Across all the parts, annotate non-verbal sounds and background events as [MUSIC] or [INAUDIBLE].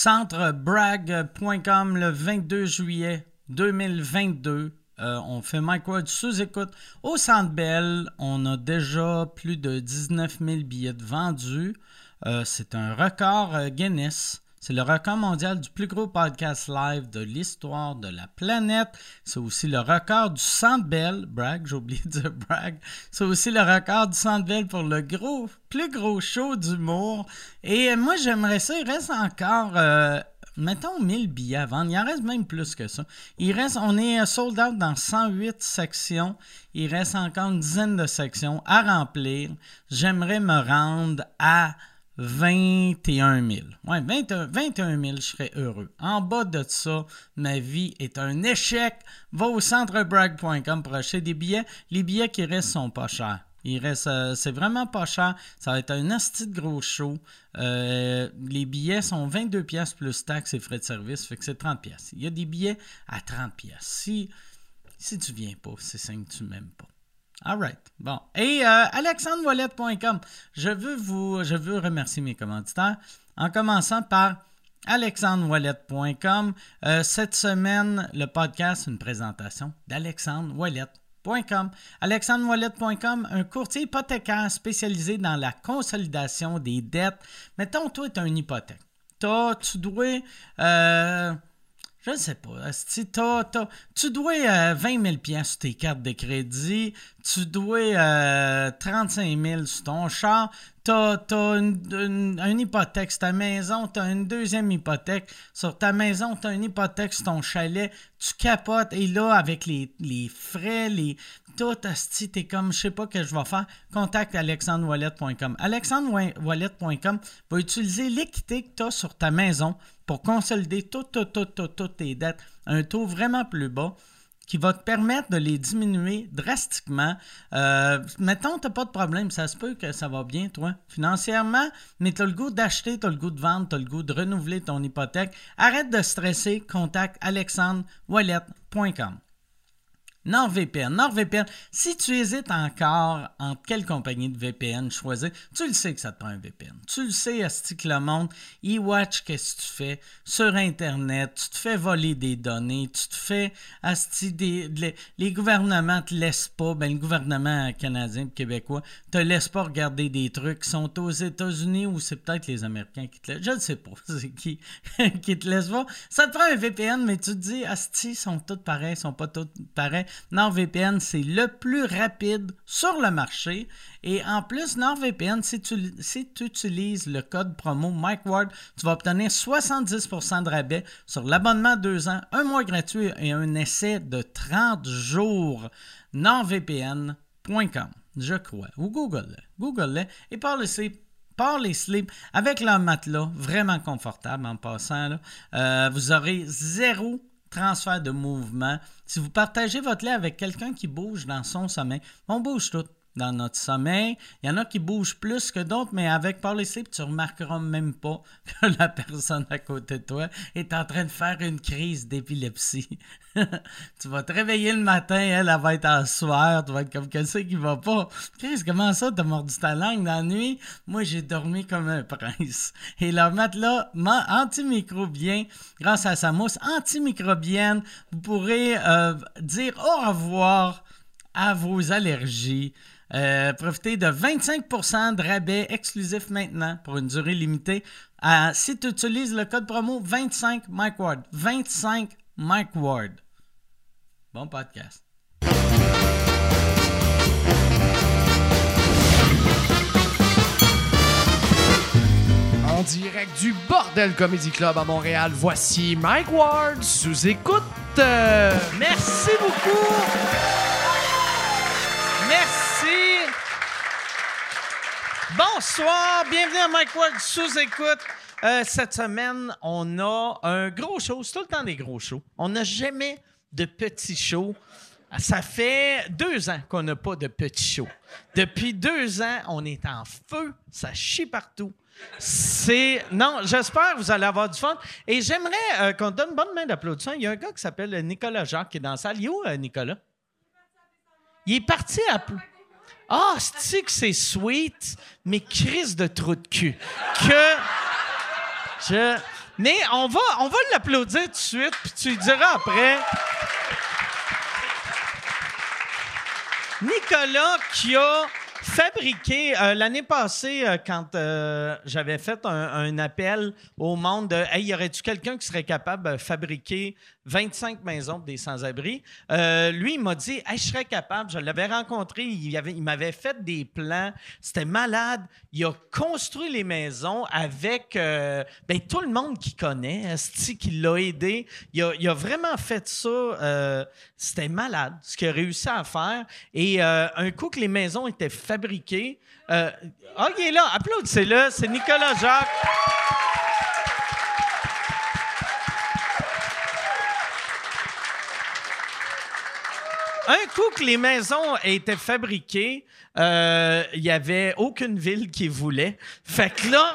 centrebrag.com le 22 juillet 2022. Euh, on fait Mike Ward sous-écoute au Centre Bell. On a déjà plus de 19 000 billets vendus. Euh, c'est un record euh, Guinness. C'est le record mondial du plus gros podcast live de l'histoire de la planète. C'est aussi le record du Centre Bell. Brag, j'ai oublié de dire brag. C'est aussi le record du Centre Bell pour le gros, plus gros show d'humour. Et moi, j'aimerais ça. Il reste encore mettons 1000 billets à vendre. Il en reste même plus que ça. Il reste, on est sold out dans 108 sections. Il reste encore une dizaine de sections à remplir. J'aimerais me rendre à 21 000. Ouais, 21, 000, je serais heureux. En bas de ça, ma vie est un échec. Va au centrebrag.com pour acheter des billets. Les billets qui restent sont pas chers. Il reste, euh, c'est vraiment pas cher. Ça va être un asti de gros show. Euh, les billets sont 22 pièces plus taxes et frais de service, fait que c'est 30 pièces. Il y a des billets à 30 pièces. Si si tu viens pas, c'est que tu m'aimes pas. Alright. Bon. Et euh. Je veux vous je veux remercier mes commanditaires en commençant par alexandrewallet.com. cette semaine, le podcast, une présentation d'Alexandre Wallet alexandrewallet.com, un courtier hypothécaire spécialisé dans la consolidation des dettes. Mettons, toi, tu as une hypothèque. Toi, tu dois. Euh, je ne sais pas. Si tu dois 20 000 pièces sur tes cartes de crédit, tu dois 35 euh, 000 sur ton char, tu as, une, hypothèque sur ta maison, tu as une deuxième hypothèque sur ta maison, tu as une hypothèque sur ton chalet, tu capotes et là, avec les, frais, les, tout, tu es comme, je sais pas que je vais faire, contacte alexandrewallet.com. Alexandrewallet.com va utiliser l'équité que tu as sur ta maison pour consolider toutes, toutes, tes dettes à un taux vraiment plus bas qui va te permettre de les diminuer drastiquement. Euh, mettons, tu n'as pas de problème, ça se peut que ça va bien, toi, financièrement, mais tu as le goût d'acheter, tu as le goût de vendre, tu as le goût de renouveler ton hypothèque. Arrête de stresser, contacte alexandrewallet.com. NordVPN. NordVPN, si tu hésites encore entre quelle compagnie de VPN choisir, tu le sais que ça te prend un VPN. Tu le sais, Asti, que le monde, e-watch, qu'est-ce que tu fais sur Internet, tu te fais voler des données, tu te fais, Asti, des, les, gouvernements te laissent pas, ben le gouvernement canadien et québécois te laisse pas regarder des trucs qui sont aux États-Unis ou c'est peut-être les Américains qui te laissent, je ne sais pas, [LAUGHS] c'est qui, qui te laisse voir. Ça te prend un VPN, mais tu te dis, Asti, sont tous pareils, sont pas tous pareils. NordVPN, c'est le plus rapide sur le marché. Et en plus, NordVPN, si tu, utilises le code promo MikeWard, tu vas obtenir 70% de rabais sur l'abonnement 2 ans, un mois gratuit et un essai de 30 jours. NordVPN.com, je crois. Ou Google. Google et par le par les slips avec leur matelas vraiment confortable en passant. Euh, vous aurez zéro transfert de mouvement. Si vous partagez votre lait avec quelqu'un qui bouge dans son sommeil, on bouge tout dans notre sommeil. Il y en a qui bougent plus que d'autres, mais avec Parler Sleep, tu remarqueras même pas [LAUGHS] que la personne à côté de toi est en train de faire une crise d'épilepsie. [LAUGHS] tu vas te réveiller le matin, elle, va être en soir, tu vas être comme quelqu'un qui va pas? Chris, comment ça, t'as mordu ta langue dans la nuit? Moi, j'ai dormi comme un prince. Et leur matelas antimicrobien, grâce à sa mousse antimicrobienne, vous pourrez euh, dire au revoir à vos allergies. Euh, profitez de 25% de rabais exclusif maintenant pour une durée limitée. si tu utilises le code promo 25 Mike Ward. 25 Mike Ward. Bon podcast. En direct du Bordel Comedy Club à Montréal, voici Mike Ward sous écoute. Merci beaucoup. Bonsoir, bienvenue à Mike Ward sous écoute. Euh, cette semaine, on a un gros show. C'est tout le temps des gros shows. On n'a jamais de petits shows. Ça fait deux ans qu'on n'a pas de petits shows. Depuis deux ans, on est en feu. Ça chie partout. C'est. Non, j'espère que vous allez avoir du fun. Et j'aimerais euh, qu'on donne une bonne main d'applaudissement. Il y a un gars qui s'appelle Nicolas Jacques qui est dans la salle. Il est où, euh, Nicolas? Il est parti à. Ah, c'est que c'est sweet, mais crise de trou de cul. Que. Je. Mais on va, on va l'applaudir tout de suite, puis tu lui diras après. Nicolas qui a fabriqué euh, l'année passée euh, quand euh, j'avais fait un, appel au monde de Hey, y aurait-tu quelqu'un qui serait capable de fabriquer 25 maisons pour des sans-abri? Euh, lui, il m'a dit je serais capable. Je l'avais rencontré, il, avait- il m'avait fait des plans. C'était malade. Il a construit les maisons avec euh, ben, tout le monde qui connaît, esti, qui l'a aidé. Il a, vraiment fait ça. euh, C'était malade ce qu'il a réussi à faire. Et un coup que les maisons étaient fabriquées, ah, il est là, applaudissez-le, c'est Nicolas Jacques. Un coup que les maisons étaient fabriquées, euh, il n'y avait aucune ville qui voulait. Fait que là,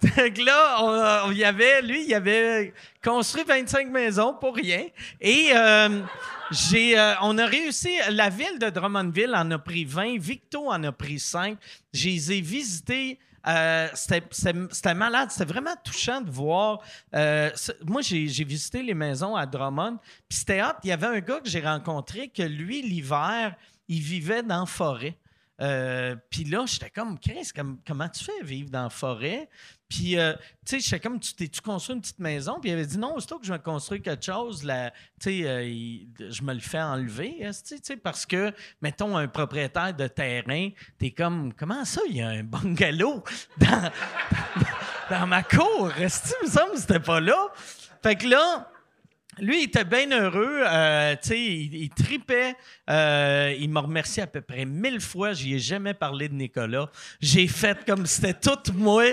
[LAUGHS] fait là, y avait, lui, il avait construit 25 maisons pour rien. Et euh, j'ai, euh, on a réussi, la ville de Drummondville en a pris 20, Victo en a pris 5. Je les ai visités. Euh, c'était, malade, c'était vraiment touchant de voir. euh, moi, j'ai, visité les maisons à Drummond, puis c'était hot. Il y avait un gars que j'ai rencontré que lui, l'hiver, il vivait dans forêt. Euh, puis là, j'étais comme, Chris, comme- comment tu fais vivre dans la forêt? Puis, euh, tu sais, j'étais comme, tu t'es-tu construis une petite maison? Puis il avait dit, non, aussitôt que je vais construire quelque chose, tu sais, euh, je me le fais enlever, tu sais, parce que, mettons, un propriétaire de terrain, t'es comme, comment ça, il y a un bungalow [LAUGHS] dans, dans ma cour? Esti, il me semble que c'était pas là. Fait que là, lui, il était bien heureux. euh, il, il tripait. euh, il m'a remercié à peu près mille fois. J'y ai jamais parlé de Nicolas. J'ai fait comme c'était tout moi.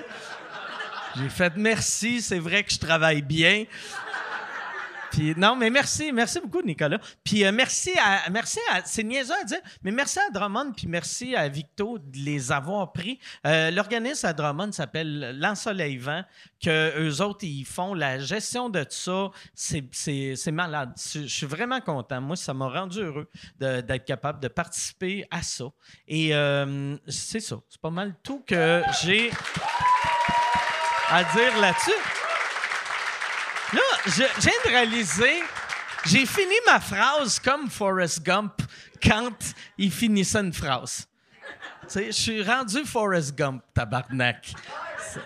J'ai fait merci. C'est vrai que je travaille bien. Non, mais merci, merci beaucoup, Nicolas. Puis euh, merci à, merci à, c'est niaiseux à dire, mais merci à Drummond, puis merci à Victo de les avoir pris. Euh, L'organisme à Drummond s'appelle L'Ensoleillement, que eux autres, ils font la gestion de tout ça. C'est, malade. Je suis vraiment content. Moi, ça m'a rendu heureux d'être capable de participer à ça. Et euh, c'est ça. C'est pas mal tout que j'ai à dire là-dessus. Je, viens de réaliser, j'ai fini ma phrase comme Forrest Gump quand il finissait une phrase. Je suis rendu Forrest Gump, tabarnak.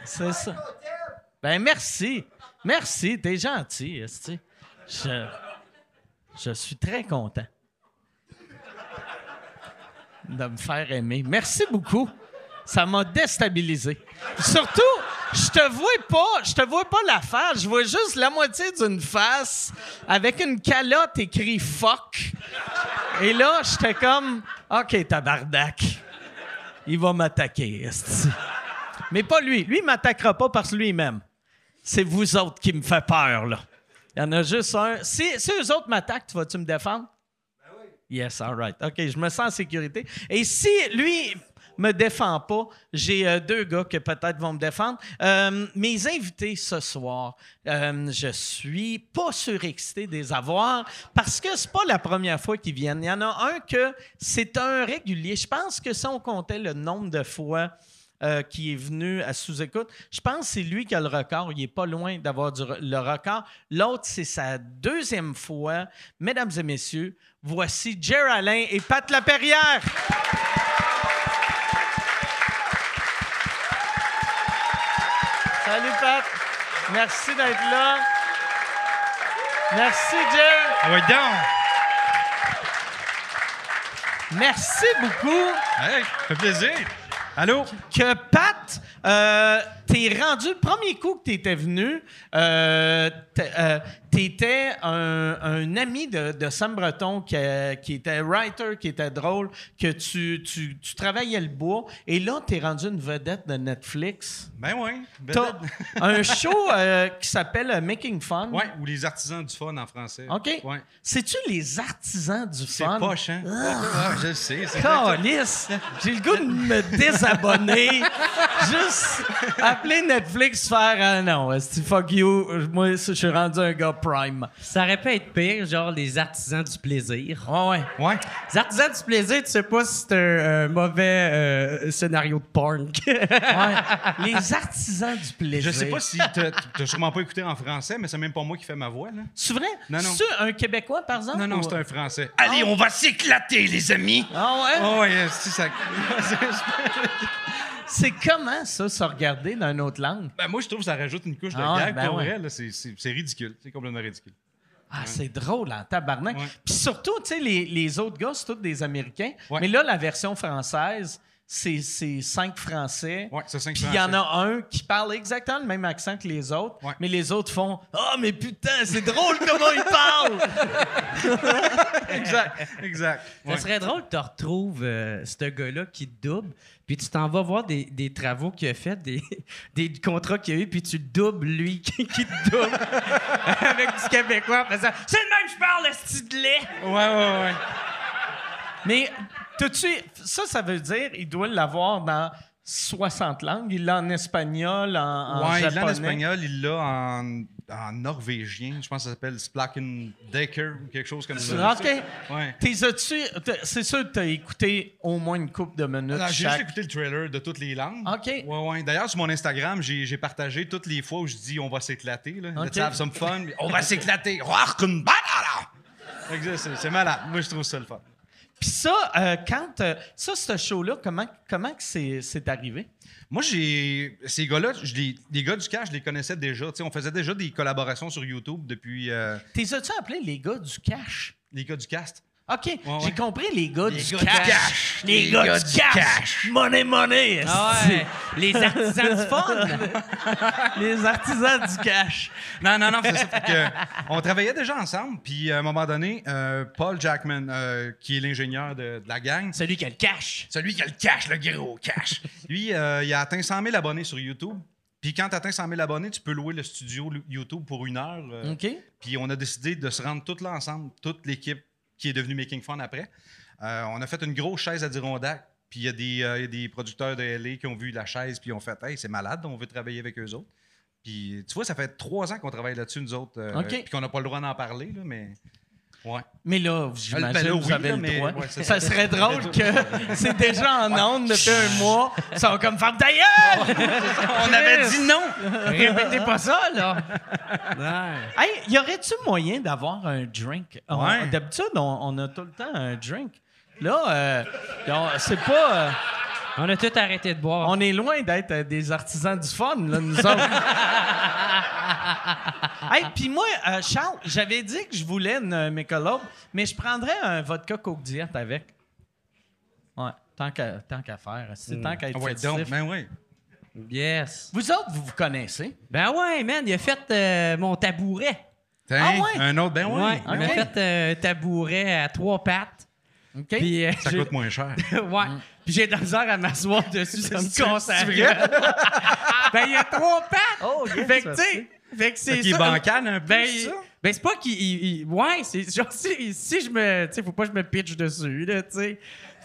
C'est- ça. Ben, merci. Merci, t'es gentil. Je, je suis très content de me faire aimer. Merci beaucoup. Ça m'a déstabilisé. Surtout, je te vois pas, je te vois pas la face, je vois juste la moitié d'une face avec une calotte écrit fuck. Et là, j'étais comme OK, tabarnak. Il va m'attaquer. Mais pas lui. Lui, il m'attaquera pas parce que lui il m'aime. C'est vous autres qui me fait peur, là. Il y en a juste un. Si, si eux autres m'attaquent, tu vas-tu me défendre? Yes, all right. OK, je me sens en sécurité. Et si lui me défend pas, j'ai euh, deux gars qui peut-être vont me défendre. Euh, mes invités ce soir, euh, je suis pas surexcité de les avoir parce que c'est pas la première fois qu'ils viennent. Il y en a un que c'est un régulier. Je pense que si on comptait le nombre de fois euh, qui est venu à sous-écoute. Je pense que c'est lui qui a le record. Il est pas loin d'avoir le record. L'autre, c'est sa deuxième fois. Mesdames et messieurs, voici Jer Alain et Pat Laperrière. Salut Pat. Merci d'être là. Merci Jer. Ah ouais, donc! Merci beaucoup. Hey, ça fait plaisir. Allô? que Pat, euh, t'es rendu le premier coup que t'étais venu, euh, t'es- euh, t'étais un, un ami de, de Sam Breton qui, euh, qui était writer, qui était drôle, que tu, tu, tu travaillais le bois, et là, t'es rendu une vedette de Netflix. Ben oui. T'as [LAUGHS] un [LAUGHS] show euh, qui s'appelle euh, Making Fun. Ouais, ou les artisans du fun en français. OK? Ouais. C'est-tu les artisans du C'est fun? poche, hein? Ah, je le sais. c'est Calice! J'ai le goût de me désabonner. [LAUGHS] Juste appeler Netflix, faire Ah non, c'est fuck you. Moi, je suis rendu un gars Prime. Ça aurait pu être pire, genre les artisans du plaisir. Ouais, ouais. Ouais. Les artisans du plaisir, tu sais pas si c'est un euh, mauvais euh, scénario de porn. [LAUGHS] Ouais. Les artisans du plaisir. Je sais pas si t'as sûrement pas écouté en français, mais c'est même pas moi qui fais ma voix, là. C'est vrai? Non, non. C'est un Québécois, par exemple? Non, non, ou- c'est un français. Allez, on va s'éclater, les amis! Ah ouais? Oh, ouais, c'est ça. [LAUGHS] [LAUGHS] C'est comment, ça, se regarder dans une autre langue? ben, moi, je trouve que ça rajoute une couche de Ah gag. ben pour ouais. vrai, c'est- ridicule. C'est complètement ridicule. Ah, c'est drôle en tabarnak. Puis surtout, tu sais, les, les autres gars, c'est tous des Américains. Mais là, la version française, c'est c'est cinq Français. Ouais, c'est cinq Puis il y en Français. a un qui parle exactement le même accent que les autres, Ouais. mais les autres font Ah, mais putain, c'est drôle comment ils parlent! [LAUGHS] Exact, exact. Ça Ouais. serait drôle que tu retrouves euh, ce gars-là qui te double, puis tu t'en vas voir des, des travaux qu'il a fait, des, [LAUGHS] des contrats qu'il a eu, puis tu doubles lui [LAUGHS] qui, qui te double avec du Québécois en faisant C'est le même que je parle, le style de lait! Ouais, ouais, ouais. Mais ça, ça veut dire il doit l'avoir dans 60 langues. Il l'a en espagnol, en, en ouais, il l'a japonais. en espagnol, il l'a en, en norvégien. Je pense que ça s'appelle Splaken Decker ou quelque chose comme ça. OK. Ouais. C'est sûr que tu as écouté au moins une couple de minutes. Alors, J'ai juste écouté le trailer de toutes les langues. OK. Ouais, ouais. D'ailleurs, sur mon Instagram, j'ai j'ai partagé toutes les fois où je dis on va s'éclater. là. Let's have some fun. On va s'éclater. C'est malade. Moi, je trouve ça le fun. Puis ça, euh, quand. euh, ça, ce show-là, comment, comment que c'est c'est arrivé? Moi, j'ai. Ces gars-là, je les, les gars du cash, je les connaissais déjà. Tu sais, on faisait déjà des collaborations sur YouTube depuis euh, T'es as-tu appelé les gars du cash? les gars du cast. OK, ouais. j'ai compris les gars Les du gars cash. cash. Les, Les gars, gars du cash. cash. Money, money. Ah ouais, les artisans du fun! [LAUGHS] les artisans du cash. Non, non, non, c'est ça. Fait que, on travaillait déjà ensemble. Puis, à un moment donné, euh, Paul Jackman, euh, qui est l'ingénieur de, de la gang, Celui qui a le cash. celui qui a le cash, le gros cash, lui, euh, il a atteint 100 000 abonnés sur YouTube. Puis, quand tu atteins 100 000 abonnés, tu peux louer le studio YouTube pour une heure. euh, OK. Puis on a décidé de se rendre toute là ensemble, toute l'équipe qui est devenue Making Fun après. Euh, on a fait une grosse chaise à Dirondac. Puis il y, a des, euh, il y a des producteurs de LA qui ont vu la chaise puis ont fait Hey, c'est malade, on veut travailler avec eux autres. Puis tu vois, ça fait trois ans qu'on travaille là-dessus, nous autres. euh. Puis qu'on n'a pas le droit d'en parler, là, mais. Ouais. Mais là, j'imagine Ben là, que vous avez le droit. ouais, ça ça. serait drôle que [LAUGHS] c'est déjà en onde depuis un mois. Ça va comme faire d'ailleurs! [LAUGHS] On avait dit non! Répétez pas ça, là! Hey, y aurait-tu moyen d'avoir un drink? D'habitude, on, on a tout le temps un drink. Là, euh, c'est pas. euh, On a tout arrêté de boire. on est loin d'être euh, des artisans du fun, là, nous autres. [LAUGHS] hey, puis moi, euh, Charles, j'avais dit que je voulais une euh, Michelob, mais je prendrais un vodka Coke Diet avec. Ouais, tant qu'à tant qu'à faire. C'est tant qu'à être Ah ouais, donc, ben oui. Yes. Vous autres, vous vous connaissez? Ben ouais, man, il a fait euh, mon tabouret. Tiens, Ah ouais? Un autre, ben oui. Ouais, il m'a ok. fait euh, un tabouret à trois pattes. OK? Puis, euh, Ça j'ai- coûte moins cher. [LAUGHS] ouais. Puis j'ai de la misère à m'asseoir dessus, ça me C'est- casse gueule. ben, il y a trois pattes. Oh, yes, fait que, tu sais, fait que c'est ça. bancal un peu, Ben, c'est ça? ben c'est pas qu'il. il- il- ouais, c'est genre si, si je me. Tu sais, faut pas que je me pitch dessus, là, tu sais.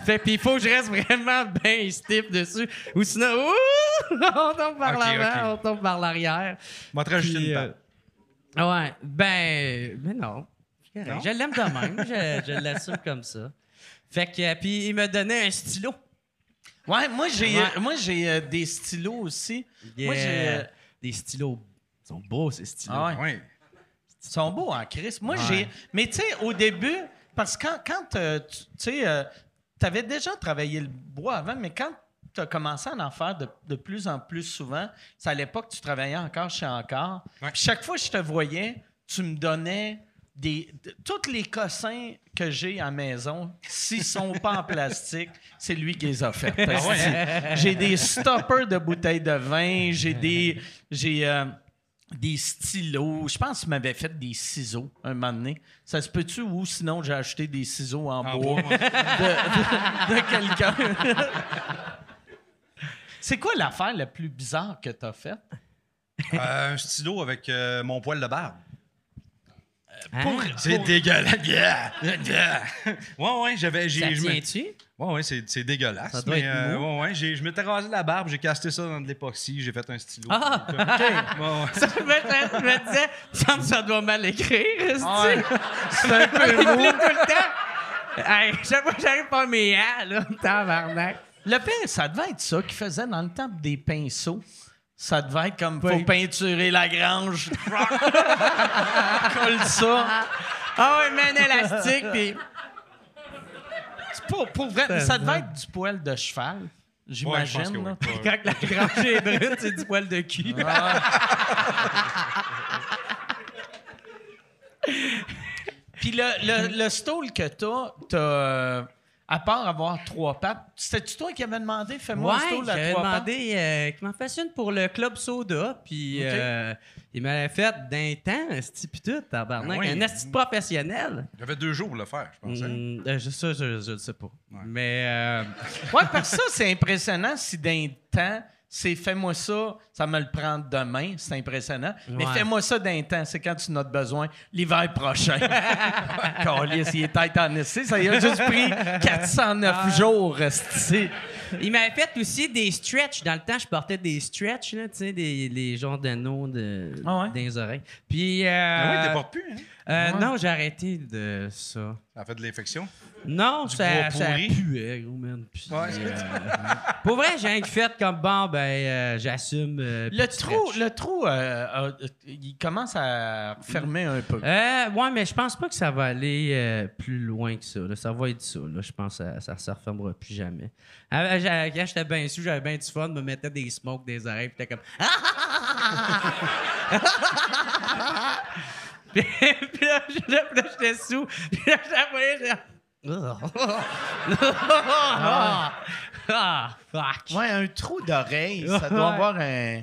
Fait puis il faut que je reste vraiment bien stiff dessus. Ou sinon, ouh, [LAUGHS] on tombe par Ok, l'avant, ok. on tombe par l'arrière. Va te rajouter une euh, patte. Ouais, ben. Mais non. Non? Je l'aime de même. je je l'assume comme ça. Fait que. euh, Puis il m'a donné un stylo. Ouais, moi j'ai Ouais. euh, moi j'ai euh, des stylos aussi. Moi j'ai euh, Des stylos. Ils sont beaux, ces stylos. ah ouais. Ouais. Ils sont beaux en Chris. Moi Ouais. j'ai mais tu sais au début parce que quand quand euh, tu sais euh, avais déjà travaillé le bois avant mais quand tu as commencé à en faire de, de plus en plus souvent, c'est à l'époque que tu travaillais encore chez Encore. Puis chaque fois que je te voyais, tu me donnais des de- tous les cossins que j'ai à la maison, s'ils sont pas en plastique, c'est lui qui les a fait. J'ai des stoppers de bouteilles de vin, j'ai des j'ai euh, des stylos. Je pense que tu m'avais fait des ciseaux un moment donné. Ça se peut-tu ou sinon j'ai acheté des ciseaux en, En bois, bois, ouais. de, de- de quelqu'un? C'est quoi l'affaire la plus bizarre que tu as faite? Euh, un stylo avec euh, mon poil de barbe. Pour- C'est pour- dégueulasse. Yeah, [LAUGHS] yeah. Ouais, ouais, j'avais. j'ai- Ça tient-tu? Ouais, ouais, c'est, c'est dégueulasse. Ça doit mais, être euh, ouais, ouais, j'ai- je m'étais rasé la barbe, j'ai casté ça dans de l'époxy, j'ai fait un stylo. Ah! [LAUGHS] Ouais, ouais. [LAUGHS] Ça, je, me, je me disais, ça doit mal écrire. Ah ouais. C'est un peu Il tout le temps. Hey, j'arrive pas mes A, là, tabarnak. Le pire, ça devait être ça qu'ils faisaient dans le temps des pinceaux. Ça devait être comme Oui. faut peinturer la grange. [LAUGHS] Colle ça. Ah ouais, mais un élastique, puis... C'est pas pour vrai. Ça devait être du poil de cheval. J'imagine. oui. Quand la grange est brune, c'est du poil de cul. Puis le, le, le stole que t'as, t'as, euh, à part avoir trois pattes, c'était-tu toi qui avais demandé? Fais-moi un Ouais, à j'avais trois demandé euh, qu'il m'en fasse une pour le Club Soda, puis Ok. euh, il m'avait fait d'un temps, esti pis tout, tabarnak, Ah oui. un esti professionnel. J'avais deux jours pour le faire, je pensais. Hum, euh, je, ça, je, le sais pas. Mais euh, Ouais, parce que ça, c'est impressionnant si d'un temps, c'est fais-moi ça, ça me le prend demain, c'est impressionnant. Mais fais-moi ça d'un temps, c'est quand tu en as besoin, l'hiver prochain. [LAUGHS] Calice, il est tête en essai, ça y a juste pris 409 Ah. jours, il m'avait fait aussi des stretch. Dans le temps, je portais des stretch, là, tu sais, des les genres d'anneaux de, Ah ouais? dans les oreilles. Puis. Euh, Ah oui, plus, hein? euh, Ouais. Non, j'ai arrêté de ça. Ça a fait de l'infection? Non, Du ça, ça puait, gros, man. Puis, Ouais, c'est- euh, [LAUGHS] pour vrai, j'ai rien fait comme bon, ben, euh, j'assume. euh, Le trou, le trou il commence à fermer un peu. Ouais, mais je pense pas que ça va aller plus loin que ça. là. Ça va être ça. Là. Je pense que ça, ça, ça refermera plus jamais. Quand j'étais bien sous, j'avais bien du fun, me mettais des smokes des oreilles, puis j'étais comme. [LAUGHS] puis, [LAUGHS] puis là, j'étais sous, puis là, j'étais ah, ah, fuck. Ouais, un trou d'oreille, ça doit avoir un.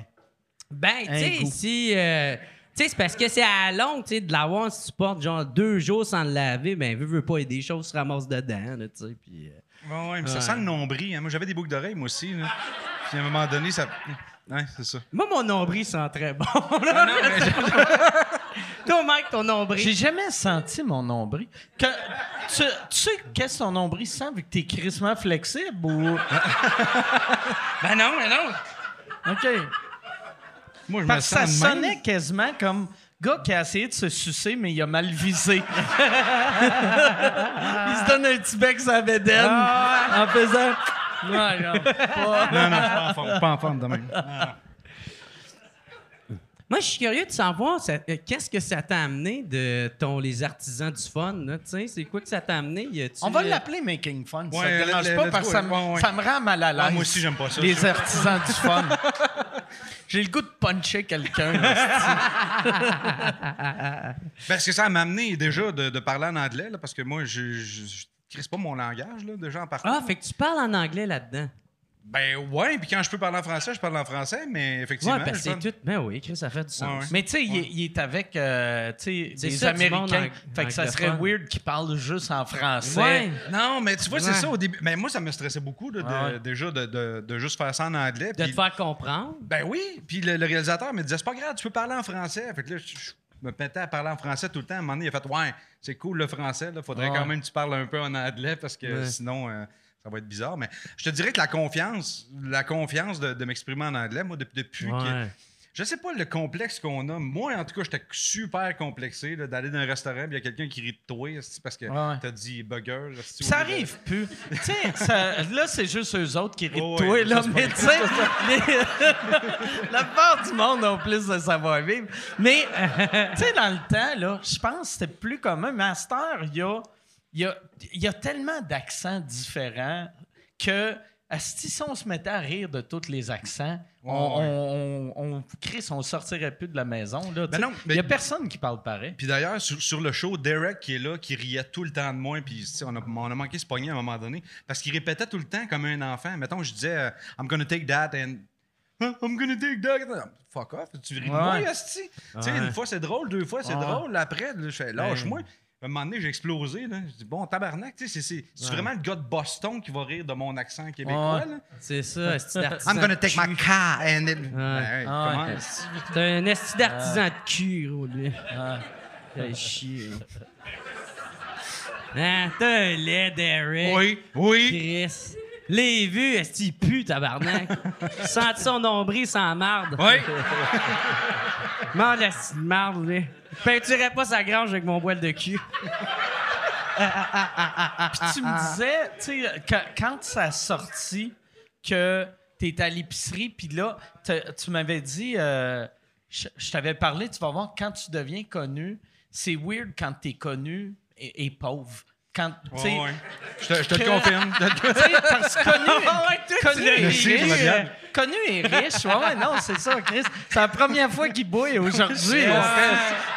Ben, tu sais, si. euh, tu sais, c'est parce que c'est à la longue, tu sais, de l'avoir, si tu portes genre deux jours sans le laver, ben, veux, veux pas, et des choses se ramassent dedans, tu sais, puis. euh, Ouais, ouais, mais ça sent le nombril. hein. Moi, j'avais des boucles d'oreilles, moi aussi. Là. Puis à un moment donné, ça. Ouais, c'est ça. Moi, mon nombril sent très bon. Ah non, mais Toi, Mike, ton nombril. J'ai jamais senti mon nombril. Que- tu, tu sais qu'est-ce que ton nombril sent vu que t'es crissement flexible ou? [LAUGHS] Ben non, mais non. OK. Moi, je me Parce que ça même. sonnait quasiment comme gars qui a essayé de se sucer, mais il a mal visé. [LAUGHS] il se donne un petit bec la bédaine en faisant. Non, pas- Non, non, pas en forme, pas en forme de même. Moi, je suis curieux de savoir, euh, qu'est-ce que ça t'a amené de ton Les Artisans du Fun, là, tu sais? C'est quoi que ça t'a amené? On va euh, l'appeler Making Fun. ça dérange pas parce que ça, me- rend mal à l'aise. Moi aussi, j'aime pas ça. Les artisans du fun. [LAUGHS] J'ai le goût de puncher quelqu'un. [LAUGHS] Parce que ça m'a amené déjà de, parler en anglais, parce que moi, je ne pas mon langage, déjà en partant. Ah, fait que tu parles en anglais là-dedans. Ben ouais, puis quand je peux parler en français, je parle en français, mais effectivement. Ouais, c'est parle- tout. Ben oui, Chris, ça fait du sens. Ouais, ouais. Mais tu sais, il, est- il est avec euh, tu sais, C'est des ça, du monde Américains. fait que ça serait weird qu'ils parlent juste en français. Ouais. Non, mais tu vois, c'est ça au début. Mais moi, ça me stressait beaucoup là, de- ouais. déjà de, de- de juste faire ça en anglais. De te faire comprendre? Ben oui, puis le, le réalisateur me disait, c'est pas grave, tu peux parler en français. Fait que là, je, je me mettais à parler en français tout le temps. À un moment donné, il a fait, ouais, c'est cool le français, là, faudrait Ouais. quand même que tu parles un peu en anglais parce que Ouais. sinon, euh, ça va être bizarre. Mais je te dirais que la confiance, la confiance de, de m'exprimer en anglais, moi, depuis, depuis que. Ouais. Je sais pas le complexe qu'on a. Moi, en tout cas, j'étais super complexé d'aller dans un restaurant et il y a quelqu'un qui rit de toi parce que Ouais. t'as dit burger. esti, Ça arrive plus. ça- là, c'est juste eux autres qui rient de toi, ouais, là. Mais tu sais, [LAUGHS] la part du monde ont plus de savoir-vivre. Mais, [LAUGHS] tu sais, dans le temps, là, je pense que c'était plus commun. Heure, il y a, il y a- il y a tellement d'accents différents que. asti, si on se mettait à rire de tous les accents, on, Ouais, on, on, Chris, on sortirait plus de la maison. Non, il n'y a personne qui parle pareil. Puis d'ailleurs, sur, sur le show, Derek qui est là, qui riait tout le temps de moi, puis on a, on a manqué ce pogner à un moment donné, parce qu'il répétait tout le temps comme un enfant. Mettons, je disais, euh, I'm gonna take that and. I'm gonna take that. Fuck off, tu ris de moi, asti. Ouais. une fois c'est drôle, deux fois c'est drôle. Après, je fais, lâche-moi. À un moment donné, j'ai explosé. Là. Je dis, bon, tabarnak, tu sais, c'est, c'est, c'est vraiment le gars de Boston qui va rire de mon accent québécois. Ouais. Là. C'est ça, esti d'artisan. I'm gonna take de my car and. it- Ben, hey, Ah, comment- ouais. C'est un esti d'artisan de cul, gros, lui. Fais chier. Hein, t'as un lait, Derek. Oui, oui. Chris. Les vues, est-ce qu'il pue, tabarnak? Senti son nombril sans marde? Oui. La petite marde, lui. Peinturais pas sa grange avec mon poil de cul. [LAUGHS] Puis tu me disais, tu sais, quand, quand ça a sorti que t'es à l'épicerie, puis là, tu m'avais dit, euh, je je t'avais parlé, tu vas voir, quand tu deviens connu, c'est weird quand t'es connu et, et pauvre. Quand, tu sais, Ouais, ouais. Je te, je te le Que- confirme. [LAUGHS] Le parce que connu, [LAUGHS] connu, riche, connu et riche, ouais, non, c'est ça, Chris. C'est la première fois qu'il bouille aujourd'hui. Ouais.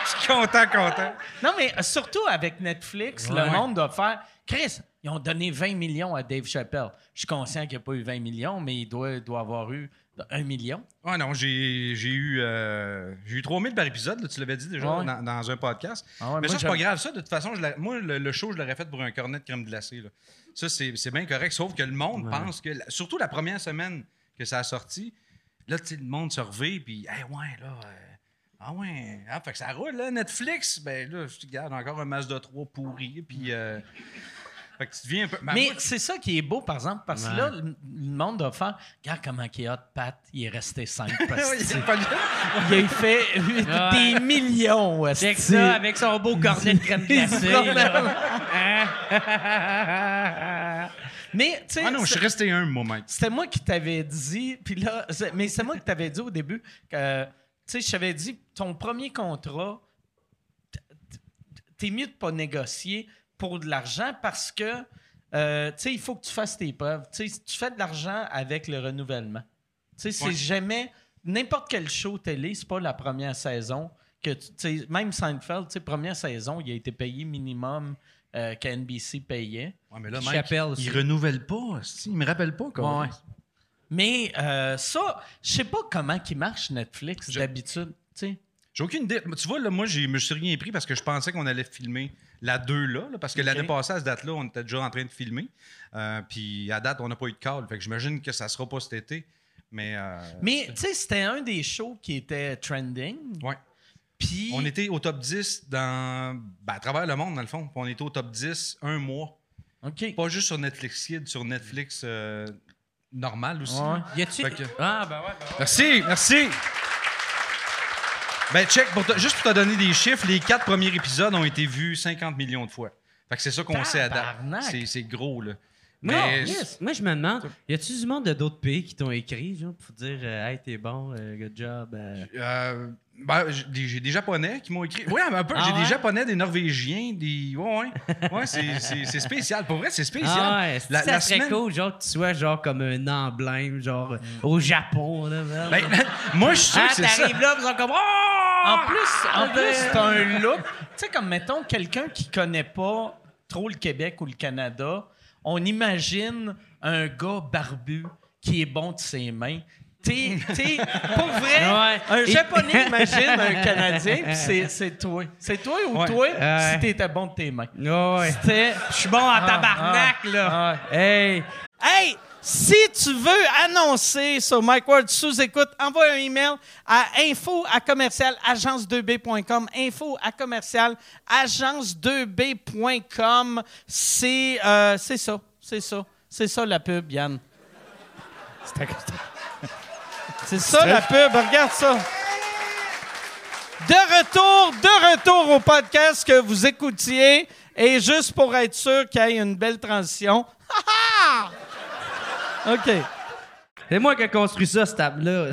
Je suis content, content. Non, mais surtout avec Netflix, le monde doit faire. Chris, ils ont donné 20 millions à Dave Chappelle. Je suis conscient qu'il n'y a pas eu 20 millions, mais il doit, doit avoir eu un million. Ouais, non, j'ai j'ai eu, euh, j'ai eu 3000 par épisode, là, tu l'avais dit déjà Ouais. dans, dans un podcast. Ah ouais, Mais ça, c'est pas grave. Ça, de toute façon, je moi, le, le show, je l'aurais fait pour un cornet de crème glacée. là. Ça, c'est c'est bien correct. Sauf que le monde pense que, surtout la première semaine que ça a sorti, là, tu sais, le monde se revient, puis, hey, ouais, là. euh, ah ouais, ah, fait que ça roule, là, Netflix, ben là, je te garde encore un Mazda 3 pourri, puis... euh, fait que tu deviens un peu... mais moi, c'est ça qui est beau, par exemple, parce que Ouais. là, le, monde doit faire. Regarde comment il hot, Pat. Il est resté 5 [LAUGHS] parce oui, que c'est pas [LAUGHS] le- il a fait des millions. Avec ça, avec son beau cornet de crème [LAUGHS] glacée. Mais, tu sais, Ah non, je suis resté un, moi, mec. C'était moi qui t'avais dit, puis là, c'est- mais c'est moi qui t'avais dit au début que, tu sais, je t'avais dit, ton premier contrat, t'es mieux de pas négocier pour de l'argent parce que, euh, tu sais, il faut que tu fasses tes preuves. Tu sais, tu fais de l'argent avec le renouvellement. Tu sais, c'est Ouais. jamais, n'importe quel show télé, c'est pas la première saison que, tu même Seinfeld, tu sais, première saison, il a été payé minimum euh, qu'NBC payait. Ouais, mais là, Mike, il renouvelle pas. Il me rappelle pas, quoi. Ouais. Mais euh, ça, je sais pas comment qui marche Netflix Je- d'habitude. tu sais. J'ai aucune idée. Tu vois, là, moi, je me suis rien pris parce que je pensais qu'on allait filmer la 2 là, là, parce que l'année passée, à cette date-là, on était déjà en train de filmer. Euh, puis à date, on n'a pas eu de call. Fait que j'imagine que ça sera pas cet été. Mais, euh, Mais tu sais, c'était un des shows qui était trending. ouais. Puis On était au top 10 dans, ben, à travers le monde, dans le fond. Puis on était au top 10 un mois. OK. Pas juste sur Netflix Kids, sur Netflix euh, normal aussi. Ouais. Y a-tu. Fait que- Ah, ben ouais, ben ouais. Merci, merci. Ben, check, pour te- juste pour te donner des chiffres, les quatre premiers épisodes ont été vus 50 millions de fois. Fait que c'est ça qu'on sait à date. C'est, c'est gros, là. Non, Mais yes. Moi, je me demande, y a-tu du monde de d'autres pays qui t'ont écrit, genre, pour dire, euh, hey, t'es bon, euh, good job. euh. euh, ben, j'ai, des, j'ai des Japonais qui m'ont écrit. Oui, un peu. Ah j'ai ouais? des Japonais, des Norvégiens, des. Ouais, ouais. Ouais, c'est, c'est- c'est spécial. Pour vrai, c'est spécial. Ah ouais, La- ça la serait semaine- cool, genre, que tu sois genre comme un emblème, genre, au Japon, là. Ben, [LAUGHS] moi, je suis sûr Ah, que c'est ça. t'arrives là, pis ils sont comme, oh! En plus, en Ah, plus, ben- c'est un look. Tu sais, comme mettons quelqu'un qui connaît pas trop le Québec ou le Canada, on imagine un gars barbu qui est bon de ses mains. T'es, t'es, pour vrai, Ouais. un Japonais imagine un Canadien, [LAUGHS] puis c'est, c'est toi. C'est toi ou Ouais. toi si t'étais bon de tes mains? Ouais. C'était... Je suis bon en tabarnak, ah, là. ah. Hey! Hey, si tu veux annoncer sur Mike Ward sous écoute, envoie un email à info à commercial agence2b.com. Info à commercial agence2b.com. C'est euh, c'est ça, c'est ça, c'est ça la pub, Yann. C'est ça la pub, regarde ça. De retour, de retour au podcast que vous écoutiez. Et juste pour être sûr qu'il y ait une belle transition. Ha, [LAUGHS] ha! OK. C'est moi qui ai construit ça, cette table-là.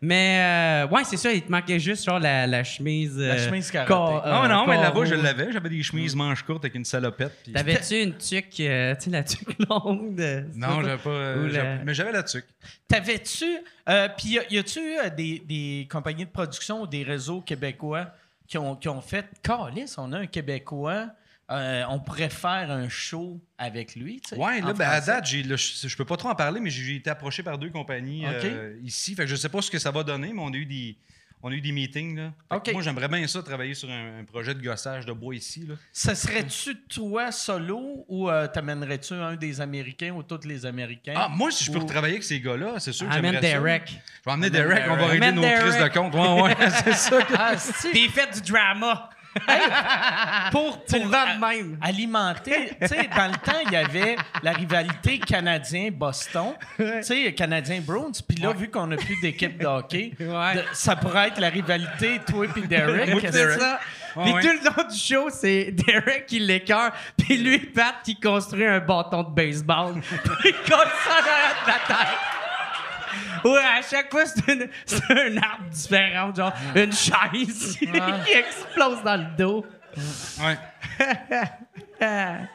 Mais, euh, ouais, c'est ça, il te manquait juste, genre, la, la chemise. La euh, chemise carottée. cor- Ah, euh, non, mais là-bas, je l'avais. J'avais des chemises manches courtes avec une salopette. puis- T'avais-tu une tuque, euh, tu sais, la tuque [LAUGHS] longue? De... Non, j'avais pas. euh, Ou la- j'avais- Mais j'avais la tuque. T'avais-tu. Euh, Puis y a-tu eu euh, des, des compagnies de production ou des réseaux québécois qui ont, qui ont fait. Calice, on a un Québécois. Euh, on pourrait faire un show avec lui. tu sais, Ouais, là, en ben, à date, j'ai, là, je, je peux pas trop en parler, mais j'ai été approché par deux compagnies euh, ici. Fait que je sais pas ce que ça va donner, mais on a eu des, On a eu des meetings. Là. Moi, j'aimerais bien ça, travailler sur un, un projet de gossage de bois ici. Là. Ça serait-tu toi solo ou euh, t'amènerais-tu un des Américains ou tous les Américains? Ah, moi, si je peux Ou- travailler avec ces gars-là, c'est sûr que Amène j'aimerais ça. Derek. Je vais emmener Derek, on va régler nos crises de compte. Ouais, ouais, [LAUGHS] c'est ça. que- Ah, il fait du drama. Pour tu pour- même. alimenter. tu sais, dans le temps, il y avait la rivalité Canadien-Boston. Tu sais, Canadien-Browns. Puis là, vu qu'on n'a plus d'équipe de hockey, [LAUGHS] Ouais. de- ça pourrait être la rivalité toi et Derek. [LAUGHS] Oui, c'est ça. Puis ouais. tout le long du show, c'est Derek qui l'écœure, puis lui, Pat, qui construit un bâton de baseball. [LAUGHS] puis il colle ça dans la tête. Ouais, à chaque fois, c'est, une- [LAUGHS] c'est un arbre différent, genre une chaise [LAUGHS] qui explose dans le dos. Ouais. [LAUGHS]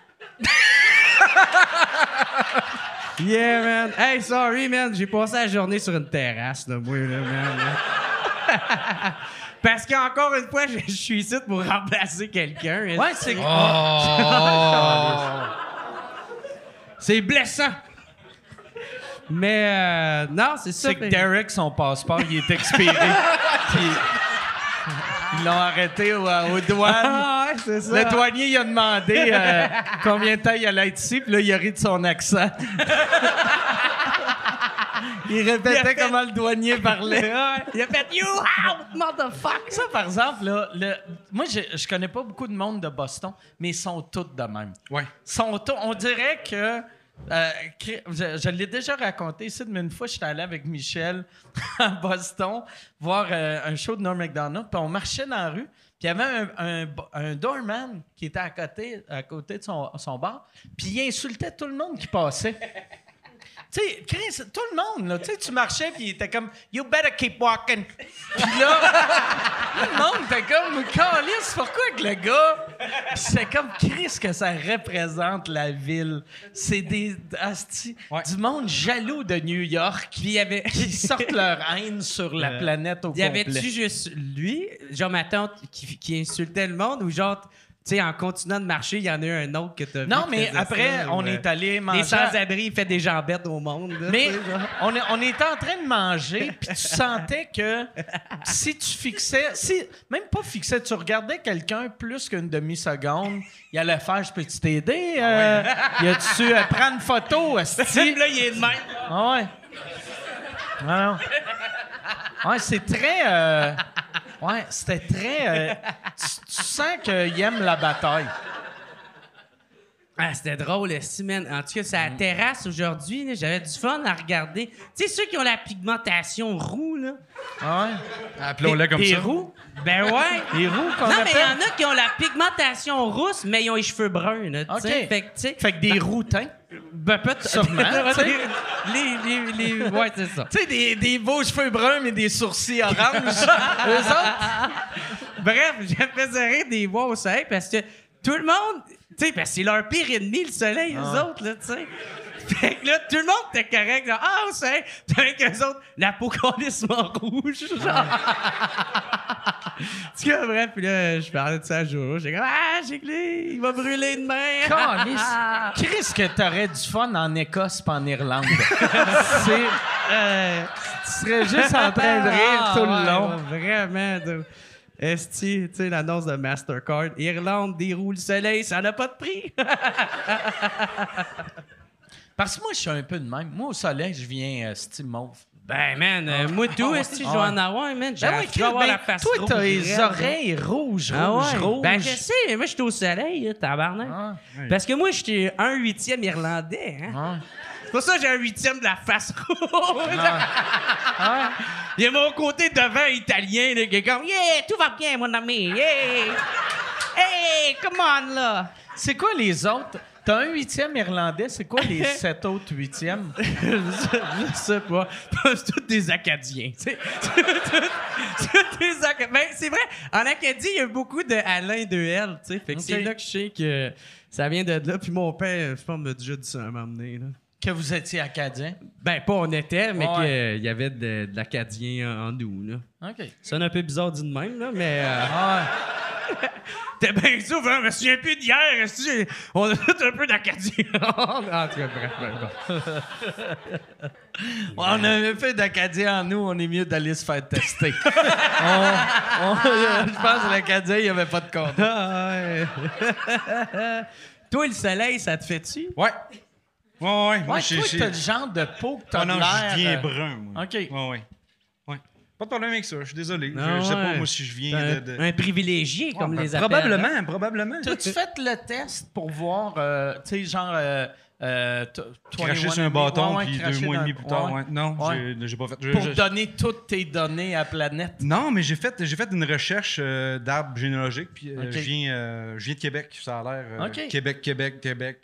Yeah, man. Hey, sorry, man. J'ai passé la journée sur une terrasse, là, moi, là, man. là. Parce qu'encore une fois, je je suis ici pour remplacer quelqu'un. Ouais, c'est. C'est blessant. Mais euh, non, c'est ça. C'est que Derek, son passeport, il est expiré. [LAUGHS] Puis ils l'ont arrêté au- aux douanes. Ah, ouais, c'est ça. Le douanier, il a demandé euh, combien de temps il allait être ici, puis là, il a ri de son accent. [LAUGHS] il répétait Il a fait- comment le douanier parlait. [LAUGHS] Il a fait You out, motherfucker! Ça, par exemple, là, le- moi, je, je connais pas beaucoup de monde de Boston, mais ils sont tous de même. Ouais. Sont tous- on dirait que. Euh, je l'ai déjà raconté ici, mais une fois, j'étais allé avec Michel [LAUGHS] à Boston voir euh, un show de Norm MacDonald, puis on marchait dans la rue, puis il y avait un, doorman qui était à côté, à côté de son, son bar, puis il insultait tout le monde qui passait. Tu sais, Chris, tout le monde, là, tu sais, tu marchais, puis il était comme « You better keep walking ». Puis là, [LAUGHS] tout le monde était comme « Calice, pourquoi que le gars... » Puis c'est comme « Chris, que ça représente la ville. C'est des... asti, Ouais. du monde jaloux de New York Puis il y avait. qui sortent leur haine sur la Euh, planète au Y complet. avait-tu juste lui, genre ma tante, qui, qui insultait le monde, ou genre, tu sais, en continuant de marcher, il y en a eu un autre que t'as Non, mais après, ça, on est allé Les manger... à- sans-abri, il fait des jambettes au monde. là, Mais on, est- on était en train de manger, puis tu sentais que si tu fixais, si même pas fixais, tu regardais quelqu'un plus qu'une demi-seconde, il allait faire Je peux-tu t'aider euh, Y a-tu euh, prendre une photo esti? là, il est de même. Ah ouais. Ah non. Ouais, c'est très. euh, ouais, c'était très. euh, tu, tu sens qu'il aime la bataille. Ah, c'était drôle, si, man. En tout cas, c'est à la terrasse aujourd'hui. J'avais du fun à regarder. Tu sais, ceux qui ont la pigmentation roux, là. Ah ouais? Appelons-le comme Des ça. roues? Ben ouais. [LAUGHS] Des roues qu'on Non, mais il y en a qui ont la pigmentation rousse, mais ils ont les cheveux bruns, là. OK. Fait que, tu sais, Fait que des routins. Ben, peut-être. [LAUGHS] Sûrement, les, les, les, ouais, c'est ça. Tu sais, des, des beaux cheveux bruns, mais des sourcils oranges. [LAUGHS] Eux autres? Bref, j'ai fait des voix au soleil parce que tout le monde, tu sais, parce que c'est leur pire ennemi, le soleil, eux autres, là, tu sais. [LAUGHS] Fait que là, tout le monde était correct, genre, ah, au soleil, puis avec eux autres, la peau complètement rouge, genre. Tu bref, puis là, je parlais de ça à j'ai comme, ah, j'ai clé, il va brûler demain. [LAUGHS] Calice. Chris, que t'aurais du fun en Écosse pis en Irlande. [LAUGHS] C'est. euh, tu serais juste en train de rire Ah, tout le ouais, long. ouais, vraiment. de- Esti, tu sais, l'annonce de Mastercard. Irlande déroule le soleil, ça n'a pas de prix. Parce que moi, je suis un peu de même. Moi, au soleil, je viens euh, style mauve. Ben, man, euh, moi, tout, Esti, je vais en avoir, man. J'ai Ben avoir ben, la face toi, rouge t'as les raide, oreilles rouges, Ah rouges, ouais. rouges. Ben, je sais, mais moi, je suis au soleil, tabarnak. Ah, Parce que moi, j'étais un huitième irlandais, hein. ah. C'est pour ça que j'ai un huitième de la face [LAUGHS] rouge. Il y a mon côté devant italien, là, qui est comme, yeah, tout va bien, mon ami, yeah. Hey, come on, là. C'est quoi les autres? T'as un huitième irlandais, c'est quoi les [LAUGHS] sept autres huitièmes? je, [LAUGHS] je sais pas. [LAUGHS] C'est tous des Acadiens. tu sais. C'est tous des Aca- Ben, c'est vrai, en Acadie, il y a beaucoup de Alain de L. tu sais. Fait que c'est là que je sais que ça vient de là. Puis mon père, je pense, m'a déjà dit ça à m'amener. Là. Que vous étiez acadien? Ben, pas on était, mais Ouais. qu'il y avait de, de l'Acadien en, nous. Là. OK. Ça sonne un peu bizarre dit de même, là, mais. euh, Ah, [LAUGHS] T'es bien souvent, je me souviens plus d'hier. que On a fait un peu d'Acadien. [LAUGHS] en tout cas, bref, bon. [LAUGHS] On avait fait d'Acadien en nous, on est mieux d'aller se faire tester. On- on- je pense que l'Acadien, il n'y avait pas de compte. Ah, ouais. Toi, le soleil, ça te fait-tu? Ouais. Ouais, ouais. Moi, Ouais, toi, t'as le genre de peau que t'as Ah non, je viens euh, brun, moi. OK. Ouais, ouais. Ouais. Pas de problème avec ça, je suis désolé. Je- Ah je, sais pas, moi, si je viens Un, de. de- un privilégié, comme Ouais, les. Probablement, hein? probablement. T'as-tu [LAUGHS] fait le test pour voir, euh, tu sais, genre... Euh, euh, Cracher 21 sur un bâton, puis deux mois et demi plus tard. ouais. ouais. Non, Ouais. j'ai- pas fait. je- Pour je- donner toutes tes données à la planète. Non, mais j'ai fait, j'ai fait une recherche euh, d'arbres généalogiques, puis euh, je, viens, euh, je viens de Québec, ça a l'air. euh, Ok. Québec, Québec, Québec.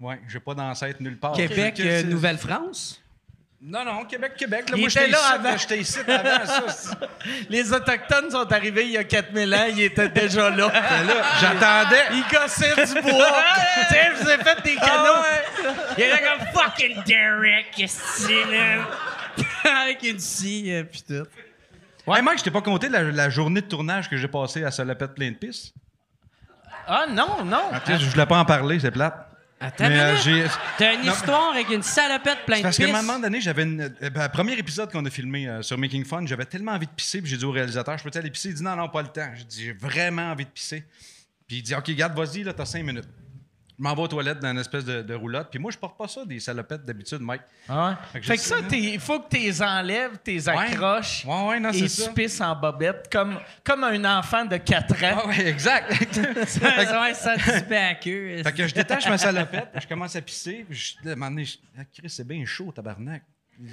Ouais, j'ai pas d'ancêtre nulle part. Québec, euh, Nouvelle-France? Non, non, Québec, Québec. Là, Il moi, était j'étais là ici, avant. J'étais ici avant ça. [LAUGHS] Les Autochtones sont arrivés il y a 4000 ans, ils étaient déjà là. [LAUGHS] là, J'attendais. Ils gossaient du bois. [LAUGHS] tu sais, je vous ai fait des canaux. Il est là comme fucking Derek, que là? Avec une scie, euh, pis tout. Ouais, Mike, je t'ai pas compté la, la journée de tournage que j'ai passée à Salopette plein de pistes. Ah non, non. Tu sais, je voulais pas en parler, c'est plate. Attends, euh. T'as une Non. histoire avec une salopette pleine de parce qu'à un moment donné, j'avais une. euh, ben, premier épisode qu'on a filmé euh, sur Making Fun, j'avais tellement envie de pisser, puis j'ai dit au réalisateur, je peux aller pisser? Il dit non, non, pas le temps. J'ai dit, j'ai vraiment envie de pisser. Puis il dit, OK, garde, vas-y, là, t'as cinq minutes. Je m'en vais aux toilettes dans une espèce de, de roulotte. Puis moi, je porte pas ça, des salopettes d'habitude, Mike. Ah Fait que Fait que ça, il faut que tu les enlèves, tu les accroches Ouais, ouais, non, et tu ça. pisses en bobette comme, comme un enfant de 4 ans. Ah ouais, exact. [LAUGHS] ouais, ça te à queue. fait que je détache ma salopette, je commence à pisser. Puis je, à un moment donné, je- ah, Chris, c'est bien chaud, tabarnak.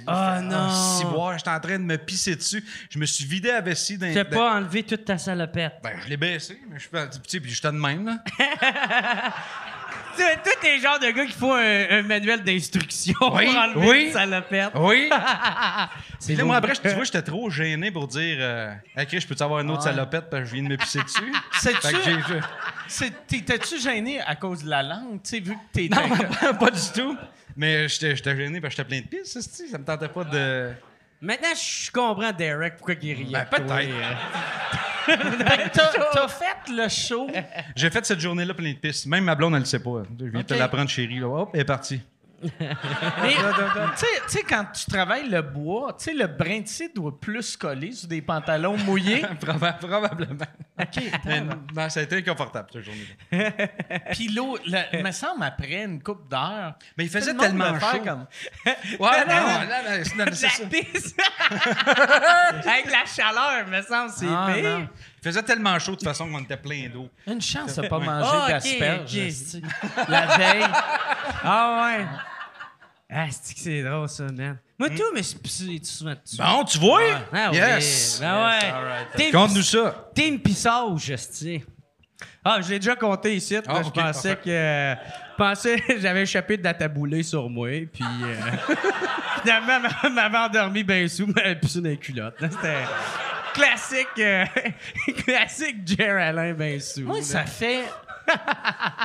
Oh non. Si boire, j'étais en train de me pisser dessus. Je me suis vidé la vessie d'un. D'un- pas enlevé toute ta salopette. Ben, je l'ai baissé, mais je suis. Tu sais, puis j'étais de même, là. [LAUGHS] Tu sais, toi, t'es le genre de gars qui faut un, un manuel d'instruction Oui, pour enlever oui. une salopette. Oui. [LAUGHS] C'est là, moi, après, tu vois, j'étais trop gêné pour dire euh, Hey, Chris, je peux-tu avoir une autre Ouais. salopette parce que je viens de me pisser dessus? [LAUGHS] Sais-tu- T'étais-tu gêné à cause de la langue, tu sais, vu que t'étais... Non, pas, [LAUGHS] pas du tout. Mais j'étais gêné parce que j'étais plein de pistes, esti. ça me tentait pas de. Maintenant, je comprends Derek pourquoi il riait. Ben, peut-être. T'as [LAUGHS] t'as fait le show. J'ai fait cette journée-là plein de pistes. Même ma blonde, elle le sait pas. Je viens de te Ok. l'apprendre, chérie. Là. Hop, elle est partie. Mais, [LAUGHS] tu sais- quand tu travailles le bois, tu sais, le brin de scie doit plus coller sur des pantalons mouillés. [LAUGHS] Proba- Probablement. OK. Mais non, ça a été inconfortable, cette journée-là. [LAUGHS] Puis l'eau, le- il me semble, après une coupe d'heure... Mais il faisait tellement chaud. Comme... Ouais, non, non, non, c'est- non, c'est ça. La pisse. Avec la chaleur, me semble, c'est Ah, pire. non. Il faisait tellement chaud de toute façon qu'on était plein d'eau. Une chance de pas manger ok, d'asperges. La veille. Ah ouais. Ah, c'est que c'est drôle, ça, man? Moi, tout, mais c'est pissé souvent dessus. Bon, tu vois? Ah oui. yes! Ben ouais. Yes, all right. Conte-nous ça. Une pissage, esti. Ah, je l'ai déjà compté ici. Ah, là, je pensais parfait. que. euh, Je pensais que j'avais échappé de la taboulée sur moi, puis. euh, [LAUGHS] finalement, elle m'avait endormi bien sous, mais elle pissé dans les culottes. C'était classique. euh, [LAUGHS] classique Jer Alain bien sous. Moi, là. ça fait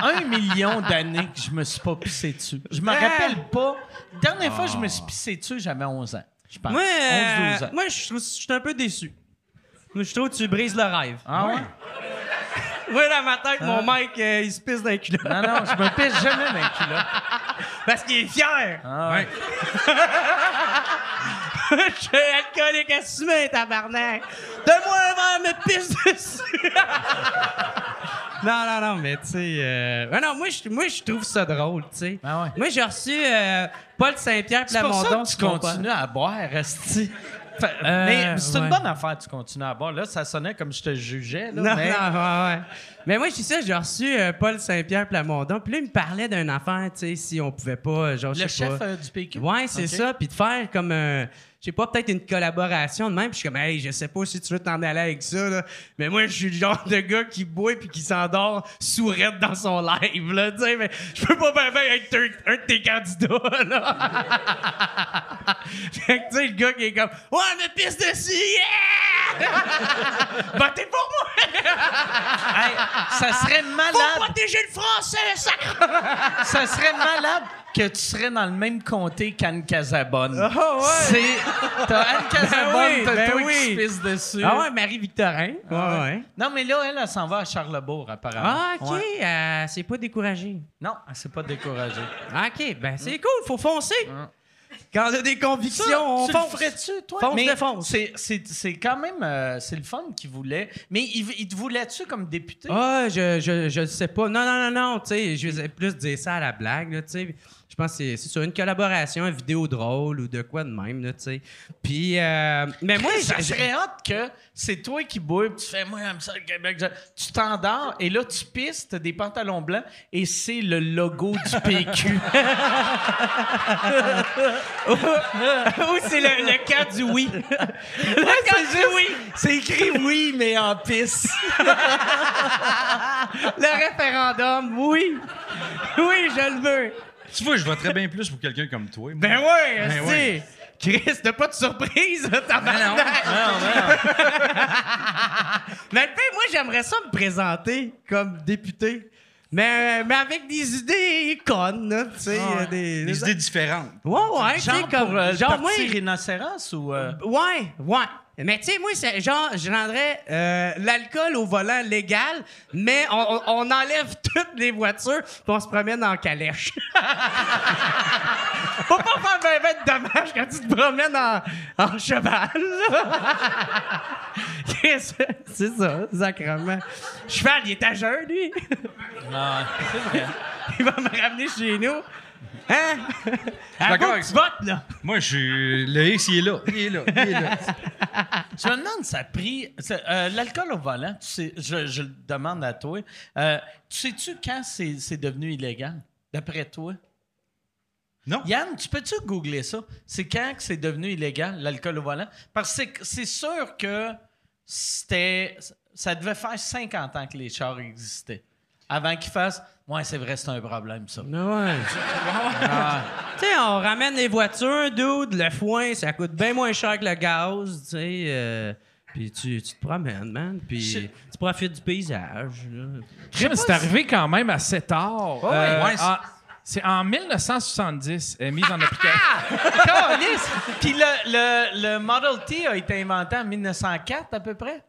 un million d'années que je me suis pas pissé dessus. Je me Ah. rappelle pas. La dernière fois que je me suis pissé dessus, j'avais 11 ans. Je pense. Moi, euh, 11-12 ans. moi je suis un peu déçu. Je trouve que tu brises le rêve. Ah ouais? [LAUGHS] Oui, dans ma tête, mon mec, euh, il se pisse dans les culottes. Non, non, je me pisse jamais dans les culottes. [LAUGHS] Parce qu'il est fier. Ah ouais. [LAUGHS] Je suis alcoolique assumé, tabarnak. Donne-moi un verre, me pisse dessus. Non, non, non, mais tu sais... euh, non, moi, je moi, je trouve ça drôle, tu sais. Ah ouais. Moi, j'ai reçu euh, Paul Saint-Pierre C'est pour ça Plamondon. que tu continues à boire, Resti. [LAUGHS] Fait- Euh, mais c'est ouais. une bonne affaire tu continues à boire. Là, ça sonnait comme je te jugeais. Là, Non, mais... non, ouais, ouais. Mais moi, je suis ça, j'ai reçu euh, Paul Saint-Pierre Plamondon. Puis là, il me parlait d'une affaire, tu sais, si on pouvait pas, genre, je Le sais chef pas. du PQ? Ouais, c'est ça. Puis de faire comme un. Je sais pas, peut-être une collaboration de même. Puis je suis comme, hey, je sais pas si tu veux t'en aller avec ça, là. Mais moi, je suis le genre de gars qui boit puis qui s'endort sourette dans son live, là. Tu sais, mais je peux pas bien être un, un de tes candidats, [LAUGHS] là. fait que, tu sais, le gars qui est comme, ouais, me pisse dessus, yeah! [LAUGHS] Votez pour moi! Hey, ça serait Faut malade. protéger le français, sacre! ça serait malade que tu serais dans le même comté qu'Anne Casabonne. Ah ouais. C'est. T'as Anne [LAUGHS] Casabonne, oui, t'as ben toi oui. qui se pisse dessus. Ah ouais, Marie-Victorin. Ouais, Ah ouais. Non, mais là, elle, elle s'en va à Charlebourg, apparemment. Ah, OK. Ouais. euh, c'est pas découragé. Non, elle s'est pas découragée. Ah, OK. Ben, c'est cool. Faut foncer. Quand on a des convictions, on tu fonce. le ferais-tu, toi? Fonce, mais défonce. C'est, c'est, c'est quand même... euh, c'est le fun qu'il voulait. Mais il, il te voulait-tu comme député? Ah, je, je, je sais pas. Non, non, non, non. Tu sais, je vais plus dire ça à la blague, là, tu sais. Je pense que c'est- c'est sur une collaboration, une vidéo drôle ou de quoi de même, là, tu sais. Puis, euh, mais moi, ça serait hâte que c'est toi qui bois, puis tu fais « Moi, j'aime ça, le Québec. Tu t'endors, et là, tu pisses, t'as des pantalons blancs, et c'est le logo du PQ. [LAUGHS] Ou c'est le, le cas du oui? [LAUGHS] le cas du oui. c'est écrit « Oui », mais en pisse. [LAUGHS] Le référendum, oui. Oui, je le veux. Tu vois, je voterais bien plus pour quelqu'un comme toi. moi. Ben ouais, Ben ouais. Chris, t'as pas de surprise, t'as Ben non. [LAUGHS] Mais le fait, moi, j'aimerais ça me présenter comme député. Mais, mais avec des idées connes, tu sais. euh, des, Des idées différentes. Ouais, ouais, tu sais, Genre comme. pour euh, genre, moi. rhinocéros ou... euh, Ouais, ouais. Mais tu sais, moi, c'est genre, je rendrais euh, l'alcool au volant légal, mais on, enlève [LAUGHS] toutes les voitures puis on se promène en calèche. [LAUGHS] Faut pas faire ben, ben de dommages quand tu te promènes en, en cheval. [LAUGHS] c'est ça, sacrement. Cheval, il est à jeun, lui. Ah, c'est vrai. Il va me ramener chez nous. Hein? D'accord tu votes, là? Moi, je suis. Le X, il est là. Il est là. Il est là. [LAUGHS] Je me demande, ça a pris. euh, L'alcool au volant, tu sais, je, je le demande à toi. Euh, tu sais-tu quand c'est devenu illégal, d'après toi? Non. Yann, tu peux-tu googler ça? C'est quand que c'est devenu illégal, l'alcool au volant? Parce que c'est- c'est sûr que c'était. Ça devait faire 50 ans que les chars existaient. Avant qu'ils fassent. Ouais, c'est vrai, c'est un problème, ça. Ouais. Tu sais, on ramène les voitures, dude, le foin, ça coûte bien moins cher que le gaz, tu sais. euh, puis tu, tu te promènes, man. Puis tu profites du paysage. là. C'est arrivé quand même assez tard. Ouais, Euh, ouais, c'est- en- c'est en 1970, elle est mise en application. [LAUGHS] Câlisse! Puis le, le, le Model T a été inventé en 1904 à peu près.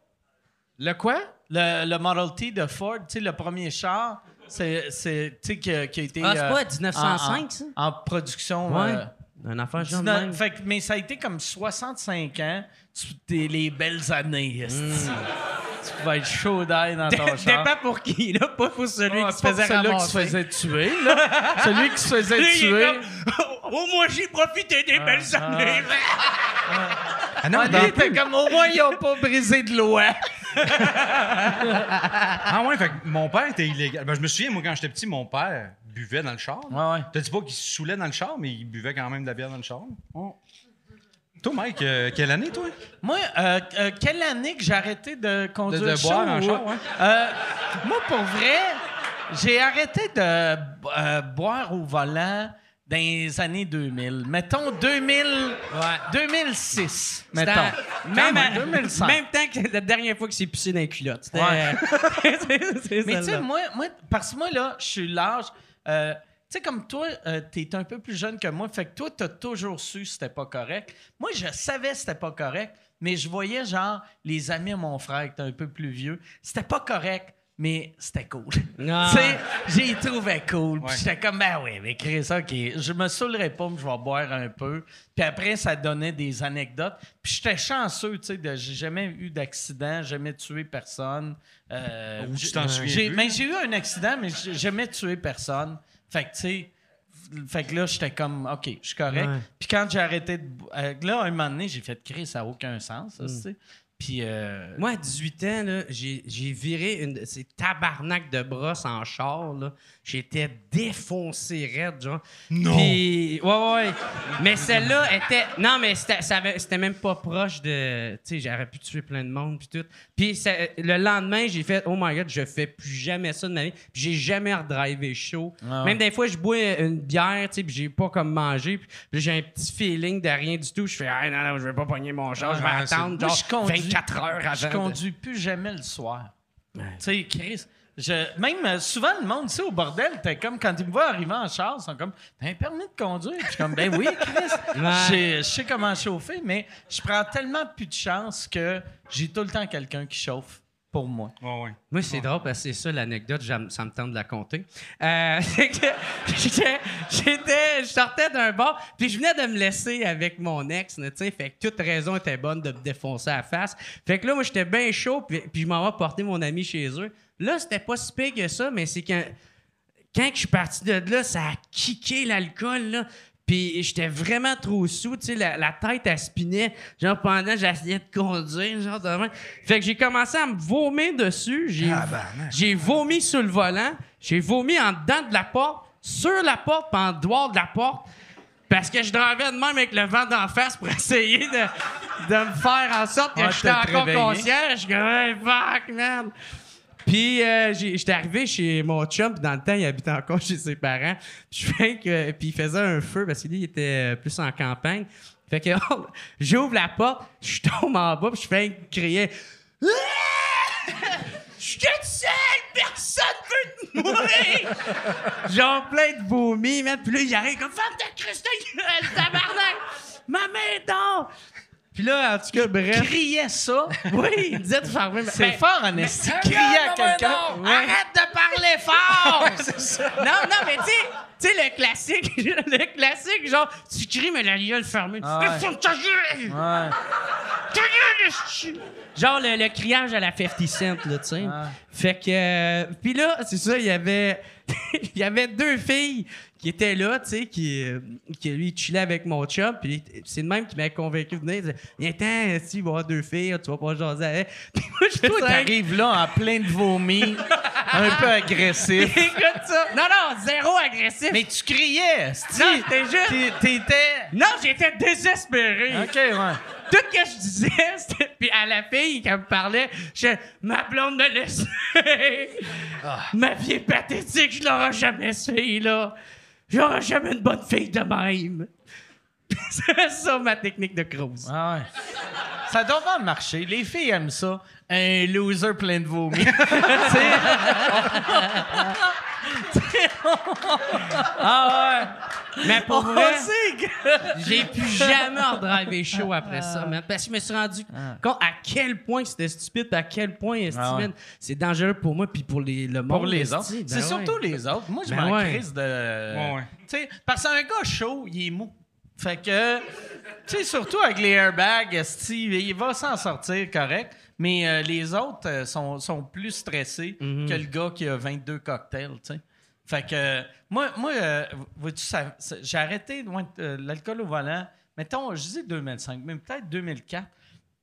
Le quoi? Le, le Model T de Ford, tu sais, le premier char, c'est, c'est tu sais, qui, a- qui a été. Ah, c'est euh, pas 1905, en- ça? En production. Ouais. euh, Un enfant genre fait mais ça a été comme 65 ans. Les belles années. esti. Tu vas être chaud d'ail dans ton char. Dépend pour qui, là. Pas pour celui Ouais, qui se faisait celui-là qui se faisait tuer, là. [LAUGHS] celui qui se faisait est tuer. comme, oh, moi, j'ai profité des belles années. Ah non, [LAUGHS] Ah, lui, t'es comme au moins, ils ont pas brisé de loi. [LAUGHS] Ah ouais, fait que mon père était illégal. Ben, je me souviens, moi, quand j'étais petit, mon père buvait dans le char. Ouais, ouais. T'as dit pas qu'il se saoulait dans le char, mais il buvait quand même de la bière dans le char. Toi, Mike, euh, quelle année, toi? Moi, euh, euh, quelle année que j'ai arrêté de conduire De- de chaud, boire en ou- char, ouais. Euh, moi, pour vrai, j'ai arrêté de euh, boire au volant dans les années 2000. Mettons 2000, 2006, mettons. Même Même, à à- 2005. même temps que la dernière fois que c'est pissé dans les culottes. Ouais. [LAUGHS] c'est- c'est Mais tu sais, moi, moi, parce que moi, là, je suis large. Euh, tu sais, comme toi, euh, t'es un peu plus jeune que moi. Fait que toi, t'as toujours su que c'était pas correct. Moi, je savais que c'était pas correct, mais je voyais, genre, les amis de mon frère qui étaient un peu plus vieux. C'était pas correct, mais c'était cool. [LAUGHS] Ah. Tu sais, j'ai trouvé cool. Puis j'étais comme, ben oui, mais Chris, OK, je me saoulerai pas, mais je vais boire un peu. Puis après, ça donnait des anecdotes. Puis j'étais chanceux, tu sais, de- j'ai jamais eu d'accident, jamais tué personne. Euh, Ou tu j'ai- t'en souviens j'ai- plus? Mais j'ai eu un accident, mais j'ai jamais tué personne. Fait que, tu sais, fait que là, j'étais comme, OK, je suis correct. Ouais. Puis quand j'ai arrêté de. euh, là, un moment donné, j'ai fait, Chris, ça n'a aucun sens, Mm. ça, tu sais. Puis. euh, Moi, à 18 ans, là, j'ai, j'ai viré une de ces tabarnak de brosse en char. Là. J'étais défoncé raide, genre. Non. Puis, ouais, ouais. Mais celle-là était... Non, mais c'était, ça avait- c'était même pas proche de... Tu sais, j'aurais pu tuer plein de monde, puis tout. Puis ça- le lendemain, j'ai fait « Oh my God, je fais plus jamais ça de ma vie. » Puis j'ai jamais redrivé chaud. Ah ouais. Même des fois, je bois une bière, tu sais, puis j'ai pas comme mangé. Puis puis j'ai un petit feeling de rien du tout. Je fais « Ah non, non, je vais pas pogner mon char. je vais Ah, attendre, genre, conduis- 24 heures avant. Je de- conduis plus jamais le soir. Tu sais, Chris, je- même euh, souvent, le monde, tu sais, au bordel, t'es comme, quand ils me voient arriver en char, ils sont comme, t'as un permis de conduire? Puis je suis comme, ben oui, Chris. [LAUGHS] Ouais. Je sais comment chauffer, mais je prends tellement plus de chance que j'ai tout le temps quelqu'un qui chauffe pour moi. Ouais, ouais. Moi, c'est drôle parce que c'est ça l'anecdote, ça me tente de la compter. Euh, [LAUGHS] c'est que j'étais, j'étais- je sortais d'un bar, puis je venais de me laisser avec mon ex, tu sais, fait que toute raison était bonne de me défoncer à la face. Fait que là, moi, j'étais bien chaud, puis, puis je m'en vais porter mon ami chez eux. Là, c'était pas si pire que ça, mais c'est quand, quand je suis parti de là, ça a kické l'alcool, là. Puis j'étais vraiment trop sous, tu sais, la, la tête elle spinait, genre pendant que j'essayais de conduire, genre de même. Fait que j'ai commencé à me vomir dessus, j'ai, Tabarnak. j'ai vomi sur le volant, j'ai vomi en dedans de la porte, sur la porte, puis en dehors de la porte, parce que je dravais de même avec le vent d'en face pour [LAUGHS] essayer de, de me faire en sorte que Ouais, j'étais encore conscient. Je suis comme, hey, fuck, man! Puis euh, j'étais arrivé chez mon chum, puis dans le temps, il habitait encore [LAUGHS] chez ses parents. Puis je il faisait un feu parce que lui il était euh, plus en campagne. Fait que [LAUGHS] j'ouvre la porte, je tombe en bas, puis je fais crier Je suis toute seule, personne veut te mourir! Genre plein de vomi, man. Puis là, il arrive comme femme de Christ, tabarnak! Ma main dort! Puis là, en tout cas, bref. Criait ça. Oui, [LAUGHS] il disait de fermer. C'est Ben, fort, en esti. Crier à quelqu'un. Arrête de parler fort! [LAUGHS] Non, non, mais tu sais, tu sais, le classique, [LAUGHS] le classique, genre, tu cries, mais la gueule fermée. Ah ouais. Gueule! Ouais. Genre le, le criage à la 50 Cent, là, tu sais. Ah. Fait que. euh, Puis là, c'est ça, il y avait. Il y avait deux filles qui étaient là, tu sais, qui, euh, qui lui chillait avec mon chum. Puis c'est le même qui m'a convaincu de venir. Il disait Viens, si, il va y avoir deux filles, tu vas pas jaser avec. [LAUGHS] Puis moi, je Toi, t'arrives là en plein de vomi, un peu agressif. [LAUGHS] Écoute ça. Non, non, zéro agressif. Mais tu criais, esti. Non, c'était juste- T'é- T'étais. Non, j'étais désespéré. OK, ouais. Tout ce que je disais, [LAUGHS] c'était. Puis à la fille, quand elle me parlait, je Ma blonde me laisse. Ma vie est pathétique, je l'aurai jamais, cette fille-là. J'aurai jamais une bonne fille de même. [LAUGHS] C'est ça ma technique de cruise. Ah ouais. Ça doit pas marcher. Les filles aiment ça. Un loser plein de vomi. [LAUGHS] [LAUGHS] ah Mais pour ouais. vrai, On sait que- j'ai plus jamais redriver chaud après ça, man. Parce que je me suis rendu compte à quel point c'était stupide, à quel point, Ah ouais. c'est dangereux pour moi, puis pour les, le monde. Pour les autres. Ben c'est ouais. surtout les autres. Moi, je Ben m'en ouais. crise de. Ouais, ouais. Tu sais, parce qu'un gars chaud, il est mou. Fait que, tu sais, surtout avec les airbags, esti, il va s'en sortir correct. Mais euh, les autres euh, sont, sont plus stressés Mhm. que le gars qui a 22 cocktails, tu sais. Fait que, euh, moi, moi euh, vois-tu, ça- ça- j'ai arrêté euh, l'alcool au volant, mettons, je dis 2005, mais peut-être 2004.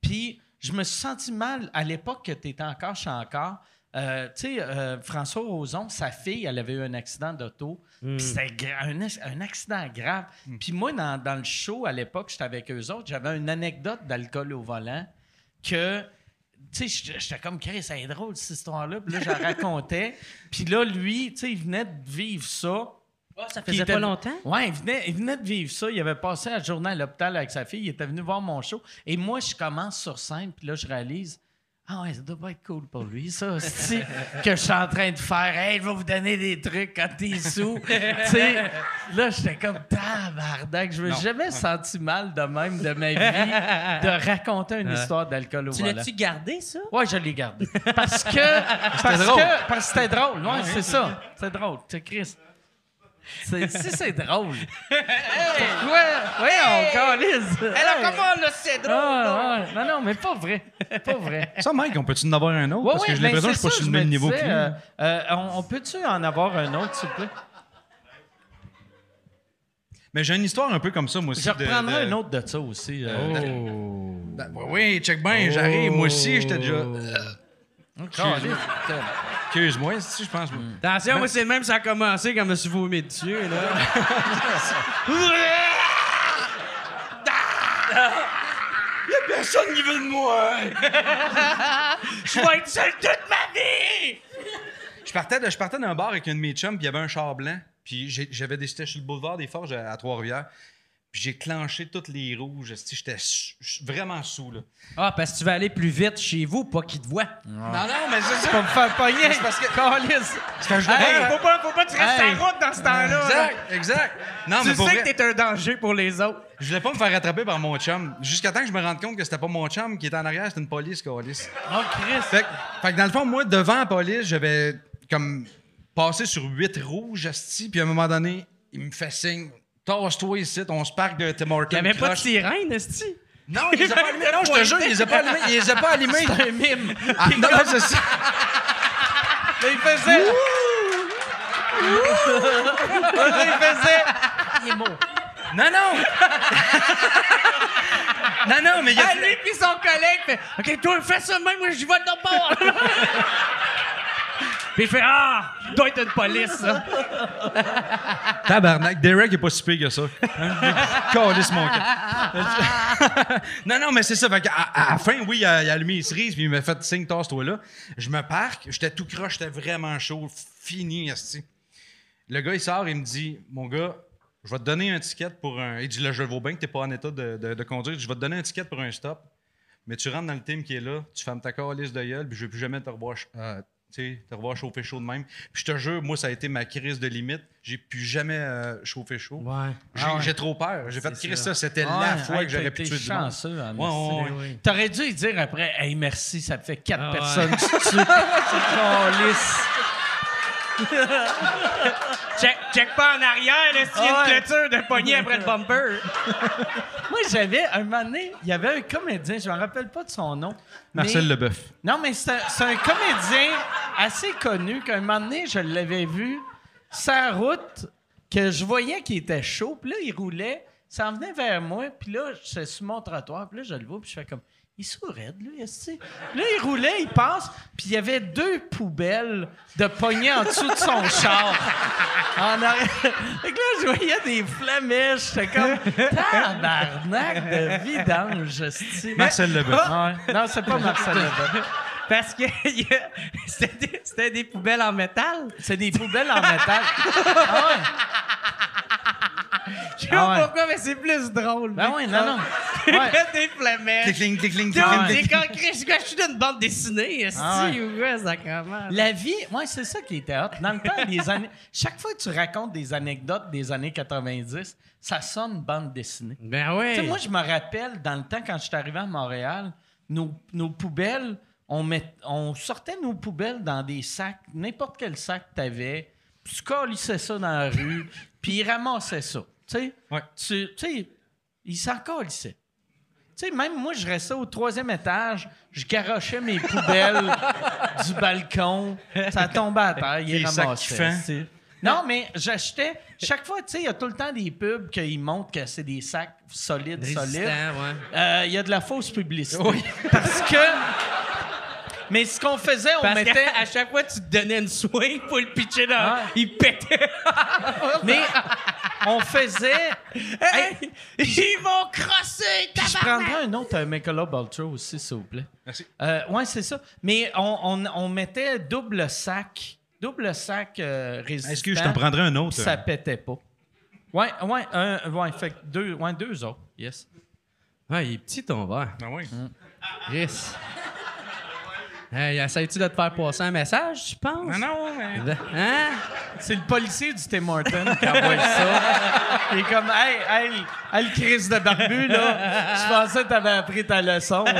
Puis, je me suis senti mal à l'époque que tu étais encore chez encore. Euh, tu sais, François Roson, sa fille, elle avait eu un accident d'auto. Puis c'était gra- un, ac- un accident grave. Puis moi, dans, dans le show, à l'époque, j'étais avec eux autres, j'avais une anecdote d'alcool au volant que, tu sais, j'étais- comme, Chris, c'est drôle, cette histoire-là. Puis là, je la racontais. [LAUGHS] Puis là, lui, tu sais, il venait de vivre ça. ça Puis il faisait était- pas longtemps? Ouais, il venait, il venait de vivre ça. Il avait passé la journée à l'hôpital avec sa fille. Il était venu voir mon show. Et moi, je commence sur scène, puis là, je réalise. Ah ouais, ça doit pas être cool pour lui, ça. c'est que je suis en train de faire. Hey, je vais vous donner des trucs quand t'es sous. tu sais, là, j'étais comme tabarnak. Je me suis jamais senti mal de même de ma vie de raconter une histoire d'alcool au Tu l'as-tu gardé, ça? Ouais, je l'ai gardé. [LAUGHS] Parce que. parce drôle. que. Parce que c'était drôle. Ouais, c'est ça. C'est drôle. Tu sais, Chris. C'est- Si c'est drôle. Pourquoi? Oui, on calise. Alors, comment là, c'est drôle? Ah, ouais. Non, non, mais pas vrai. Pas vrai. [LAUGHS] Ça, Mike, on peut-tu en avoir un autre? Ouais, Parce que ouais, j'ai ben, l'impression que je suis pas sur le même me niveau que lui. euh, euh, on, on peut-tu en avoir un autre, s'il vous plaît? Mais j'ai une histoire un peu comme ça, moi aussi. Je reprendrai de- un autre de ça aussi. euh. Ben, oui, check bien, j'arrive. Moi aussi, j'étais déjà. Excuse-moi, si je pense. moi. Attention, moi, c'est le même, ça a commencé quand je me suis vomi dessus, là. [LAUGHS] Personne qui veut de moi! [LAUGHS] Je vais être seul toute ma vie! Je partais, de- je partais d'un bar avec un de mes chums, puis il y avait un char blanc. Puis j'avais décidé sur le boulevard des Forges à, à Trois-Rivières. J'ai clenché toutes les rouges. J'étais vraiment sous, là. Ah, parce que tu vas aller plus vite chez vous, pas qu'ils te voient. Non, non, mais c'est ça. Pour me faire pogner. C'est parce que- Calice. C'est quand je Hey, faut pas, faut pas que tu restes Hey. sur la route dans ce temps-là. Exact, exact. Non, Tu mais sais vrai, que t'es un danger pour les autres. je voulais pas me faire rattraper par mon chum. Jusqu'à temps que je me rende compte que c'était pas mon chum qui était en arrière, c'était une police, Calis. Oh, Chris. Fait, que- fait que dans le fond, moi, devant la police, j'avais comme passé sur huit rouges, asti, puis à un moment donné, il me fait signe. Tasse-toi ici, on se parque de Tim Hortons. Il y avait pas de sirène, esti. Non, il les a pas allumés. [LAUGHS] Non, je te jure, il les a pas allumés. Il les a pas allumés. [LAUGHS] C'est un mime. Ah, non, non, c'est ça. [LAUGHS] Là, il faisait. Il faisait. Il est mort. Non, non. non, non, mais il y a... Ah, lui puis son collègue fait OK, toi, fais ça de même, moi, j'y vais de bord. Puis il fait Ah, doit être une police, ça. [LAUGHS] Tabarnak, Derek est pas si pire que ça. [LAUGHS] Calisse mon cœur. [LAUGHS] non, non, mais c'est ça. Fait à, à la fin, oui, il a, il a allumé les cerises, puis il m'a fait signe, tasse-toi là. Je me parque, j'étais tout croche, j'étais vraiment chaud, fini, esti. Le gars, il sort, il me dit, mon gars, je vais te donner un ticket pour un. Il dit, là, je le vaux bien que t'es pas en état de, de- de conduire. Je vais te donner un ticket pour un stop, mais tu rentres dans le team qui est là, tu fermes ta calice de gueule, puis je vais plus jamais te revoir. euh, tu sais, te revoir chauffer chaud de même. Puis je te jure, moi, ça a été ma crise de limite. J'ai plus jamais euh, chauffé chaud. Ouais. J'ai j'ai trop peur. J'ai fait Chris, ça, c'était Ah la fois que j'aurais pu tuer chanceux, en Ouais, ouais, esti. ouais. T'aurais dû dire après, hey, merci, ça fait quatre Ah personnes que tu [LAUGHS] tues. C'est. [LAUGHS] Check, check pas en arrière, là, s'il y a Ah ouais. une clôture de poignée après le bumper? [LAUGHS] Moi, j'avais un moment donné, il y avait un comédien, je me rappelle pas de son nom. Marcel mais- Leboeuf. Non, mais c'est un, c'est un comédien assez connu qu'un moment donné, je l'avais vu sa route, que je voyais qu'il était chaud, puis là, il roulait, ça en venait vers moi, puis là, j'étais sur mon trottoir, puis là, je le vois, puis je fais comme, il sourit, lui, Là, il roulait, il passe, puis il y avait deux poubelles de poignées en dessous de son char. En arrière. [LAUGHS] Fait que là, je voyais des flamèches, j'étais comme, tabarnak de vidange. Marcel Leboeuf. Ah ouais. Non, c'est pas Marcel Leboeuf. Parce que [LAUGHS] c'était des, c'était des poubelles en métal. C'est des poubelles en métal. Ah ouais. [LAUGHS] Je sais Ah pourquoi, mais c'est plus drôle. Ben ouais, non, non. Fait [LAUGHS] des flamèches. Ah C'est clic. quand Chris, je suis d'une bande dessinée, esti, Ah ouais. ou quoi, sacrément. La vie, ouais, c'est ça qui était hot. Dans le temps des [LAUGHS] années. Chaque fois que tu racontes des anecdotes des années 90, ça sonne bande dessinée. Ben Tu ouais. sais, moi, je me rappelle, dans le temps, quand je suis arrivé à Montréal, nos, nos poubelles, on, met, on sortait nos poubelles dans des sacs, n'importe quel sac que tu avais, puis tu colissais ça dans la rue, puis ils ramassaient ça. Tu sais, Ouais. tu tu sais, ils s'en. Tu sais, même moi, je restais au troisième étage, je garochais mes poubelles [LAUGHS] du balcon, ça tombait à terre, tu sais. Non, mais j'achetais. Chaque fois, tu sais, il y a tout le temps des pubs qui montrent que c'est des sacs solides, solides. Ouais. Euh, Il y a de la fausse publicité. Parce que. Mais ce qu'on faisait, on Parce mettait. à chaque fois que tu te donnais une swing pour le pitcher dans... Il pétait. [LAUGHS] Mais on faisait. Hey, ils vont crosser, Puis je tabarnak! prendrais un autre euh, Michelob Ultra aussi, s'il vous plaît. Merci. Euh, ouais, c'est ça. Mais on, on- on mettait double sac. Double sac euh, résistant. Est-ce que je t'en prendrais un autre? Ça pétait pas. Ouais, ouais, un, ouais, fait deux, ouais, deux autres. Yes. Ouais, il est petit ton verre. Ah oui. Yes. Hey, essayes-tu de te faire passer un message, tu penses? Non, non, mais... Hein? C'est le policier du Tim Hortons [LAUGHS] qui envoie ça. Il est comme, hey, hey, hey, le Chris de barbu, là. Je pensais que t'avais appris ta leçon. [LAUGHS]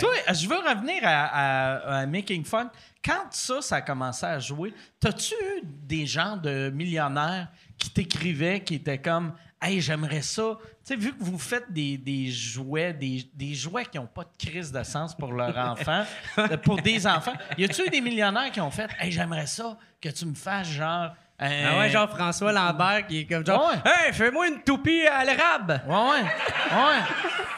Toi, je veux revenir à, à- à Making Fun. Quand ça, ça a commencé à jouer, t'as-tu eu des gens de millionnaires qui t'écrivaient, qui étaient comme, hey, j'aimerais ça. Tu sais, vu que vous faites des, des jouets, des, des jouets qui n'ont pas de crise de sens pour leurs [LAUGHS] enfants, euh, pour des enfants, y a-tu eu des millionnaires qui ont fait, hey, j'aimerais ça que tu me fasses genre. un- Ah ouais, genre François Lambert qui est comme genre Ouais. Hey, fais-moi une toupie à l'érable! Ouais, ouais. Ouais.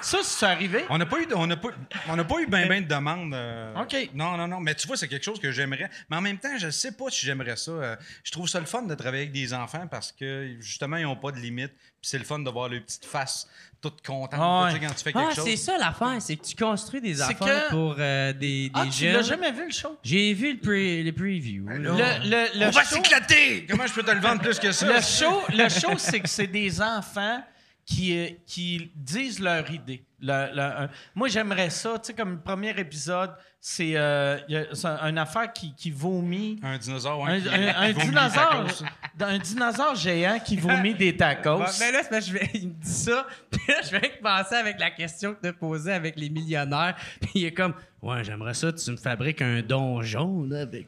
Ça, c'est arrivé? On n'a pas eu, de- on n'a pas, on n'a pas eu ben ben de demandes. euh, OK. Non, non, non. Mais tu vois, c'est quelque chose que j'aimerais. Mais en même temps, je ne sais pas si j'aimerais ça. Euh, je trouve ça le fun de travailler avec des enfants parce que justement, ils n'ont pas de limite. Puis c'est le fun de voir leur petite face toute contente Ah tu ouais. sais, quand tu fais quelque Ah, chose. c'est ça l'affaire, c'est que tu construis des affaires que- pour euh, des, des Ah, tu l'as jamais vu, le show? J'ai vu le, pre- le preview. là. Le, le, le on va show- s'éclater! Comment je peux te le vendre plus que ça? Le show, le show c'est que c'est des enfants qui, euh, qui disent leur idée. Le- le- un- moi, j'aimerais ça. Tu sais, comme le premier épisode, c'est euh, une affaire qui, qui vomit. Un dinosaure, Un, qui- un- un dinosaure, un dinosaure géant qui vomit des [LAUGHS] tacos. Bon, ben là, je vais, [LAUGHS] il me dit ça, [LAUGHS] puis là, je vais penser avec la question que tu as posée avec les millionnaires, puis il est comme, ouais, j'aimerais ça, tu me fabriques un donjon, là, avec...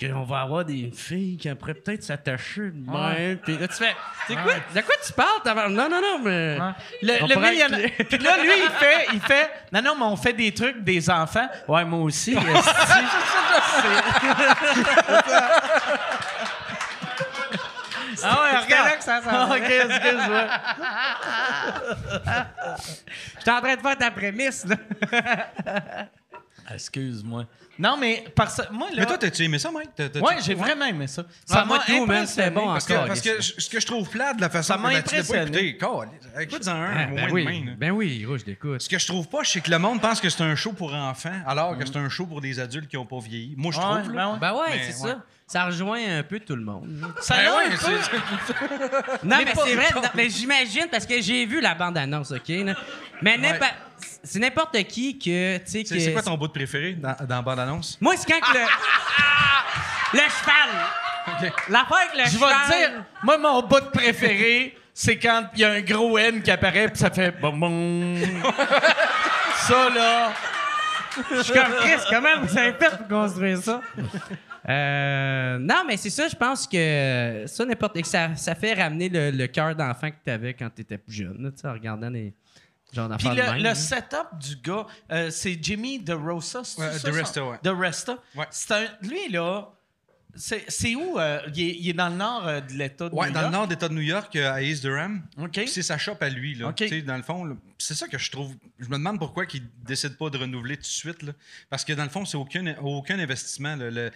qu'on va avoir des filles qui après peut-être s'attacher de même, puis là, tu fais, c'est quoi, de quoi tu parles? t'as- Non, non, non, mais... Ouais. Le, On le pourrait millionnaire- être- Puis là, lui, il fait, il fait, non, non, mais on fait des trucs des enfants. Ouais, moi aussi. esti. [LAUGHS] C'est- ah ouais, regarde. ça s'en ok, excuse-moi. J'étais en train de faire ta prémisse, là. Excuse-moi. Non, mais parce moi, là. Mais toi, t'as-tu aimé ça, Mike? Ouais, j'ai vraiment aimé ça. Ça m'a impressionné. c'était bon Parce que, encore. parce que ce que je trouve plate de la façon Ça m'a que ben, tu l'as pas impressionné. Écoute-en un, Ah, ben moins oui, demain, là. ben oui, je l'écoute. Ce que je trouve pas, c'est que le monde pense que c'est un show pour enfants, alors que c'est un show pour des adultes qui n'ont pas vieilli. Moi, je trouve. ben ouais. Ben ouais, Mais, c'est ouais. ça. Ça rejoint un peu tout le monde. Ça Ben ouais, c'est- [LAUGHS] Non, Mais c'est vrai. non, mais j'imagine parce que j'ai vu la bande-annonce, OK? là. Mais c'est n'importe qui que, tu sais, que... C'est c'est quoi ton bout de préféré dans, dans la bande-annonce? Moi, c'est quand que le... [LAUGHS] le cheval. L'affaire avec le Je vais cheval... te dire, moi, mon bout préféré, c'est quand il y a un gros N qui apparaît puis ça fait bon bon. [LAUGHS] ça, là. Je suis comme Chris, comment vous avez fait pour construire ça? Euh, non, mais c'est ça, je pense que ça, n'importe que ça, ça fait ramener le, le cœur d'enfant que tu avais quand tu étais plus jeune, là, tu sais, en regardant les genres Puis d'affaires de le, même, le setup du gars, euh, c'est Jimmy DeRosa. c'est Ouais, ça, DeResta, son- ouais. Ouais. C'est un, lui, là, c'est c'est où? euh, il, est, il est dans le nord euh, de l'État de Ouais, New dans le York? nord d'État de New York, euh, à East Durham. OK. Puis C'est sa shop à lui, là. OK. Tu sais, Dans le fond, là, c'est ça que je trouve. Je me demande pourquoi il décide pas de renouveler tout de suite. Là. Parce que dans le fond, c'est aucun, aucun investissement. là. Le-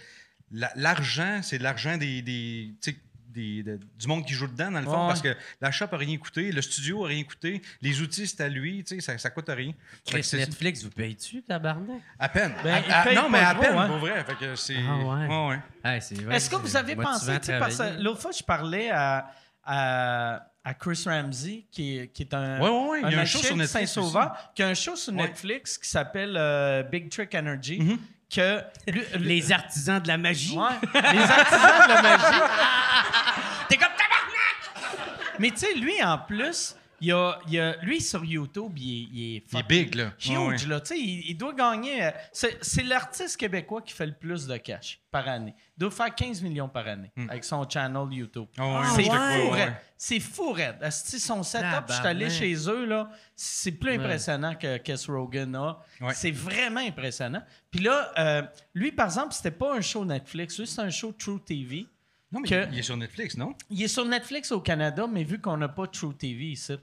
la- L'argent, c'est de l'argent des, des, tu sais, des- de- du monde qui joue dedans, dans le fond, Ouais. parce que la shop a rien coûté, le studio a rien coûté, les outils, c'est à lui, tu sais, ça, ça coûte rien. Chris, Netflix, vous payez-tu, tabarnak? À peine. Ben, À- à- non, mais à gros, peine, hein. pour vrai. Fait que c'est. Ah ouais. ouais, ouais. Hey, c'est vrai, Est-ce que vous avez pensé, à tu sais, parce l'autre fois, je parlais à, à, à Chris Ramsey, qui est, qui est un, Ouais, un show sur Netflix Saint-Sauveur, qui a un show sur Ouais. Netflix qui s'appelle euh, Big Trick Energy, Mhm. Que... lui- Les artisans de la magie. Ouais, les artisans de la magie. [LAUGHS] T'es comme tabarnak! Mais tu sais, lui, en plus, il a, il a- lui, sur YouTube, il est, il est Il est big, là. Huge, Ouais, ouais. là. Tu sais, il, il doit gagner... euh, C'est c'est l'artiste québécois qui fait le plus de cash par année. Il doit faire 15 millions par année avec son channel YouTube. Ah ouais, c'est je sais fou, ouais, raide. ouais. C'est fou, raide. Asti, Son setup, je suis allé chez eux, là. C'est plus impressionnant que qu'est-ce Rogan a. Ouais. C'est vraiment impressionnant. Puis là, euh, lui, par exemple, c'était pas un show Netflix. Lui, c'est un show True TV. Non, mais que- il est sur Netflix, non? Il est sur Netflix au Canada, mais vu qu'on n'a pas True TV ici.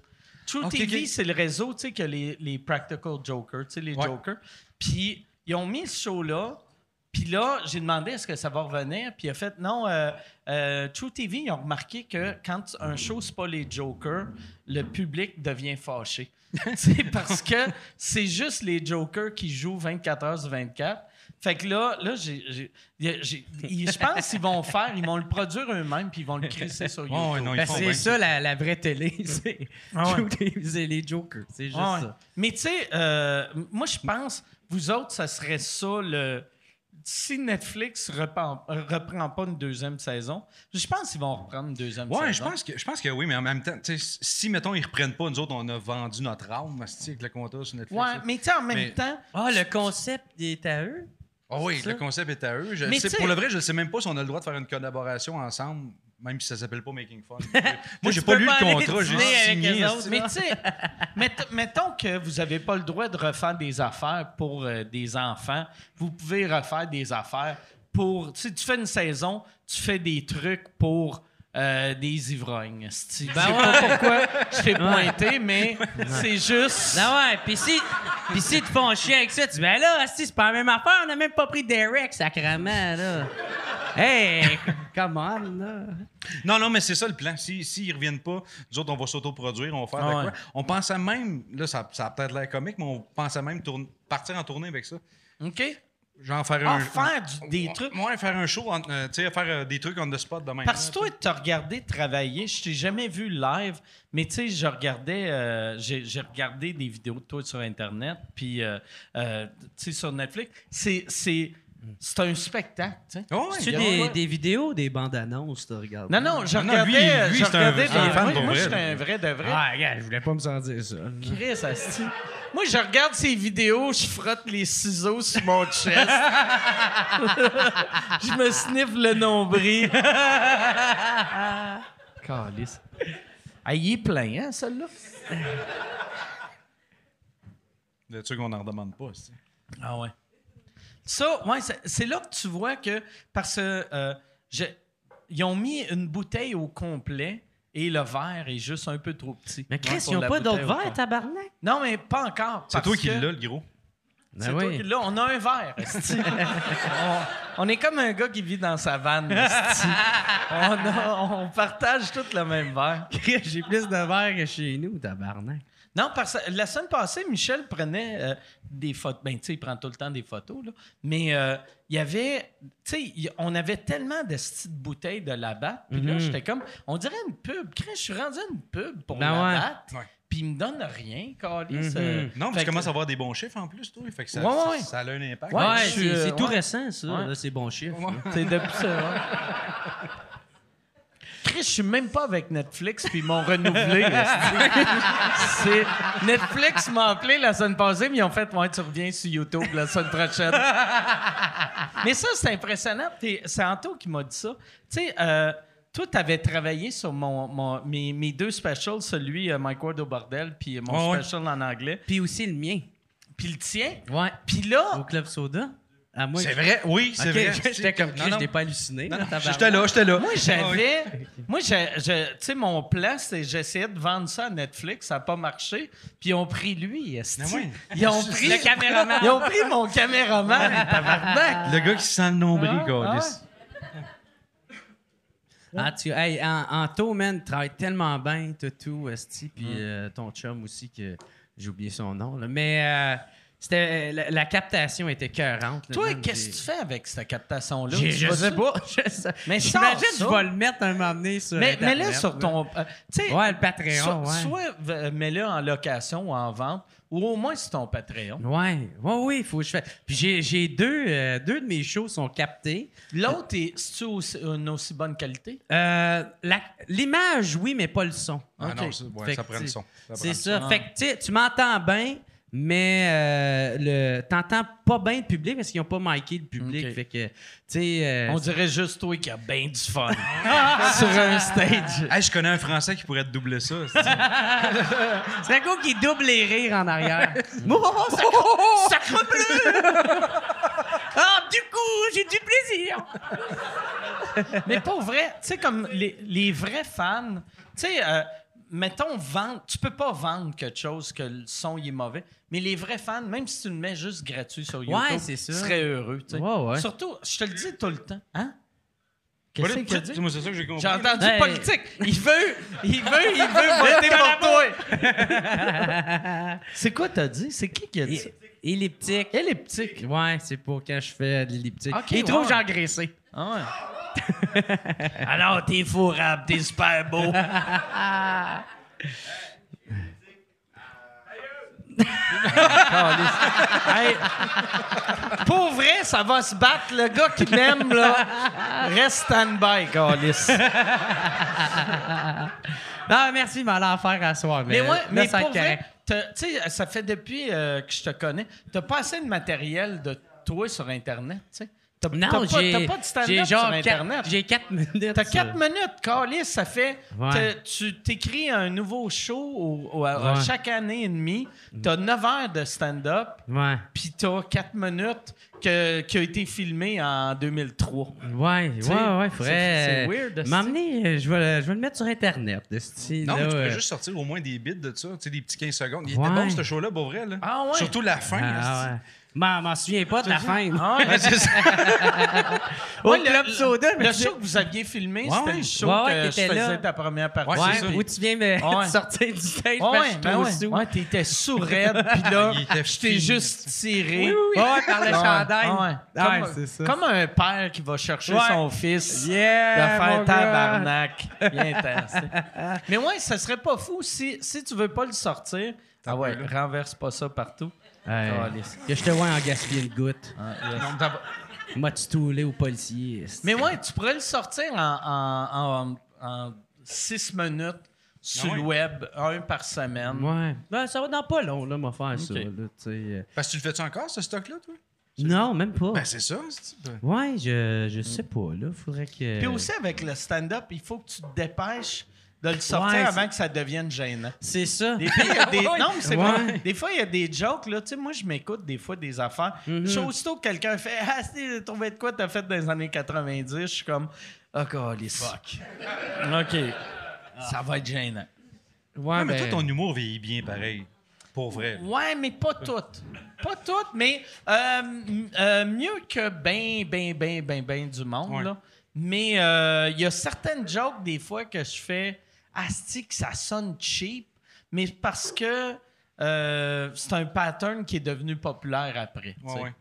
True TV, c'est le réseau, tu sais, que les, les Practical Jokers, tu sais, les Ouais. Jokers. Puis, ils ont mis ce show-là. Puis là, j'ai demandé est-ce que ça va revenir. Puis il a fait non. euh, euh, True TV, ils ont remarqué que quand un show, c'est pas les Jokers, le public devient fâché. [LAUGHS] c'est parce que c'est juste les Jokers qui jouent 24 heures sur 24. Fait que là, là j'ai, je pense qu'ils vont faire, ils vont le produire eux-mêmes, puis ils vont le crisser sur [LAUGHS] YouTube. Ben, font c'est ça, la, la vraie télé. [LAUGHS] C'est Ah ouais. les jokers. C'est juste Ouais. ça. Mais tu sais, euh, moi, je pense, vous autres, ça serait ça le. Si Netflix reprend, reprend pas une deuxième saison, je pense qu'ils vont reprendre une deuxième saison. Ouais, je pense, que, je pense que oui, mais en même temps, si, mettons, ils reprennent pas, nous autres, on a vendu notre âme, avec le contrat sur Netflix. Ouais, là. mais tu sais, en même Mais- temps, Ah, le concept il est à eux? Ah oui, le concept est à eux. Je Mais pour le vrai, je ne sais même pas si on a le droit de faire une collaboration ensemble, même si ça s'appelle pas Making Fun. [LAUGHS] Moi, j'ai pas lu pas le contrat, j'ai signé. autres, mais tu sais, mett- mettons que vous n'avez pas le droit de refaire des affaires pour euh, des enfants. Vous pouvez refaire des affaires pour. Tu sais, tu fais une saison, tu fais des trucs pour euh, des ivrognes. esti. Je Ben sais ouais. pas pourquoi je t'ai pointé, mais c'est juste. Ben ouais, pis si, pis si te font chier avec ça, tu dis, ben là, si c'est pas la même affaire, on a même pas pris Derek, sacrement, là. Hey, come on, là. Non, non, mais c'est ça le plan. S'ils si, reviennent pas, nous autres, on va s'autoproduire, on va faire de ouais. quoi. On pensait même, là, ça, ça a peut-être l'air comique, mais on pensait même tourner- partir en tournée avec ça. OK? Genre faire Ah, un. faire du- des trucs. Ouais, faire un show, euh, tu sais, faire euh, des trucs on the spot de même. Parce que toi, tu as regardé travailler. Je t'ai jamais vu live, mais tu sais, je regardais, euh, j'ai regardé des vidéos de toi sur Internet, puis euh, euh, tu sais, sur Netflix. C'est c'est c'est un spectacle, tu sais. Oh, regarde. des, ouais. des vidéos, des bandes annonces, tu regardes? Non, non, je Non, non, regardais. lui, lui, je c'est un- regardais c'est un des- fan moi, moi, vrai, j'étais un vrai de vrai. Ah, regarde, je voulais pas me sentir ça. Chris. Moi, je regarde ces vidéos, je frotte les ciseaux sur mon chest. je me sniffe le nombril. Calice. Ah, il est plein, hein, celle-là? Des trucs qu'on n'en redemande pas. c'est- Ah ouais. Ça, ouais, c'est- c'est là que tu vois que parce que euh, je- ils ont mis une bouteille au complet et le verre est juste un peu trop petit. Mais Chris, ils ont la pas d'autres au verres, tabarnak? Non, mais pas encore. C'est toi qui l'as, le gros. C'est Ben toi oui. qui l'as. On a un verre. [LAUGHS] on, on est comme un gars qui vit dans sa vanne. on, a- on partage tout le même verre. Chris, J'ai plus de verres que chez nous, tabarnak. Non, parce que la semaine passée, Michel prenait euh, des photos. Ben, tu sais, il prend tout le temps des photos, là. Mais euh, il y avait. Tu sais, on avait tellement de petites bouteilles de la batte. Puis là, Mhm. j'étais comme. On dirait une pub. Je suis rendu à une pub pour Ben la ouais. batte. Ouais. Puis il me donne rien, Carlis. Mhm. euh, Non, mais tu commences à avoir des bons chiffres en plus, toi. Fait que ça, Ouais, ça- ouais. ça a un impact. Ouais, c'est euh, c'est tout ouais. récent, ça. Ouais. là, C'est bon chiffre. là. C'est depuis ça, ouais. [LAUGHS] Chris, je suis même pas avec Netflix puis ils m'ont renouvelé. [LAUGHS] C'est Netflix m'a appelé la semaine passée, mais ils ont fait ouais, tu reviens sur YouTube la semaine prochaine. mais ça, c'est impressionnant. C'est Anto qui m'a dit ça. Tu sais, euh, toi, tu avais travaillé sur mon, mon- mes, mes deux specials, celui euh, Mike Ward au bordel, puis mon ouais. special en anglais, Puis aussi le mien. puis le tien? Ouais. Puis là, Au Club Soda. Moi, C'est vrai, oui, c'est vrai. [LAUGHS] J'étais comme Non, non. je t'ai pas halluciné. J'étais là, j'étais là. Moi, Ah oui. j'avais. Moi, j'ai- je- tu sais, mon plan, c'est j'essayais de vendre ça à Netflix, ça n'a pas marché. Puis ils ont pris lui. Ah ouais. Ils ont [LAUGHS] pris Le caméraman. Ils ont pris mon caméraman, tabarnak. Le gars qui sent le nombril, Ah. Ah, tu, hey, en, Anto, man, travaille tellement bien, tout, Esti, puis euh, ton chum aussi, que j'ai oublié son nom. là. Mais euh, c'était, la, la captation était cœurante. là, Toi, qu'est-ce que tu fais avec cette captation-là? [LAUGHS] Je sais pas. Je sais. Mais J'imagine que je vais le mettre un moment donné sur Mais Internet, mets-le sur là. ton. euh, tu sais, Ouais, le Patreon, so- ouais. Soit euh, mets-le en location ou en vente, ou au moins sur ton Patreon. Ouais, ouais, oui, il faut que je fasse. Puis j'ai, j'ai deux, euh, deux de mes shows sont captés. L'autre, est- c'est-tu aussi- une aussi bonne qualité? Euh, la- l'image, oui, mais pas le son. Ah non, ça, ouais, prend le son. Ça prend C'est le ça. son. Fait que, tu m'entends bien, mais euh, le, t'entends pas bien le public parce qu'ils n'ont pas miké le public. Fait que, euh, On dirait juste toi qui a bien du fun [LAUGHS] [LAUGHS] sur un stage. Hey, je connais un Français qui pourrait te doubler ça. [LAUGHS] c'est- gars qui double les rires en arrière. oh, sacre, sacre bleu! Ah, du coup, j'ai du plaisir! Mais pour vrai, tu sais, comme les, les vrais fans, tu sais, euh, mettons, vendre, tu peux pas vendre quelque chose que le son il est mauvais, mais les vrais fans, même si tu le mets juste gratuit sur YouTube, Ouais, c'est ça. seraient heureux. tu sais. Ouais, ouais. Surtout, je te le dis tout le temps. Hein? Qu'est-ce qu'il a dit? Moi, c'est ça que j'ai compris. J'ai entendu Hey. politique. Il veut, il veut, il veut [LAUGHS] voter pour toi. c'est quoi t'as dit? C'est qui qui a dit ça? Elliptique. Elliptique. Ouais, c'est pour quand je fais de l'elliptique. Il trouve que j'ai engraissé. Ah ouais. [LAUGHS] Alors, t'es fourrable, t'es super beau. [LAUGHS] Hey, pour vrai, ça va se battre. Le gars qui m'aime, là, reste stand-by, Calis. Non, [LAUGHS] merci, mais en faire à soir. Mais, Mais ouais, mais va pour vrai, tu sais, ça fait depuis euh, que je te connais, t'as pas assez de matériel de toi sur Internet, tu sais? T'as pas, pas de stand-up sur Internet. quatre- J'ai 4 minutes. T'as 4 minutes, Calis, ça fait. Ouais. Tu t'écris un nouveau show au- au- à- chaque année et demie. T'as 9 heures de stand-up, Ouais. puis t'as 4 minutes que- qui a été filmé en 2003. Ouais, sais, ouais, ouais, c'est- faudrait. c'est weird. M'emmener, euh, je vais, le- je vais le mettre sur Internet. Non, là, mais tu peux euh, juste sortir au moins des bits de ça, tu sais, des petits 15 secondes. Il Ouais. était bon, ce show-là, pour vrai. Là. Ah ouais? Surtout la fin. Ah. M'en m'en souviens pas de la fin. Ah ouais? Ouais, c'est ça. Au [LAUGHS] Ouais, le- Club le- Soda, mais Le tu- show que vous aviez filmé, Ouais, c'était le show Ouais, ouais, que je t'étais faisais là. ta première partie. Ouais, où tu viens me Ouais. [LAUGHS] sortir du stage Ouais, parce que ouais, je suis trop ouais. sous. Ouais, t'étais sourd-raide, [LAUGHS] puis là, Il était je t'ai fini, juste tiré. Oui, oui, oui. Ouais, par le Ouais, chandail. ouais. Ouais, Comme, c'est ça. comme un père qui va chercher Ouais. son fils. Yeah, de faire gars. tabarnak. Bien intense. Mais ouais, ça serait pas fou si, si tu veux pas le sortir. Ah ouais, renverse pas ça partout. Que je te vois en gaspiller une goutte. Ah, yes. Non, t'as- M'as-tu toulé au policier? Mais ouais, tu pourrais le sortir en, en, en, en six minutes sur Ah ouais? le web, un par semaine. Ouais. Ben, ça va dans pas long, là, m'a faire ça. Là, tu euh. Parce que tu le fais-tu encore, ce stock-là, toi? Non, même pas. Ben, c'est ça. c'est- ben. Ouais, je, je sais pas, là. Faudrait que. Puis aussi avec le stand-up, il faut que tu te dépêches de le sortir Ouais, avant que ça devienne gênant. C'est ça. Des fois, il y a des... [LAUGHS] Non, mais c'est Ouais. vrai. Des fois, il y a des jokes, là. Tu sais, moi, je m'écoute des fois des affaires. Mhm. Je Aussitôt que quelqu'un fait Ah, j'ai trouvé de quoi t'as fait dans les années 90, je suis comme Oh, calice. Fuck. [LAUGHS] OK. Ça va être gênant. Ouais, mais ben, toi, ton humour vieillit bien pareil. Pour vrai. Ouais, mais pas toutes. Pas toutes, mais euh, euh, mieux que ben, ben, ben, ben, ben du monde, Ouais. là. Mais euh, il y a certaines jokes, des fois, que je fais Asti, que ça sonne cheap, mais parce que euh, c'est un pattern qui est devenu populaire après. Ouais, ouais.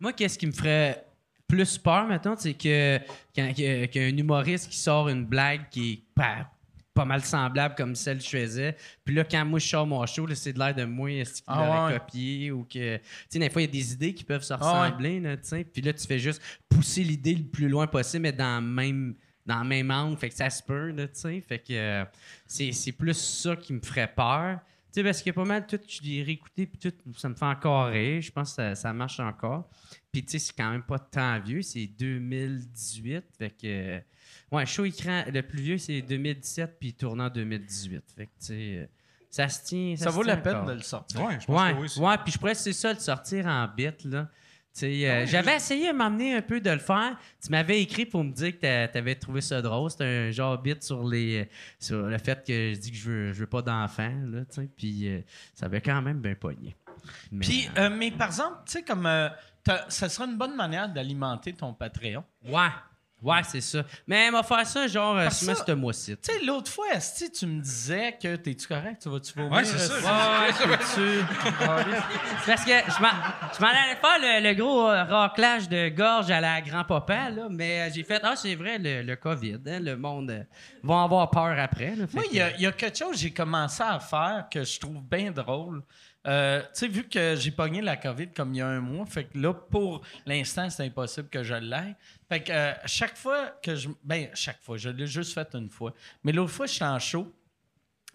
Moi, qu'est-ce qui me ferait plus peur, maintenant, c'est que qu'un humoriste qui sort une blague qui est pas, pas mal semblable comme celle que je faisais, puis là, quand moi je sors mon show, c'est de l'air de moi, est-ce qu'il Ah ouais. copié ou que. Tu sais, des fois, il y a des idées qui peuvent se Ah ouais. ressembler, là, sais, puis là, tu fais juste pousser l'idée le plus loin possible, mais dans le même. Dans le même angle, fait que ça se peut, tu sais. Fait que euh, c'est c'est plus ça qui me ferait peur. Tu sais, parce que pas mal tout, je l'ai réécouté, puis tout, ça me fait encore rire. Je pense que ça, ça marche encore. Puis, tu sais, c'est quand même pas tant vieux, c'est 2018. Fait que. euh, Ouais, show écran, le plus vieux, c'est 2017, puis il tourne en 2018. Fait que, tu sais, euh, ça se tient. Ça se vaut tient la peine encore. de le sortir. Ouais, je pense Ouais, que oui. ouais, puis je pourrais, c'est ça, le sortir en bit, là. Sais, Ah euh, J'avais essayé de m'emmener un peu de le faire. Tu m'avais écrit pour me dire que tu avais trouvé ça drôle. C'était un genre bit sur les sur le fait que je dis que je veux, je veux pas d'enfants. là, tu sais, Puis euh, ça avait quand même bien pogné. Mais, Puis, euh, mais par exemple, tu sais, comme. euh, ça serait une bonne manière d'alimenter ton Patreon. ouais, ouais, c'est ça. Mais elle m'a fait ça genre euh, Parce ce mois-ci. Tu sais, l'autre fois, Asti, tu me disais que t'es-tu correct? Tu vas-tu vomir? Ouais, c'est ça. Ouais, [LAUGHS] parce que je m'en, je m'en allais faire le, le gros euh, raclage de gorge à la grand-papa, là, mais euh, j'ai fait Ah, c'est vrai, le, le COVID, hein, le monde euh, va avoir peur après. là. Moi, que- il y, y a quelque chose que j'ai commencé à faire que je trouve bien drôle. Euh, tu sais, vu que j'ai pogné la COVID comme il y a un mois, fait que là, pour l'instant, c'est impossible que je l'aille. Fait que euh, chaque fois que je. Ben, chaque fois, je l'ai juste fait une fois. Mais l'autre fois, j'étais en show.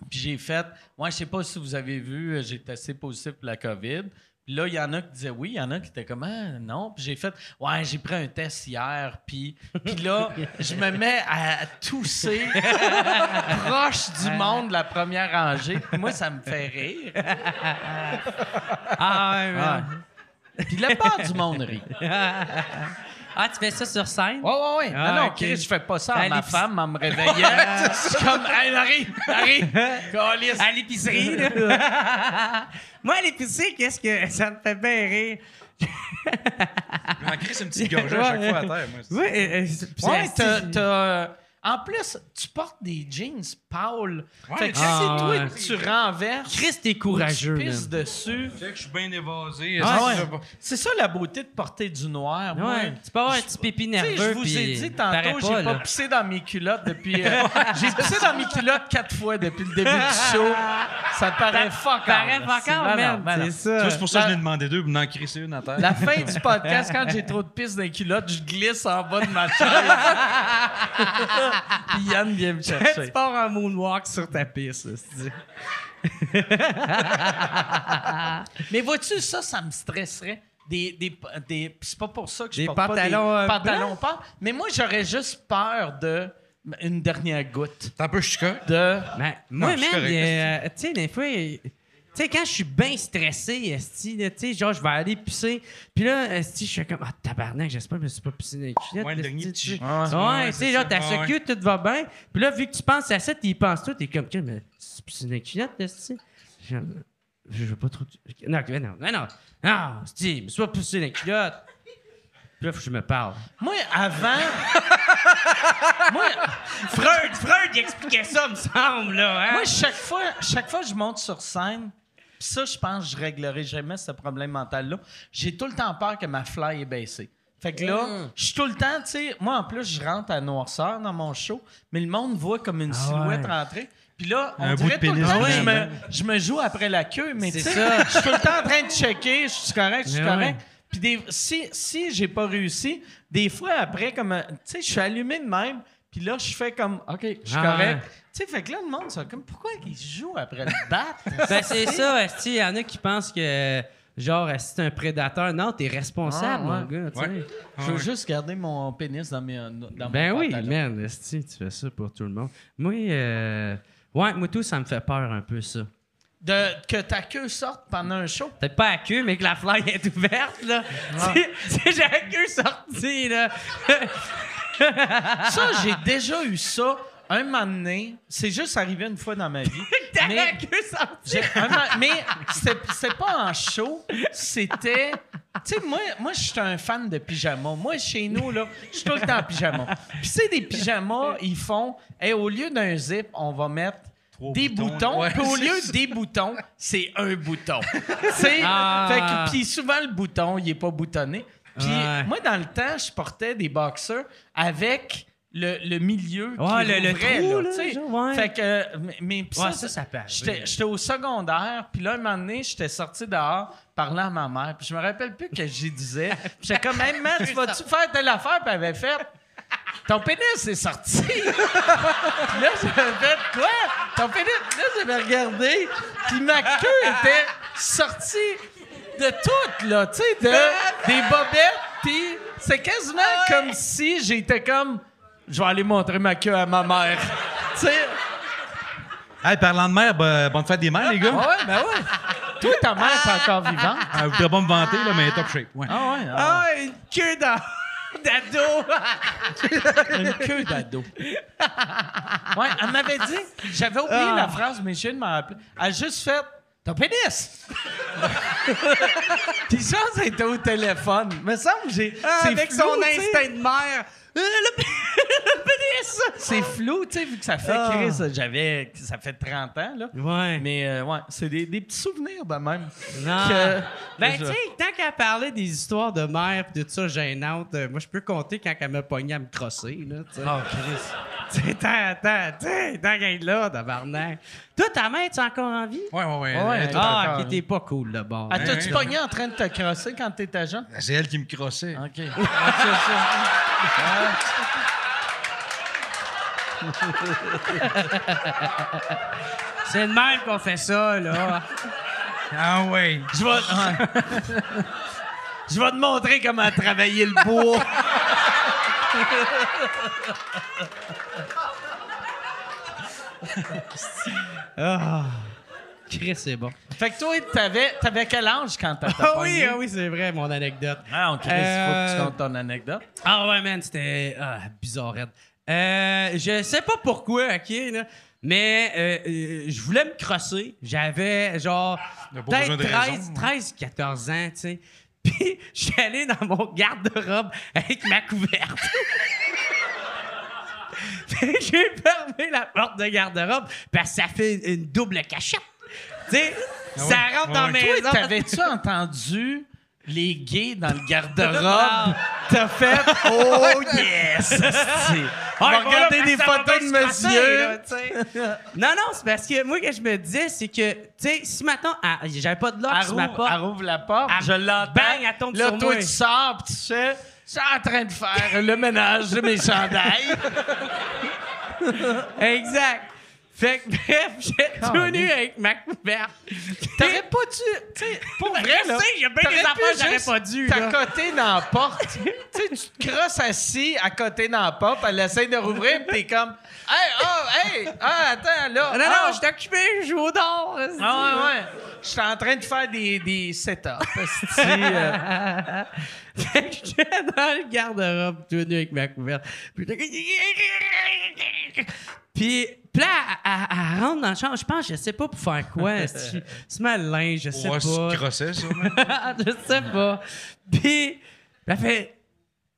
Puis j'ai fait, ouais, je sais pas si vous avez vu, euh, j'ai testé positif pour la COVID. Puis là, il y en a qui disaient oui, il y en a qui étaient comme, ah, non. Puis j'ai fait, ouais, j'ai pris un test hier. Puis, puis là, [LAUGHS] je me mets à tousser [LAUGHS] proche du monde de la première rangée. Puis moi, ça me fait rire. Ah, ouais, ouais. Ouais. Puis la part du monde rit. [LAUGHS] Ah, tu fais ça sur scène? Ouais, ouais, ouais. Ah, non, non, ok. Chris, je fais pas ça à À ma femme en me [LAUGHS] réveillant. Je suis comme, hey, Marie, Marie. [LAUGHS] À l'épicerie, là. [LAUGHS] Moi, à l'épicerie, qu'est-ce que ça me fait bien rire? Mais en Chris, une petite gorgée à chaque fois à terre. Moi, Oui, euh, euh, Ouais, t'as, euh, En plus, tu portes des jeans Paul. fait que si Ah, toi, ouais. tu renverses, Chris, t'es courageux, tu pisses man. dessus. Fait que je suis bien évasé. Ah ouais. C'est ça la beauté de porter du noir. moi. Ouais, tu peux avoir un petit sais, nerveux. je vous ai dit tantôt, j'ai pas pissé dans mes culottes depuis. [LAUGHS] euh, j'ai pissé dans mes culottes quatre fois depuis le début du show. Ça paraît fuck paraît fuck non. c'est ça. C'est pour ça que je La- l'ai demandé deux pour en crisser une à terre. La fin du podcast, quand j'ai trop de pisse dans les culottes, je glisse en bas de ma chaise. [LAUGHS] [LAUGHS] Puis Yann vient me [LAUGHS] tu chercher. pars en moonwalk sur ta piste. [LAUGHS] Mais vois-tu, ça, ça me stresserait. Des, des, des- c'est pas pour ça que je Des porte pantalons, pas euh, des pantalons pâles, mais moi j'aurais juste peur de une dernière goutte. T'es un peu de Ben, je suis man, correct, euh, tu sais, des fois, euh, tu sais, quand je suis bien stressé, esti, tu sais, genre, je vais aller pisser, puis là, esti, je suis comme, ah, tabarnak, j'espère que je me suis pas pissé dans les culottes. Ouais, le dernier petit-. Ouais, tu sais, genre, t'as secoué, tout va bien, puis là, vu que tu penses à ça, tu y penses tout, t'es comme, Tiens, mais tu pisses dans les culottes, esti? Je veux pas trop. Non, non, non, non, non, esti, je me suis pas pissé dans les culottes. Puis là, faut que je me parle. Moi, avant. [LAUGHS] moi, Freud, Freud, il expliquait ça, me semble, là, hein? moi, chaque fois, chaque fois que je monte sur scène, pis ça, je pense que je réglerai jamais ce problème mental-là. J'ai tout le temps peur que ma fly est baissée. Fait que là, je suis tout le temps, tu sais, moi en plus, je rentre à noirceur dans mon show, mais le monde voit comme une silhouette ouais. rentrer. Puis là, on Un bout dirait de tout le pénis temps que je me, je me joue après la queue, mais tu C'est sais, ça. je suis tout le temps en train de checker, je suis correct, je suis correct. Puis des- si, si j'ai pas réussi, des fois après, comme, tu sais, je suis allumé de même, puis là, je fais comme, OK, je suis Ah, correct. ouais. Tu sais, fait que là, le monde, c'est comme, pourquoi ils jouent après le bat? [LAUGHS] Ben, c'est ça, esti. Il y en a qui pensent que, genre, si t'es un prédateur, non, t'es responsable, Ah, mon gars, tu sais. Ouais. Je veux juste garder mon pénis dans, mes, dans Ben mon oui, pantalon. man, esti, tu fais ça pour tout le monde. Moi, euh... ouais, moi, tout, ça me fait peur un peu, ça. De, que ta queue sorte pendant un show? Peut-être pas à queue, mais que la fly [LAUGHS] est ouverte, là. Si, si j'ai la queue sortie, là. [LAUGHS] [LAUGHS] Ça, j'ai déjà eu ça un moment donné. C'est juste arrivé une fois dans ma vie. [LAUGHS] T'as la mais mais c'était c'était pas en show. C'était. Tu sais, moi, moi je suis un fan de pyjama. Moi, chez nous, là, je suis tout le temps en pyjama. Puis, c'est des pyjamas, ils font. Hey, au lieu d'un zip, on va mettre. Des boutons. boutons, Ouais, puis au c'est lieu ça. des boutons, c'est un bouton. Tu sais, Ah. fait que- puis souvent le bouton, il est pas boutonné. Puis Ouais. moi dans le temps, je portais des boxers avec le, le milieu qui Ouais, le- trou, là, là, tu sais. genre, ouais. Fait que mais, ça, ça arriver. J'étais au secondaire, puis là un moment donné, j'étais sorti dehors parlant à ma mère, puis je me rappelle plus que j'y disais. J'étais comme hey, man, tu vas-tu faire telle affaire? Puis elle avait fait ton pénis est sorti. [LAUGHS] Puis là, j'avais fait quoi? Ton pénis. Là, j'avais regardé. Puis ma queue était sortie de tout, là. Tu sais, de, des bobettes. Puis c'est quasiment comme si j'étais comme. Je vais aller montrer ma queue à ma mère. tu sais. Hey, parlant de mère, ben, bonne fête des mères, les gars. Ah ouais, ben ouais. Toi, ta mère est encore vivante. Elle voudrait pas me vanter, là, mais elle est top shape. Ouais. Ah ouais. ah Ah, une queue [LAUGHS] d'ado. Une queue d'ado. Ouais, elle m'avait dit. J'avais oublié Ah. la phrase, mais je viens de m'en rappeler. Elle a juste fait. Ton pénis! Puis ça, c'était au téléphone. Me semble que j'ai. Ah, c'est avec flou, son instinct de mère. Euh, le, [LAUGHS] pénis. C'est flou, tu sais, vu que ça fait Ah. Chris, j'avais. Ça fait 30 ans, là. Ouais. Mais euh, ouais, c'est des, des petits souvenirs de même. Non. Que- Ben, tu sais, tant qu'elle parlait des histoires de mère pis tout ça gênantes, euh, moi, je peux compter quand elle m'a pogné à me crosser, là, tu sais. Oh, Chris. [LAUGHS] Tu sais, tant, tant, tu sais, tant qu'elle est là, tabarnak. Toi, ta mère, tu es encore en vie? Ouais, ouais, ouais. Ouais, Ah, ok, t'es pas cool, là, bon. Ah, t'as-tu pogné en train de te crosser quand t'étais jeune? C'est elle qui me crossait. OK. [LAUGHS] Ah, c'est de même qu'on fait ça, là. Ah ouais. Je vais. [LAUGHS] Je vais te montrer comment travailler le bois. Ah. Chris, c'est bon. Fait que toi, t'avais, t'avais quel âge quand t'as [LAUGHS] Ah oui, ah oui, c'est vrai, mon anecdote. Ah, Chris, il faut que Euh, tu comptes ton anecdote. Ah ouais, man, c'était ah, bizarre. raide. Euh, je sais pas pourquoi, OK, là, mais euh, euh, je voulais me crosser. J'avais genre T'as pas besoin peut-être de 13, raison. 13, 14 ans, tu sais. Puis je suis allé dans mon garde-robe avec ma couverte. J'ai fermé la porte de garde-robe parce que ça fait une, double cachette. Tu sais, ça rentre dans la ouais. Toi, t'avais-tu entendu les gays dans le [LAUGHS] garde-robe? T'as fait « Oh yes! esti. On va regarder des photos de monsieur. là, sais. non, non, c'est parce que moi, que je me disais, c'est que, tu sais, si maintenant, ah, j'avais pas de lock sur ma porte. elle rouvre la porte, je l'entends. bang, elle tombe Là, sur toi, moi. tu sors, puis tu fais « Je suis en train de faire le ménage de mes [LAUGHS] chandails. Exact. Fait que, bref, [LAUGHS] j'ai tourné avec ma couverte. T'aurais pas dû. [LAUGHS] Pour vrai, Je là. il y a bien des affaires que j'aurais pas dû, là. T'accoter dans la porte. [LAUGHS] tu sais, tu te crosses assis à côté dans la porte, elle essaie de rouvrir, pis t'es comme. Hey, oh, hey, ah, attends, là. Non, non, ah, je suis occupé, je joue au dehors. Ah, ouais, ouais. J'étais en train de faire des, des setups. euh. Fait que j'étais dans le garde-robe, tout nu avec ma couverte. Puis, puis, là, elle, rentre dans le chambre. Je pense, je sais pas pour faire quoi. [LAUGHS] esti. Se met le linge, je sais va se pas. crosser, sûrement. [LAUGHS] je sais pas. Puis, elle fait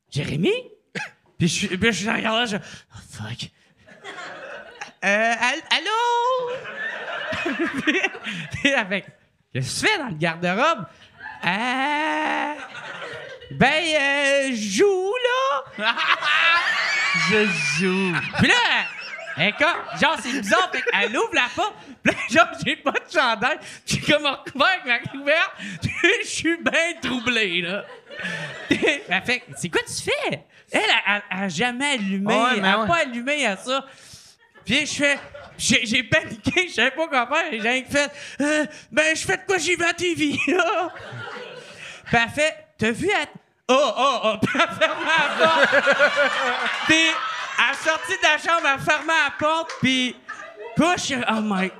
Jérémy? Puis je suis puis je suis je Oh fuck. Euh, all- allô? [LAUGHS] puis, elle fait Qu'est-ce que tu fais dans le garde-robe? Euh. Ben, euh, je joue, là! je joue. Puis là, est comme, genre, c'est bizarre, fait elle ouvre la porte, puis genre, j'ai pas de chandail, j'ai comme recouvert avec ma couverte, [LAUGHS] je suis bien troublé, là. elle fait, c'est quoi tu fais? Elle, elle, elle a jamais allumé, Ouais, elle a ouais. pas allumé à ça. Puis je fais, j'ai, paniqué, je savais pas quoi faire, j'ai rien fait, euh, ben, je fais de quoi j'y vais à TV, là? Puis elle fait, t'as vu, elle... Oh, oh, oh, [LAUGHS] puis elle ferme la porte. Elle est sortie de la chambre, elle fermé la porte, puis couche, oh my...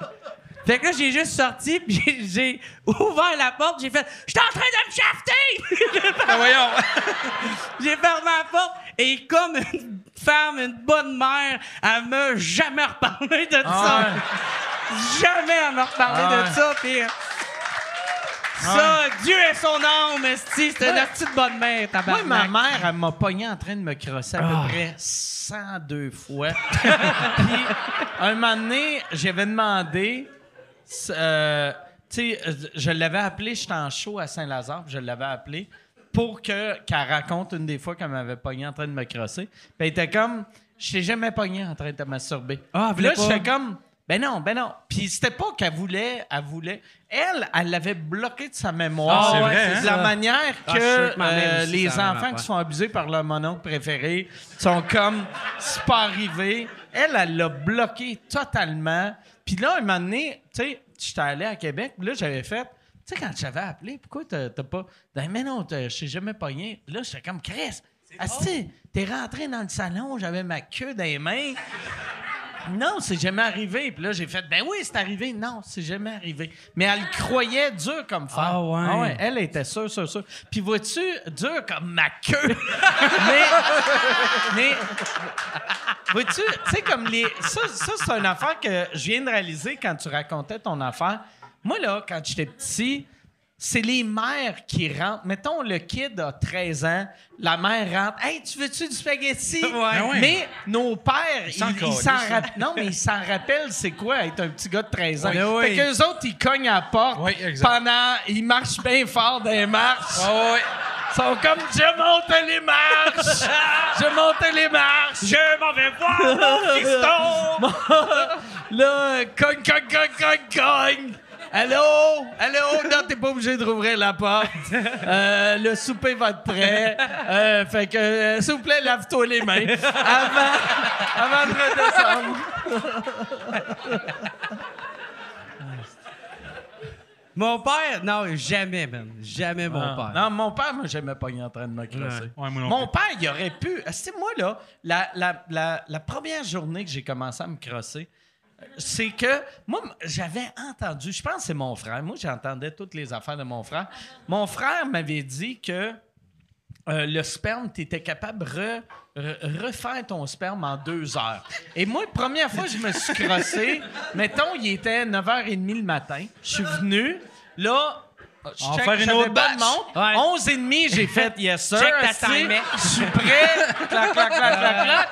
Fait que là, j'ai juste sorti, puis j'ai, ouvert la porte, j'ai fait, j'étais en train de me shafter! Ah, [LAUGHS] voyons. [LAUGHS] J'ai fermé la porte et comme une femme, une bonne mère, elle m'a jamais reparlé de ça. Jamais elle m'a reparlé Ah de ouais. ça. Puis, euh, ça, Dieu est son âme, esti, c'est une petite bonne mère, Moi, tabarnak. ma mère, elle m'a pogné en train de me crosser à Ah. peu près 102 fois. [LAUGHS] Puis, un moment donné, j'avais demandé, euh, tu sais, euh, je l'avais appelé, j'étais en show à Saint-Lazare, je l'avais appelé pour que, qu'elle raconte une des fois qu'elle m'avait pogné en train de me crosser. Puis elle était comme, je t'ai jamais pogné en train de te masturber. Ah, là, pas. j'étais comme, ben non, ben non. Puis c'était pas qu'elle voulait, elle voulait. Elle, elle l'avait bloqué de sa mémoire. Ah, c'est vrai, de hein? la manière Ah, que sais euh, aussi, les enfants qui sont abusés par leur mononcle préféré sont comme, c'est pas arrivé. Elle, elle l'a bloqué totalement. Puis là, un moment donné, tu sais, j'étais allé à Québec, là, j'avais fait, tu sais, quand j'avais appelé, pourquoi t'as t'as pas. Ben, mais non, t'as- je t'ai jamais pogné. Là, j'étais comme, Chris, Asti, t'es rentré dans le salon, j'avais ma queue dans les mains. Non, c'est jamais arrivé. Puis là, j'ai fait, ben oui, c'est arrivé. Non, c'est jamais arrivé. Mais elle croyait dur comme fer. Ah ouais. Elle était sûre, sûre, sûre. Puis vois-tu, dur comme ma queue. [LAUGHS] mais, mais, vois-tu, tu sais, comme les. Ça, ça c'est une affaire que je viens de réaliser quand tu racontais ton affaire. Moi, là, quand j'étais petit, c'est les mères qui rentrent. Mettons, le kid a 13 ans, la mère rentre. Hey, tu veux-tu du spaghetti? [LAUGHS] Ouais. Mais nos pères, ils s'en rappellent. Non, mais ils s'en rappellent, c'est quoi être un petit gars de 13 ans. Oui, oui. Fait qu'eux autres, ils cognent à la porte pendant. Ils marchent bien fort dans les marches. Ouais. Ils sont comme je monte les marches! je monte les marches! Je m'en vais voir mon fiston! [LAUGHS] Là, cogne, cogne, cogne, cogne, cogne! Allô? Allô? Non, t'es pas obligé de rouvrir la porte. Euh, le souper va être prêt. Euh, fait que, euh, s'il vous plaît, lave-toi les mains avant, avant de redescendre. Mon père, non, jamais, man. Jamais mon Ah. père. Non, mon père, moi, j'aimais pas en train de me crosser. Ouais, moi non mon père, il aurait pu. C'est moi, là, la, la, la, la première journée que j'ai commencé à me crosser, c'est que moi, j'avais entendu, je pense que c'est mon frère. Moi, j'entendais toutes les affaires de mon frère. Mon frère m'avait dit que euh, le sperme, tu étais capable de re- re- refaire ton sperme en deux heures. Et moi, première fois je me suis crossé, mettons, il était 9h30 le matin. Je suis venu, là. Je On va faire une autre batch. Ouais. 11 et demi, j'ai fait yes sir. Check ta. Je suis prêt. clac, clac, clac, clac, clac.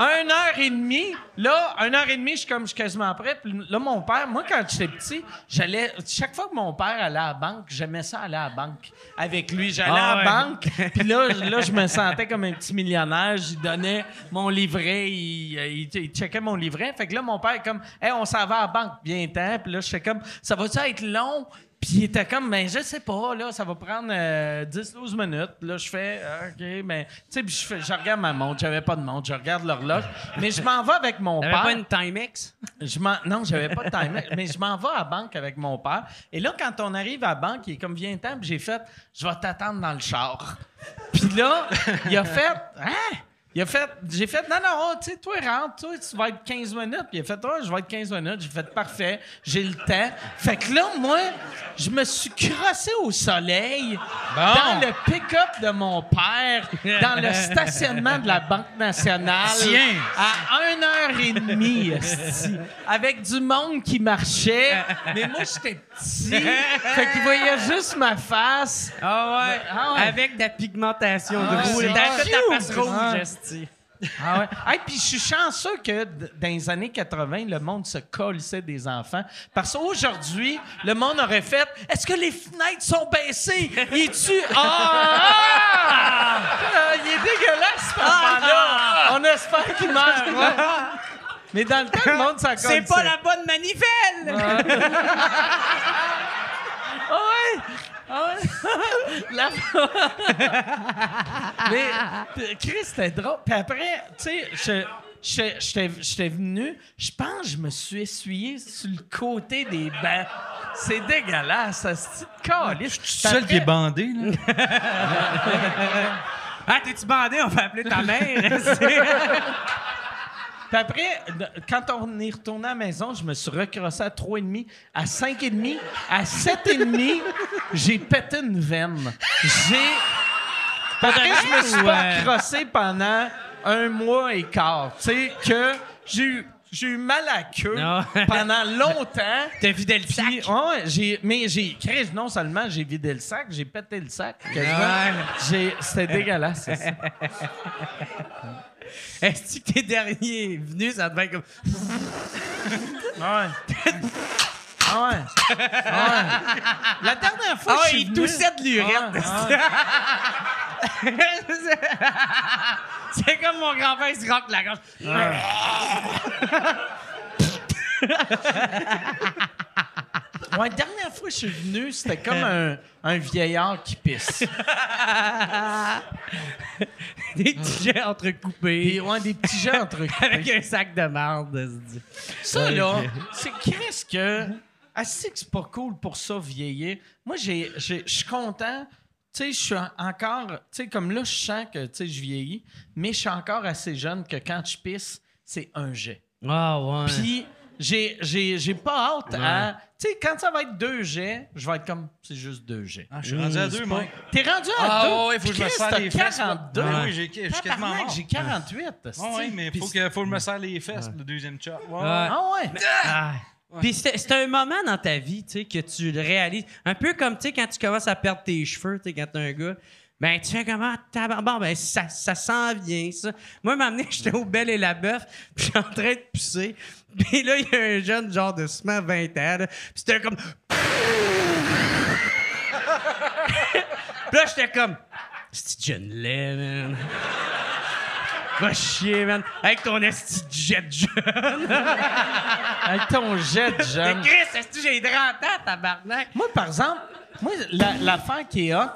Un heure et demie. Là, un heure et demie, je suis comme, je suis quasiment prêt. Puis là, mon père, moi, quand j'étais petit, j'allais, chaque fois que mon père allait à la banque, j'aimais ça aller à la banque avec lui. J'allais Ah à la ouais. banque. Puis là, je- [LAUGHS] là, je me sentais comme un petit millionnaire. J'y donnais mon livret. Il, il, il checkait mon livret. Fait que là, mon père est comme, hey, on s'en va à la banque. Viens-t'en. Puis là, j'étais comme, ça va-tu être long? Puis il était comme, mais je sais pas, là, ça va prendre euh, 10-12 minutes. Là, je fais, ah, OK, mais, tu sais, je, regarde ma montre, j'avais pas de montre, je regarde l'horloge. Mais je m'en vais avec mon père. pas une Timex? Je non, j'avais pas de time, mais je m'en vais à la banque avec mon père. Et là, quand on arrive à la banque, il est comme, viens temps, puis j'ai fait, je vais t'attendre dans le char. Puis là, il a fait, hein? Il a fait, j'ai fait, non, non, tu sais, toi, rentre, toi, tu vas être 15 minutes. Puis il a fait, toi, je vais être 15 minutes. J'ai fait, parfait, j'ai le temps. Fait que là, moi, je me suis crossé au soleil dans le pick-up de mon père, dans le [LAUGHS] stationnement de la Banque nationale. Tiens. À 1h30, esti, avec du monde qui marchait. Mais moi, j'étais petit. fait qu'il voyait juste ma face. Ah ouais. Ah ouais. Avec de la pigmentation Ah, de rouge. fait ta face rouge, Ah. Esti. Ah ouais. Hey, puis je suis chanceux que d- dans les années 80, le monde se colissait des enfants. Parce qu'aujourd'hui, le monde aurait fait Est-ce que les fenêtres sont baissées? Il est-tu. Ah! Ah! Euh, il est dégueulasse, cet enfant-là. On espère qu'il meurt. ouais. Mais dans le temps, le monde s'en C'est pas la bonne manivelle! [LAUGHS] Ah ouais! Ah ouais! [LAUGHS] La- [LAUGHS] Mais, Chris, c'était drôle. Puis après, tu sais, je- j'étais venu, je pense que je me suis essuyé sur le côté des bancs. C'est dégueulasse, ça, calice. Je suis seul qui est bandé, là. [LAUGHS] Ah, t'es-tu bandé? On va appeler ta mère. Puis après, quand on est retourné à la maison, je me suis recrossé à 3,5, à 5,5, à 7,5, j'ai pété une veine. J'ai. Après, je me suis pas crossé pendant un mois et quart. Tu sais, que j'ai eu. J'ai eu mal à la queue Non. pendant longtemps. T'as vidé le sac? Puis, ouais, j'ai, mais j'ai, Chris, non seulement j'ai vidé le sac, j'ai pété le sac. J'ai, c'était dégueulasse. [LAUGHS] Est-ce que t'es dernier venu, ça devait être comme. [LAUGHS] Ah ouais. Ah ouais. Ah ouais. La dernière fois, Ah, je suis il venu- toussait de l'urine. Ah ouais, [LAUGHS] C'est comme mon grand-père, il se rentre la gorge. Ouais, la dernière fois que je suis venu, c'était comme un, un vieillard qui pisse. [LAUGHS] Des petits jets entrecoupés. Des, ouais, des petits gens entre [LAUGHS] Avec un sac de marde. Ça, là, c'est qu'est-ce que. Ah, c'est que c'est pas cool pour ça, vieillir? Moi, je suis content. Tu sais, je suis en- encore. Tu sais, comme là, je sens que tu sais, je vieillis, mais je suis encore assez jeune que quand je pisse, c'est un jet. Ah, ouais. Puis, j'ai, j'ai, j'ai pas hâte à. Tu sais, quand ça va être deux jets, je vais être comme. C'est juste deux jets. Ah, je suis rendu à deux, moi. T'es rendu à Ah, deux? ouais, ouais, faut que je me serre les fesses. 42. Ben oui, j'ai- je suis quasiment Tabarnak, mort. j'ai 48. Ah esti. oui, mais faut que, faut que je me serre les fesses, le deuxième. Ouais. Ah ouais? Ah. Puis c'est un moment dans ta vie, tu sais, que tu le réalises. Un peu comme, tu sais, quand tu commences à perdre tes cheveux, tu sais, quand t'es un gars. Ben, tu fais comment? Bon, ben, ça, ça s'en vient, ça. Moi, m'amener, [LAUGHS] j'étais au Bel et la Bœuf, puis je suis en train de pisser. [LAUGHS] Puis là, il y a un jeune, genre de semaine 20 ans, puis c'était comme. [LAUGHS] puis là, j'étais comme. C'est jeune laid, man. Va chier, man. Avec ton esti de jet jeune. [LAUGHS] Avec ton jet de Mais jeune. Chris, est-ce que j'ai 30 ans, tabarnak? Moi, par exemple, moi, la- l'affaire qui est hot,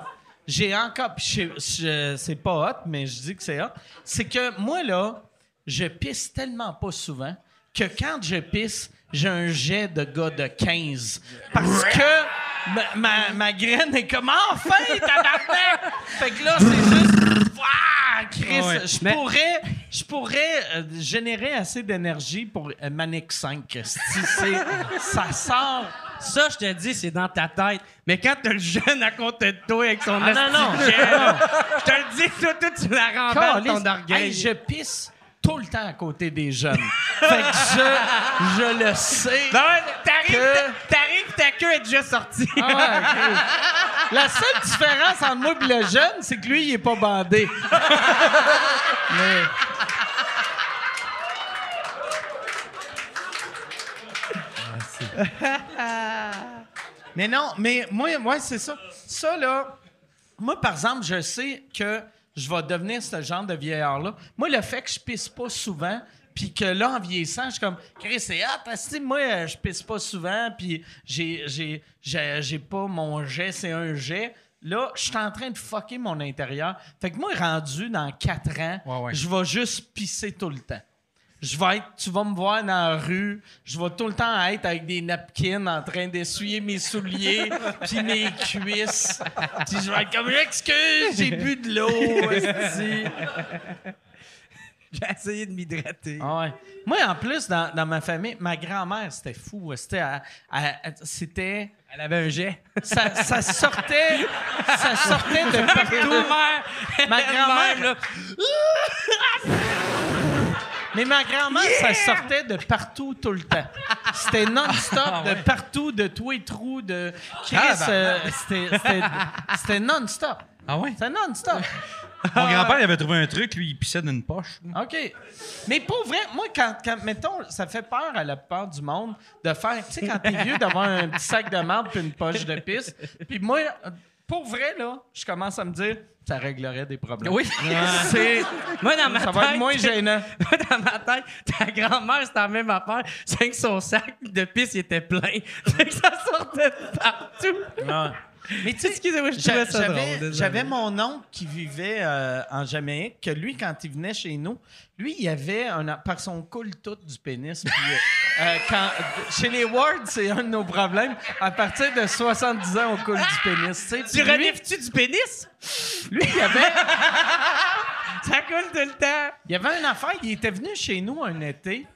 j'ai encore. puis je- je- c'est pas hot, mais je dis que c'est hot. C'est que moi, là, je pisse tellement pas souvent que quand je pisse, j'ai un jet de gars de 15. Parce que ma, ma, ma graine est comme enfin, tabarnak! fait que là, c'est juste. Ouah, Chris, Ouais. je Mais- pourrais, je pourrais euh, générer assez d'énergie pour euh, Manic 5. esti. C'est- ça sort. Ça, je te dis, c'est dans ta tête. Mais quand t'as le jeune à côté de toi avec son Ah, non, non. Je te le dis, toi, toi, tu la remballes ton orgueil. Hey, je pisse tout le temps à côté des jeunes. [LAUGHS] fait que je, je le sais. Ben ouais, t'arrives, Que- ta- t'arrives, ta queue est déjà sortie. Ah. [LAUGHS] La seule différence entre moi et le jeune, c'est que lui, il est pas bandé. [LAUGHS] Mais- Mais non, mais moi, moi c'est ça. Ça, là, moi, par exemple, je sais que je vais devenir ce genre de vieillard-là. Moi, le fait que je pisse pas souvent Puis que là, en vieillissant, je suis comme, Chris, c'est hot, parce que moi, euh, je pisse pas souvent, puis j'ai, j'ai, j'ai, j'ai pas mon jet, c'est un jet. Là, je suis en train de fucker mon intérieur. Fait que moi, rendu dans 4 ans, Ouais, ouais. je vais juste pisser tout le temps. Je vais être, tu vas me voir dans la rue, je vais tout le temps être avec des napkins en train d'essuyer mes souliers [LAUGHS] puis mes cuisses. Puis je vais être comme, excuse, j'ai [LAUGHS] bu de l'eau. J'ai essayé de m'hydrater. Ah ouais. Moi, en plus, dans, dans ma famille, ma grand-mère, c'était fou. C'était, elle- c'était, avait un jet. ça, ça sortait, ça sortait de [LAUGHS] partout. Ma grand-mère, là. Mais ma grand-mère, ça sortait de partout tout le temps. C'était non-stop, de partout, de tous les trous, de Chris. euh, c'était, c'était, c'était non-stop. Ah ouais? C'était non-stop. Mon grand-père, il avait trouvé un truc, lui, il pissait d'une poche. OK. Mais pour vrai, moi, quand, quand, mettons, ça fait peur à la plupart du monde de faire, tu sais, quand t'es vieux, d'avoir un petit sac de marde puis une poche de pisse. Puis moi, pour vrai, là, je commence à me dire, ça réglerait des problèmes. Oui. [LAUGHS] C'est, Moi, dans ma ça tête. va être moins [LAUGHS] gênant. Moi, dans ma tête, ta grand-mère, c'était la même affaire. C'est que son sac de pisse il était plein. [LAUGHS] C'est que ça sortait de partout. Mais tu sais, Excusez-moi, je trouvais ça drôle. J'avais, mon oncle qui vivait euh, en Jamaïque, que lui, quand il venait chez nous, lui, il avait un. Par son coule tout du pénis. Puis, euh, euh, quand, chez les Wards, c'est un de nos problèmes. À partir de 70 ans, on coule du pénis. Tu sais. Tu Puis lui, renifles-tu du pénis? lui, il avait, [LAUGHS] Ça coule tout le temps. il y avait une affaire. Il était venu chez nous un été.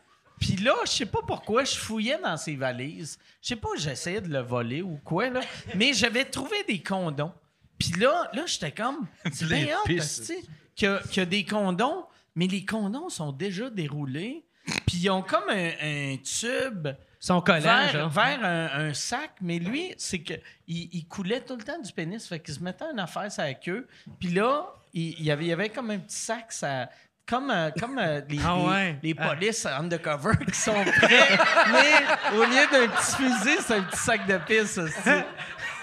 Puis là, je sais pas pourquoi, je fouillais dans ses valises. Je sais pas, j'essayais de le voler ou quoi, là. Mais j'avais trouvé des condoms. Puis là, là j'étais comme... [LAUGHS] C'est bien que, tu sais, qu'il y a- qu'il y a des condoms, mais les condoms sont déjà déroulés. Puis ils ont comme un, un tube Son collant, vers, genre. vers un, un sac, mais lui, c'est que il, il coulait tout le temps du pénis. Fait qu'il se mettait une affaire sur la queue. Puis là, il, il y avait, il y avait comme un petit sac, ça. Comme, euh, comme euh, les, Ah les- ouais. les polices undercover qui sont prêts, mais au lieu d'un petit fusil, c'est un petit sac de pisse. aussi. [LAUGHS]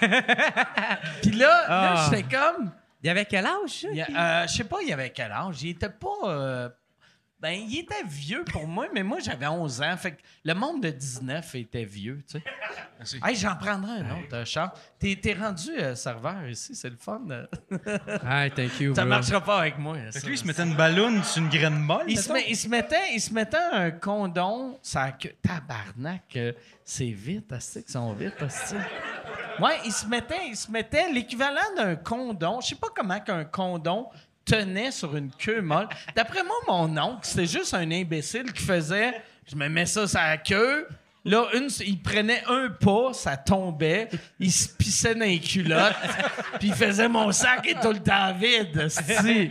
Puis là, là Ah. j'étais comme. Il avait quel âge, y euh, Je sais pas, il avait quel âge. Il était pas. Ben, il était vieux pour moi, mais moi, j'avais 11 ans. Fait que le monde de 19 était vieux, tu sais. Hey, j'en prendrai un autre, euh, Charles. T'es, t'es rendu euh, serveur ici, c'est le fun. euh. [LAUGHS] Thank you, Ça bro. marchera pas avec moi. Fait ça. que lui, il se mettait une balloune sur une graine molle. Il se, met- il se mettait, il se mettait un condom, ça que tabarnak, c'est vite, asti, qu'ils sont vite. Ouais, il se mettait, il se mettait l'équivalent d'un condom. Je sais pas comment qu'un condom tenait sur une queue molle. D'après moi, mon oncle, c'était juste un imbécile qui faisait, je me mets ça sur la queue. Là, une, il prenait un pas, ça tombait, il se pissait dans les culottes, puis il faisait mon sac est tout le temps vide. asti.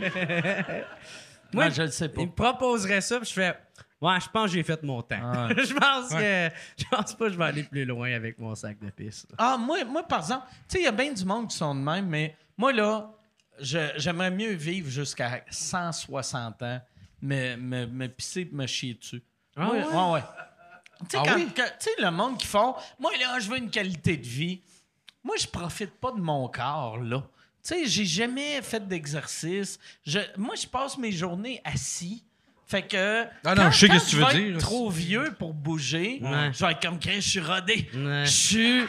Moi, je le sais pas. Il me proposerait ça, puis je fais. Ouais, je pense que j'ai fait mon temps. Ah. [LAUGHS] je pense que. Je pense pas que je vais aller plus loin avec mon sac de pisse. Ah, moi, moi par exemple, tu sais, il y a bien du monde qui sont de même, mais moi, là, j'aimerais mieux vivre jusqu'à 160 ans, me, me, me pisser et me chier dessus. Ah Moi, ouais? ouais, ouais. Tu sais, Ah oui? tu sais, le monde qui font, moi, là, je veux une qualité de vie. Moi, je profite pas de mon corps, là. Tu sais, j'ai jamais fait d'exercice. Je, moi, je passe mes journées assis. Fait que. Ah non, quand- je sais quand qu'est-ce que tu veux dire. être trop vieux pour bouger. Ouais. Je vais être comme Chris, je suis rodé. Ouais. Je suis.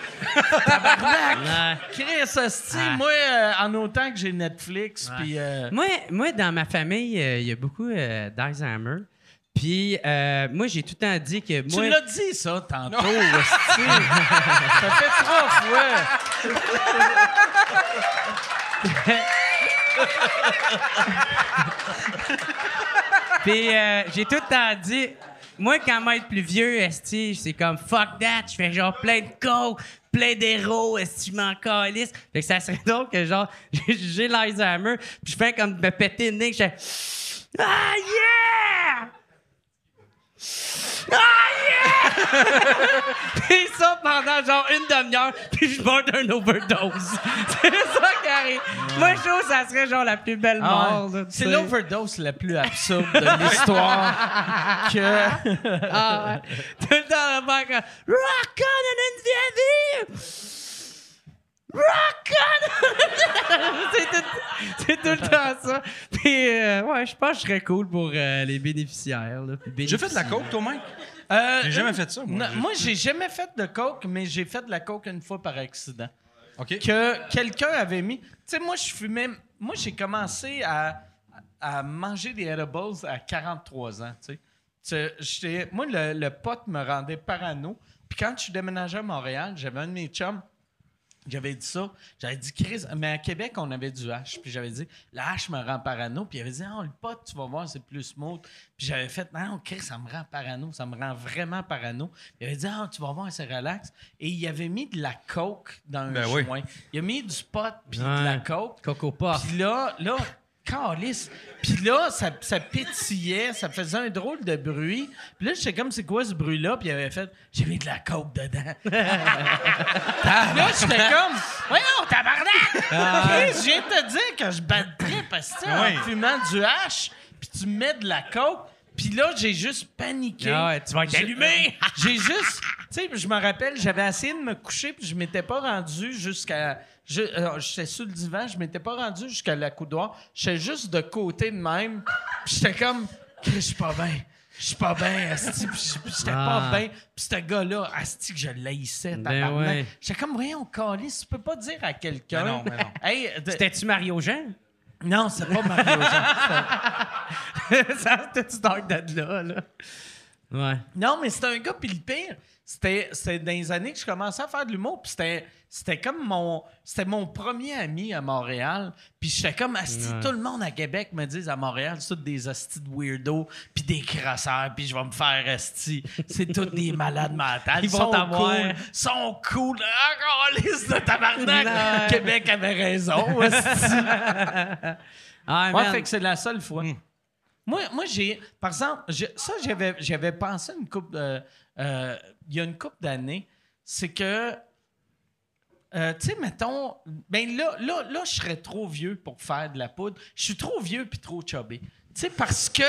Tabarnak! [LAUGHS] Ouais. Chris, hostie, Ah. moi, euh, en autant que j'ai Netflix, puis. euh, Moi, moi, dans ma famille, euh, il y a beaucoup euh, d'Alzheimer. Puis, euh, moi, j'ai tout le temps dit que moi. Tu l'as dit, ça, tantôt, hostie. Ça fait trois fois. [LAUGHS] Puis euh, j'ai tout le temps dit, moi, quand je vais être plus vieux, esti, c'est comme fuck that, je fais genre plein de coke, plein d'héros, esti, je m'en calisse. Fait que ça serait [LAUGHS] donc que genre, [LAUGHS] j'ai- j'ai l'Alzheimer, puis je fais comme me péter le nez, je fais Ah yeah! Ah [LAUGHS] yeah! puis ça pendant genre une demi-heure, puis je meurs d'un overdose. [LAUGHS] c'est ça qui arrive. Moi, je trouve que ça serait genre la plus belle Ah mort. ouais. C'est l'overdose la plus absurde de l'histoire [LAUGHS] que. Ah ouais. Tout le temps, le mec, Rock on in the [LAUGHS] c'est tout, c'est tout le temps ça. Puis, euh, ouais, je pense que je serais cool pour euh, les bénéficiaires. J'ai fait de la coke, toi, Mike? Euh, J'ai jamais fait ça, moi. non, moi, j'ai jamais fait de coke, mais j'ai fait de la coke une fois par accident. OK. que quelqu'un avait mis. Tu sais, moi, je fumais. Moi, j'ai commencé à, à manger des edibles à 43 ans. Tu sais. Moi, le, le pot me rendait parano. Puis quand je suis déménagé à Montréal, j'avais un de mes chums. J'avais dit ça. J'avais dit, Chris, mais à Québec, on avait du hash. Puis j'avais dit, le hash me rend parano. Puis il avait dit, ah, le pot, tu vas voir, c'est plus smooth. Puis j'avais fait, non, Chris, ça me rend parano. Ça me rend vraiment parano. Puis il avait dit, ah, tu vas voir, c'est relax. Et il avait mis de la coke dans un Ben oui. joint. Il a mis du pot puis de la coke. Coco Puff. Puis là, là, calice. Puis là, ça, ça pétillait, ça faisait un drôle de bruit. Puis là, j'étais comme, c'est quoi ce bruit-là? Puis il avait fait, j'ai mis de la coke dedans. [LAUGHS] Puis là, j'étais comme, voyons, tabarnak! Chris, je viens de te dire que je battrais parce que, en fumant du hash, puis tu mets de la coke. Puis là, j'ai juste paniqué. Ah ouais, tu vas être J'ai- allumé! [LAUGHS] J'ai juste, tu sais, je me rappelle, j'avais essayé de me coucher, puis je m'étais pas rendu jusqu'à. Je- J'étais sur le divan, je m'étais pas rendu jusqu'à la coudoir. J'étais juste de côté de même. Puis j'étais comme, je suis pas bien. Je suis pas bien, Asti. Puis j'étais Ah. pas bien. Puis ce gars-là, Asti, que je l'haïssais, Ben ouais. J'étais comme, voyons, calice, tu peux pas dire à quelqu'un. Ben non, ben non. Hey, de- C'était-tu Mario Jean? non, c'est pas Mario Jean. [LAUGHS] ça, c'était-tu dark de là, là? Ouais. Non, mais c'était un gars, puis le pire, c'était, c'était dans les années que je commençais à faire de l'humour, puis c'était, c'était comme mon, c'était mon premier ami à Montréal, puis j'étais comme, asti, Ouais. tout le monde à Québec me dit à Montréal, c'est tous des astis de weirdos, puis des crasseurs, puis je vais me faire asti. C'est tous des malades mentales. Ils vont sont t'avoir. cool, sont cool. Ah, liste de tabarnak! Québec avait raison, asti. [LAUGHS] Ah, Ouais, fait que c'est la seule fois. Moi, moi j'ai. Par exemple, ça, j'avais, j'avais pensé une coupe euh, Il y a une couple d'années. C'est que. euh, tu sais, mettons. Ben là, là, là, je serais trop vieux pour faire de la poudre. Je suis trop vieux puis trop chubby. Tu sais, parce que.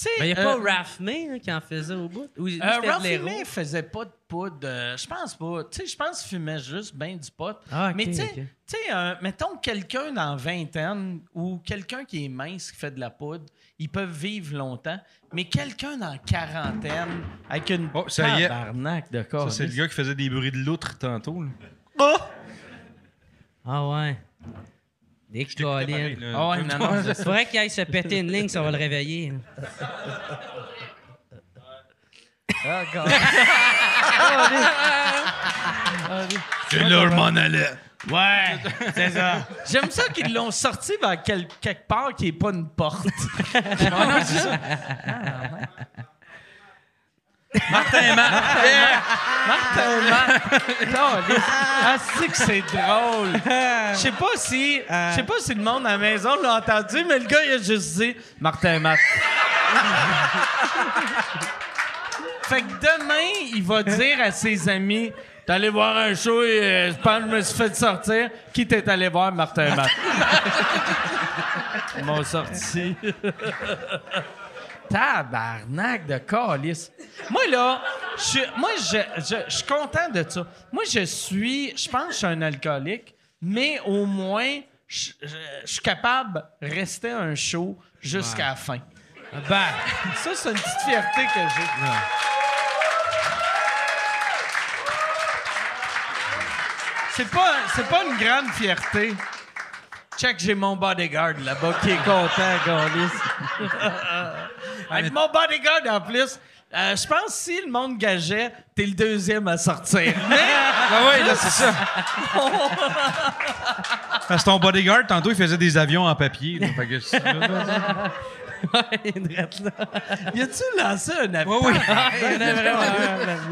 Tu sais. Ben, a euh, pas Raph May hein, qui en faisait au bout? Ou lui, euh, l'héros? May faisait pas de poudre. euh, je pense pas. Tu sais, je pense qu'il fumait juste bien du pot. Ah, Mais tu sais, euh, mettons quelqu'un dans vingtaine ou quelqu'un qui est mince qui fait de la poudre, ils peuvent vivre longtemps. Mais quelqu'un dans quarantaine avec une Oh, ça y est. de Ça, corps. c'est le gars qui faisait des bruits de loutre tantôt. là. Ah ouais. Des collines. Ah ouais, non, non, je- Faudrait qu'il aille se péter une ligne, ça va le réveiller. Ah, God. C'est là, je m'en allais. Ouais, c'est ça. J'aime ça qu'ils l'ont sorti vers quel- quelque part qui n'est pas une porte. [LAUGHS] [LAUGHS] Martin Matt. Martin Matt. Caliste. Ah, c'est que c'est drôle. Je sais pas si, je sais pas si le monde à la maison l'a entendu, mais le gars il a juste dit Martin Matt. [LAUGHS] fait que demain, il va dire à ses amis T'es allé voir un show et euh, je pense que je me suis fait sortir. Qui t'es allé voir, Martin Matt? [LAUGHS] Ils m'ont sorti. Tabarnak de calice. Moi, là, je suis- moi, je, je, je suis content de ça. Moi, je suis, je pense que je suis un alcoolique, mais au moins, je, je- je suis capable de rester un show jusqu'à la fin. Ben, Ça, c'est une petite fierté que j'ai. C'est pas, c'est pas une grande fierté. Check, j'ai mon bodyguard là-bas qui est content, Gaulis. [LAUGHS] Avec mon bodyguard en plus, euh, je pense que si le monde gageait, t'es le deuxième à sortir. [LAUGHS] Mais Ah ouais, là, c'est ça. Parce que ton bodyguard, tantôt, il faisait des avions en papier. là. Fait que c'est- [LAUGHS] ouais, drette là. [LAUGHS] y a-tu lancé un avion? oui. [LAUGHS] Il y en a vraiment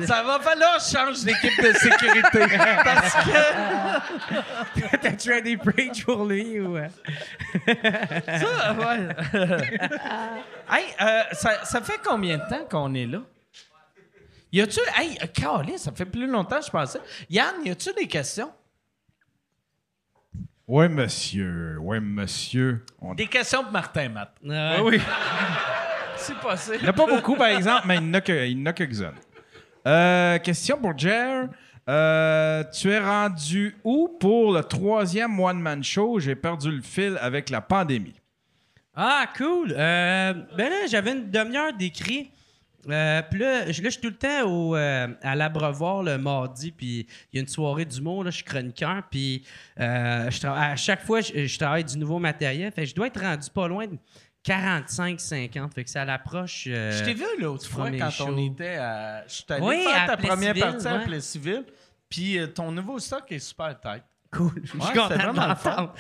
un. Ça va falloir que je change d'équipe de sécurité. [LAUGHS] Parce que T'as tué des preach pour lui ou. euh? ça, ouais. hey, euh, ça, ça fait combien de temps qu'on est là? Y a-tu. Hey, euh, Calais, ça fait plus longtemps que je pensais. Yann, y a-tu des questions? Ouais, monsieur. Ouais, monsieur. On... Des questions pour Martin Matt. Ah oui. [LAUGHS] C'est possible. Il n'y en a pas beaucoup, par exemple, mais il y en a, que, il y en a quelques-unes. Euh, question pour Jer. Euh, tu es rendu où pour le troisième one-man show? J'ai perdu le fil avec la pandémie. Ah, cool. Euh, ben là, j'avais une demi-heure d'écrit. Euh, puis là, je, là, je suis tout le temps au, euh, à l'Abreuvoir le mardi, puis il y a une soirée d'humour, là, je suis chroniqueur, puis euh, je à chaque fois, je, je travaille du nouveau matériel. Fait que je dois être rendu pas loin de 45-50. Fait que ça l'approche. Je t'ai vu l'autre fois quand show. on était à. Je suis allé Oui, faire à ta première partie à ouais. Plessisville. Puis ton nouveau stock est super tight. Cool. Je suis Ouais, content de l'entendre.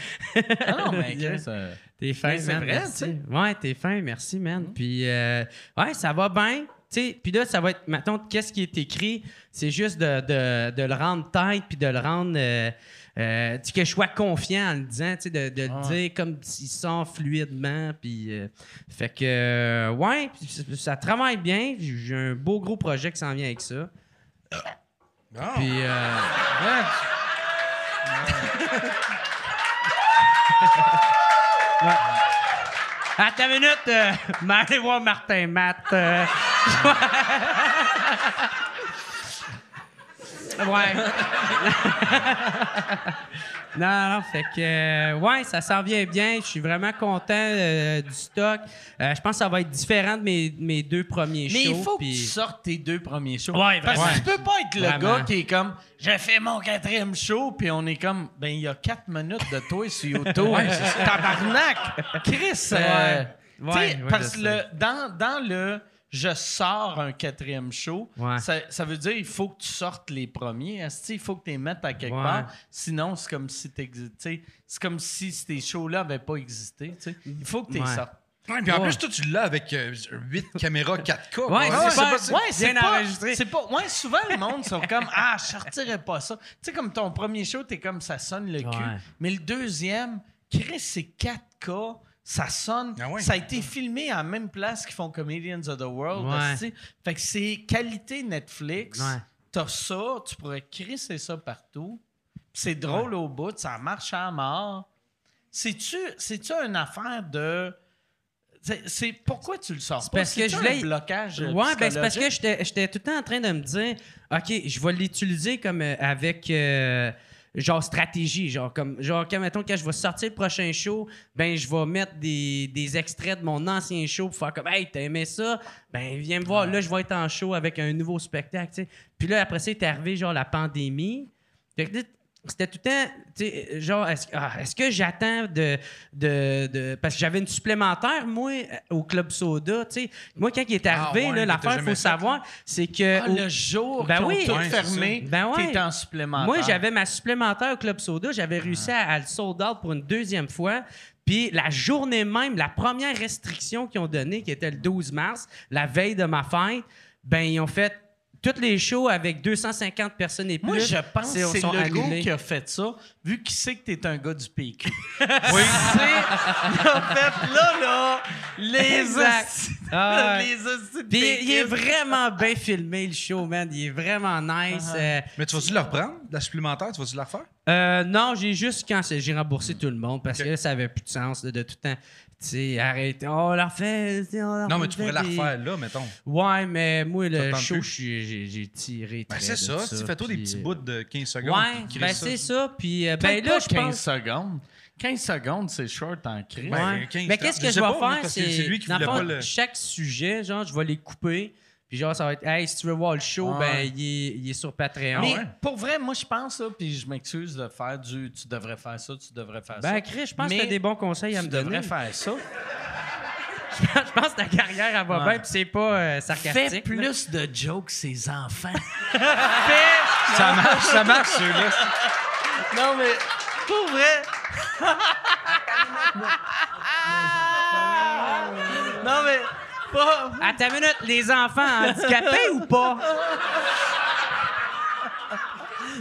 Non, mais [LAUGHS] T'es fin, Mais c'est man. vrai, merci. tu sais. Mm-hmm. Ouais, t'es fin, merci, man. Puis, euh, ouais, ça va bien. Tu sais, puis là, ça va être, maintenant, qu'est-ce qui est écrit? C'est juste de, de- de le rendre tête, puis de le rendre, euh, euh, que je sois confiant en le disant, tu sais, de, de le Ah. dire comme s'il sort fluidement, puis euh, fait que, euh, ouais, ça- travaille bien. J'ai un beau gros projet qui s'en vient avec ça. Puis, euh, [LAUGHS] Attends une minute, euh, [LAUGHS] allez voir Martin Matt. euh. [LAUGHS] [LAUGHS] ouais. [LAUGHS] non, non, fait que, euh, ouais, ça s'en vient bien. Je suis vraiment content euh, du stock. Euh, je pense que ça va être différent de mes, mes deux premiers Mais shows. il faut que tu sortes tes deux premiers shows. Ouais, Parce que tu peux pas être le Vraiment. gars qui est comme j'ai fait mon quatrième show, puis on est comme ben il y a quatre minutes de toi sur YouTube. [LAUGHS] Tabarnak! Chris! euh, Ouais. parce que le, dans, dans le je sors un quatrième show, Ouais. ça, ça veut dire il faut que tu sortes les premiers. Il faut que tu les mettes à quelque Ouais. part. Sinon, c'est comme si c'est comme si ces shows-là n'avaient pas existé. Il faut que tu les Ouais. sortes. Ouais, puis en Ouais. plus, toi, tu l'as avec 8 caméras 4K. Ouais, c'est pas- c'est- Ouais, c'est bien pas, pas. Ouais, souvent le monde sont comme ah, je sortirais pas ça. Tu sais comme ton premier show, t'es comme ça sonne le cul. Mais le deuxième, Chris, c'est 4K. Ça sonne. Ah. Ça a été filmé à la même place qu'ils font Comedians of the World. Ouais. Fait que c'est qualité Netflix. Ouais. T'as ça, tu pourrais crisser ça partout. C'est drôle au bout, ça marche à mort. C'est-tu, c'est-tu une affaire de. C'est, c'est- pourquoi tu le sors pas? parce que je un voulais- blocage. Ouais, ben c'est parce que j'étais tout le temps en train de me dire, OK, je vais l'utiliser comme euh, avec euh, genre stratégie. Genre, comme, genre quand, mettons, quand je vais sortir le prochain show, ben je vais mettre des, des extraits de mon ancien show pour faire comme, hey, t'as aimé ça? Ben viens me voir, là, je vais être en show avec un nouveau spectacle, tu sais. Puis là, après ça, est arrivé, genre, la pandémie. Fait que c'était tout le temps, tu sais, genre, est-ce ah, est-ce que j'attends de, de, de- Parce que j'avais une supplémentaire, moi, au Club Soda, tu sais. Moi, quand il est arrivé, Ah ouais, l'affaire, il faut fait, savoir, c'est que. Ah, au- le jour Ben oui. tout fermé. Ben ouais. en supplémentaire. moi, j'avais ma supplémentaire au Club Soda. J'avais réussi à, à le sold out pour une deuxième fois. Puis la journée même, la première restriction qu'ils ont donnée, qui était le 12 mars, la veille de ma fête, ben ils ont fait toutes les shows avec 250 personnes et plus. Moi, je pense que c'est le gars qui a fait ça, vu qu'il sait que t'es un gars du PQ. [LAUGHS] oui. il a fait là, là, les Exact. hosties- Ah les de Puis il est vraiment bien filmé, le show, man. Il est vraiment nice. Euh, Mais tu vas-tu le reprendre, la supplémentaire? Tu vas-tu la refaire? Euh, non, j'ai juste quand j'ai remboursé tout le monde parce que là, ça avait plus de sens là, de tout le temps. Tu sais, arrêtez, on la refait. on la Non, mais tu pourrais la refaire là, mettons. Ouais, mais moi, le show, j'ai- j'ai j'ai tiré. Ben, c'est ça. Tu fais-toi des puis, petits euh, bouts de 15 secondes. Ouais, puis ben c'est ça. Puis, euh, ben là, je 15 pense. secondes. 15 secondes, c'est short en crise. Ben, Ouais. 15, Mais qu'est-ce que je vais faire, c'est. c'est lui qui dans le voulait fond, pas le- Chaque sujet, genre, je vais les couper. Puis, genre, ça va être, hey, si tu veux voir le show, Ouais. ben, il est, il est sur Patreon. Mais ouais? pour vrai, moi, je pense, là, puis je m'excuse de faire du tu devrais faire ça, tu devrais faire Ben, ça. Chris, je pense Mais que t'as des bons conseils à tu me donner. devrais faire ça. [LAUGHS] je pense que ta carrière, elle va Ouais. bien, puis c'est pas euh, sarcastique. Fais là. plus de jokes, ces enfants. [LAUGHS] [LAUGHS] Ça marche, ça marche, ceux-là. non, mais pour vrai. non, mais pas. Attends une minute, les enfants handicapés ou pas?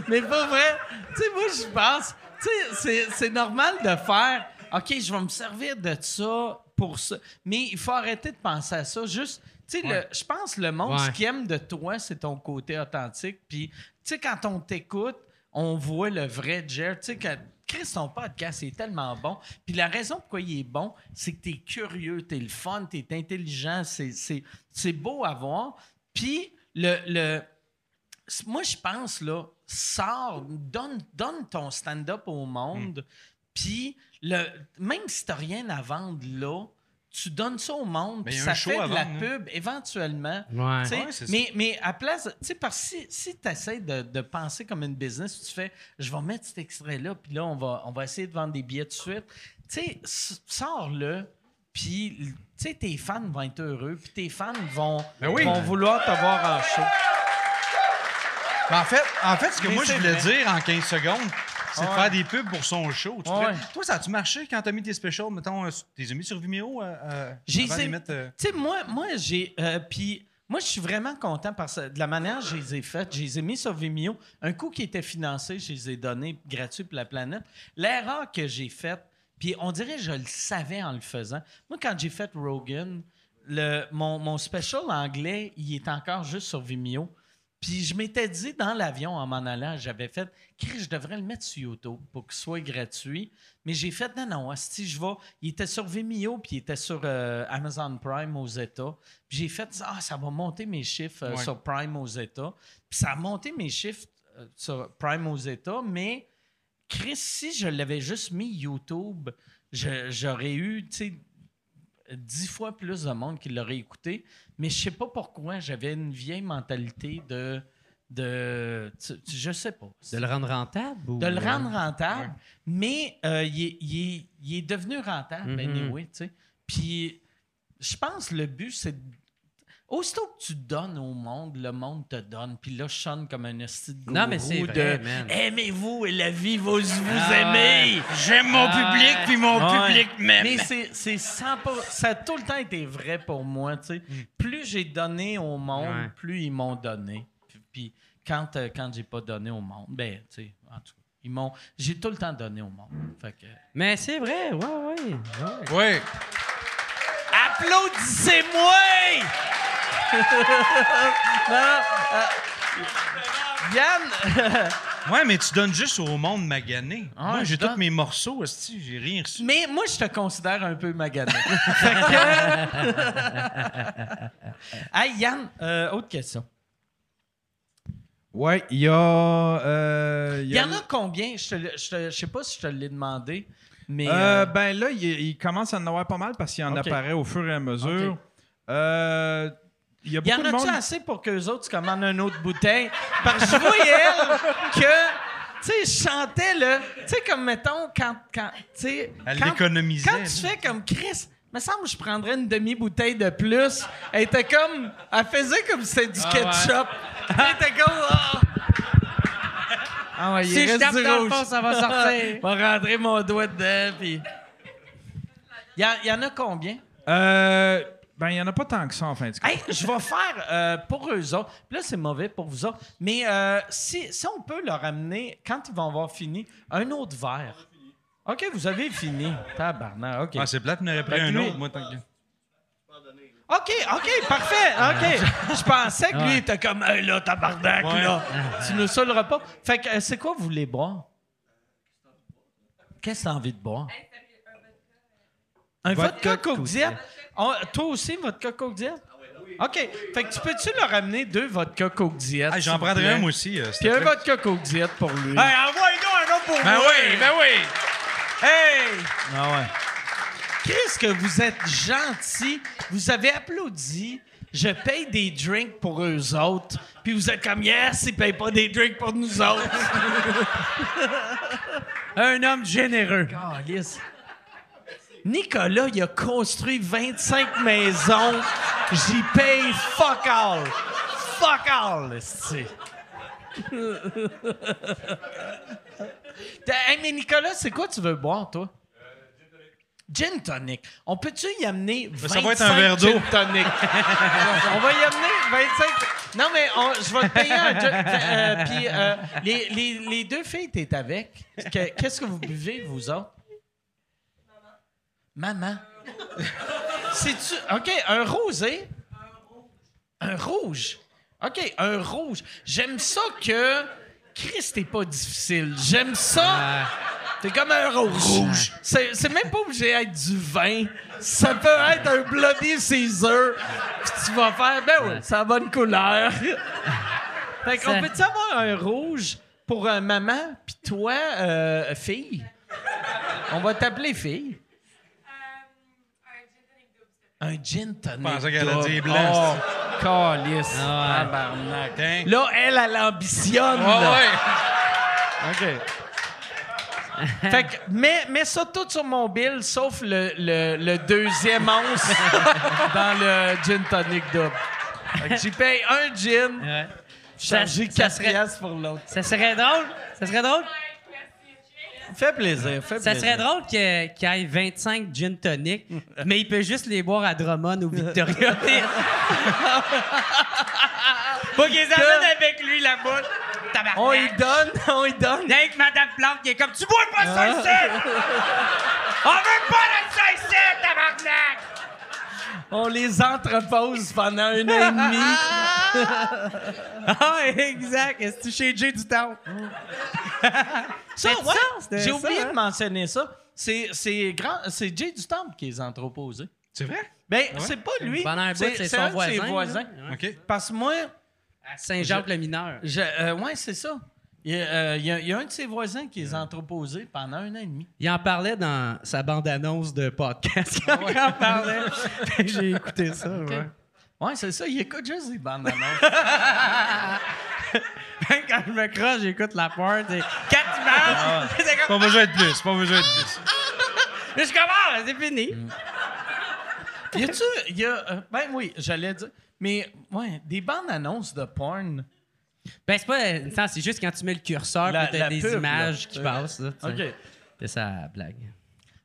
Mais pas vrai. Tu sais, moi, je pense. Tu sais, c'est- normal de faire. OK, je vais me servir de ça pour ça. Mais il faut arrêter de penser à ça. Juste. Tu sais, le- je pense le monde, Ouais. ce qu'il aime de toi, c'est ton côté authentique. Puis, tu sais, quand on t'écoute, on voit le vrai Jer. Tu sais, Chris, ton podcast est tellement bon. Puis la raison pourquoi il est bon, c'est que tu es curieux, tu es le fun, tu es intelligent. c'est- beau à voir. Puis, le, le, moi, je pense, là, sors, donne, donne ton stand-up au monde, puis le, même si tu rien à vendre là, tu donnes ça au monde, puis ça fait de la hein. pub éventuellement. Ouais. Ouais, mais, mais à place, tu sais, parce que si, si tu essaies de, de penser comme une business, tu fais, je vais mettre cet extrait-là, puis là, on va, on va essayer de vendre des billets tout de suite. Tu sais, sors-le, puis, tu sais, tes fans vont être heureux, puis tes fans vont, Ben oui. vont vouloir te voir en show. En fait, en fait, ce que Mais moi je voulais vrai. dire en 15 secondes, c'est de faire des pubs pour son show. Tu Ouais. Toi, ça a-tu marché quand t'as mis tes specials? Mettons, euh, t'es mis sur Vimeo? euh, euh, J'ai euh, Tu sais, moi, moi j'ai. euh, Puis, moi, je suis vraiment content parce que de la manière que je les ai faites. Je les ai mis sur Vimeo. Un coup qui était financé, je les ai donnés gratuits pour la planète. L'erreur que j'ai faite, puis on dirait que je le savais en le faisant. Moi, quand j'ai fait Rogan, le, mon, mon special anglais, il est encore juste sur Vimeo. Puis je m'étais dit dans l'avion en m'en allant, j'avais fait, Chris, je devrais le mettre sur YouTube pour qu'il soit gratuit. Mais j'ai fait, non, non, si je vais. Il était sur Vimeo, puis il était sur euh, Amazon Prime aux États. Puis j'ai fait, ah, ça va monter mes chiffres euh, Ouais. sur Prime aux États. Puis ça a monté mes chiffres euh, sur Prime aux États, mais Chris, si je l'avais juste mis YouTube, j'aurais eu, tu sais, dix fois plus de monde qui l'aurait écouté. Mais je sais pas pourquoi j'avais une vieille mentalité de. de tu- tu- je sais pas. De le rendre rentable? Ou... De le rendre rentable. Ouais. Mais euh, il, est, il est- il est devenu rentable, anyway, tu sais. Puis je pense que le but, c'est. Aussitôt que tu donnes au monde, le monde te donne. Puis là, je sonne comme un esti de Non, mais c'est vrai, de. Aimez-vous et la vie va vous Ah aimer. J'aime mon Ah, public, puis mon ouais. public m'aime. Mais c'est, c'est 100%, ça a tout le temps été vrai pour moi. tu sais. Plus j'ai donné au monde, Ouais. plus ils m'ont donné. Puis, puis quand, euh, quand j'ai pas donné au monde, ben, tu sais, en tout cas, ils m'ont, j'ai tout le temps donné au monde. Fait que, Mais c'est vrai, ouais, ouais. ouais. Ouais. applaudissez-moi! Non, euh, Yann, [LAUGHS] Ouais, mais tu donnes juste au monde magané. Ah, Moi, j'ai tous mes morceaux, esti, j'ai rien reçu. mais moi, je te considère un peu magané. [LAUGHS] [LAUGHS] hey, Yann, euh, autre question. Ouais, il y a. euh, Il y en a combien? Je ne je sais pas si je te l'ai demandé, mais... Euh, euh, ben là, il, il commence à en avoir pas mal parce qu'il en apparaît au fur et à mesure. Euh, il y a il y en a-tu monde. assez pour qu'eux autres se commandent une autre bouteille? Parce que je voyais, elle, que... Tu sais, je chantais, là... Tu sais, comme, mettons, quand... quand tu sais... Elle quand- l'économisait. Quand tu fais comme Chris, me semble que je prendrais une demi-bouteille de plus. Elle était comme. Elle faisait comme si c'était du ketchup. [LAUGHS] Elle était comme. Ah, Ah ouais, il Si je tape du dans le fond, ça va sortir. [LAUGHS] va rentrer mon doigt dedans, puis. Il y, y en a combien? Euh, ben, il n'y en a pas tant que ça, en fin de compte. Hey, je vais faire euh, pour eux autres. Puis là, c'est mauvais pour vous autres. Mais euh, si, si on peut leur amener, quand ils vont avoir fini, un autre verre. OK, vous avez fini. Tabarnak, OK. Ah, c'est plate, aurait pris un lui- autre, moi, tant que. OK, OK, parfait. OK. Je pensais que lui était comme, hey, là, tabarnak, Ouais. là. Tu nous saouleras pas. Fait que, euh, c'est quoi vous voulez boire? Qu'est-ce que t'as envie de boire? Un vodka, Vodka Coke? On- toi aussi, vodka Coke Diet? OK. Fait que tu peux-tu leur amener deux vodka Coke Diet? Ah, J'en prendrais un, moi aussi. euh, Puis un vodka Coke Diet pour lui. Hey, envoie-nous un autre pour Ben moi. oui, ben oui. Hey! Ah ouais. Chris, que vous êtes gentil. Vous avez applaudi. Je paye des drinks pour eux autres. Puis vous êtes comme, yes, ils payent pas des drinks pour nous autres. [LAUGHS] Un homme généreux. Calisse. Nicolas, il a construit 25 maisons. J'y paye fuck all. Fuck all, hey, mais Nicolas, c'est quoi tu veux boire, toi? Gin tonic. On peut-tu y amener 25 ça va être un verre d'eau. gin tonic? on va y amener 25... Non, mais on- je vais te payer un gin... euh, Puis euh, les, les- les deux filles, t'es avec. Que- Qu'est-ce que vous buvez, vous autres? Maman. [LAUGHS] C'est-tu... OK, un rosé? Un rouge. OK, un rouge. J'aime ça que... Christ, t'es pas difficile. J'aime ça... T'es comme un rouge. Rouge. C'est, c'est même pas obligé d'être du vin. Ça peut être un Bloody Caesar. Puis tu vas faire, ben oui, ça a bonne couleur. [LAUGHS] fait qu'on peut-tu avoir un rouge? pour euh, maman, puis toi, euh, fille? On va t'appeler fille. Un gin tonic. Je pensais qu'elle a dit double. blanc, Oh, calice. Tabarnak. Là, elle, elle ambitionne. là. OK. [LAUGHS] fait que, mets, mets ça tout sur mon bill, sauf le, le, le deuxième once [LAUGHS] dans le gin tonic double. Fait que j'y paye un gin, Ouais. chargé Ça- ça 4 serait- piastres pour l'autre. Ça serait drôle. Ça serait drôle. Fait plaisir, fait Ça plaisir. serait drôle qu'il y ait 25 gin tonic, mais il peut juste les boire à Drummond ou Victoria. [LAUGHS] Faut qu'ils les amène avec lui là-bas. Tabarnak. On y donne, on y donne. Avec Madame Plante qui est comme Tu bois pas ça ici! On veut pas de ça ici, tabarnak! On les entrepose pendant un an et demi. [LAUGHS] Ah, exact. Est-ce que chez Jay du temps? Ça, ouais, ça, c'était j'ai ça, oublié hein? de mentionner ça. C'est, c'est, grand, c'est Jay du Temple qui les a entreposés. C'est vrai? Ben, c'est pas lui. C'est son un de ses voisin. Parce que moi, À Saint-Jacques le mineur. je, euh, ouais, c'est ça. Il y, a, euh, il y a- il y a un de ses voisins qui les a entreposés pendant un an et demi. Il en parlait dans sa bande-annonce de podcast. Quand il en parlait. [LAUGHS] J'ai écouté ça. ouais. Ouais, c'est ça. Il écoute juste des bandes annonces. [LAUGHS] Quand je me croche, j'écoute la porte. C'est quatre images. [LAUGHS] C'est comme, Pas besoin de plus, pas besoin de plus. Là, je commence, c'est fini. y a-tu. Il y a, euh, ben oui, j'allais dire. Mais, ouais, des bandes annonces de porn. Ben, c'est pas. non, c'est juste quand tu mets le curseur, La- t'as des pub, images là. qui Euh, passent. Là. OK. C'est ça la blague.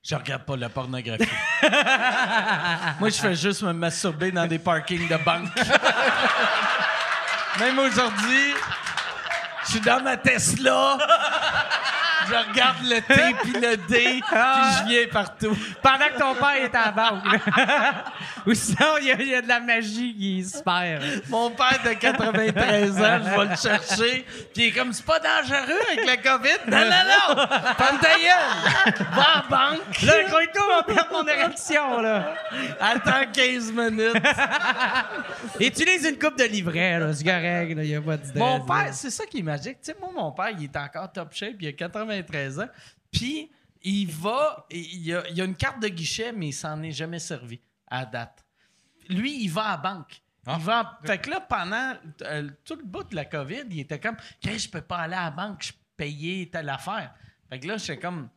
Je regarde pas la pornographie. [LAUGHS] Moi, je fais juste me masturber dans des parkings de banque. Même aujourd'hui, je suis dans ma Tesla. Je regarde le T puis le D, puis je viens partout. Pendant que ton père est à la banque. [LAUGHS] Ou sinon, il y, a- il y a de la magie qui est super. Mon père de 93 ans, je vais le chercher. Puis il est comme, c'est pas dangereux avec la COVID. Non, non, non! Ferme ta gueule! Va la banque! Là, Coito va perdre mon érection, là. Attends 15 minutes. Utilise une coupe de livret, là. C'est correct, là. Il y a pas d'idée. Mon père, c'est ça qui est magique. Tu sais, moi, mon père, il est encore top shape, il a 93 ans. Puis, il va, il y a, a une carte de guichet, mais il s'en est jamais servi à date. Lui, il va à la banque. Ah. Il va, fait que là, pendant euh, tout le bout de la COVID, il était comme, Chris, je peux pas aller à la banque, je payer telle affaire. Fait que là, j'étais comme,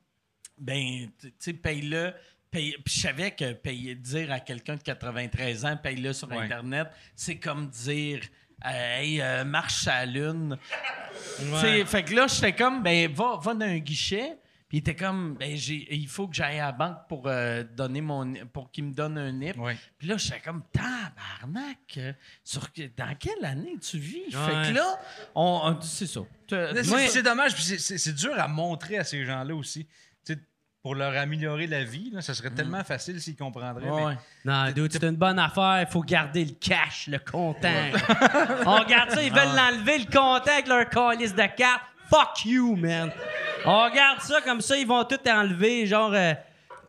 ben, tu sais, paye-le. Paye- Puis je savais que payer, dire à quelqu'un de 93 ans, paye-le sur Ouais. Internet, c'est comme dire, hey, euh, marche à la lune. Fait que là, j'étais comme, ben, va, va dans un guichet. Puis il était comme, ben, j'ai, il faut que j'aille à la banque pour, euh, donner mon, pour qu'il me donne un NIP. Ouais. Puis là, j'étais comme, tabarnak, euh, sur, que- dans quelle année tu vis? Fait que là, on, on- c'est ça. C'est- dommage, puis c'est- c'est c'est dur à montrer à ces gens-là aussi. Pour leur améliorer la vie, là, ça serait tellement facile s'ils comprendraient. Ouais, mais- ouais. Non, dude, c'est une bonne affaire. Il faut garder le cash, le comptant. On regarde ça, ils veulent l'enlever, le comptant avec leur calice de cartes. Fuck you, man. On regarde ça comme ça, ils vont tout enlever, genre euh,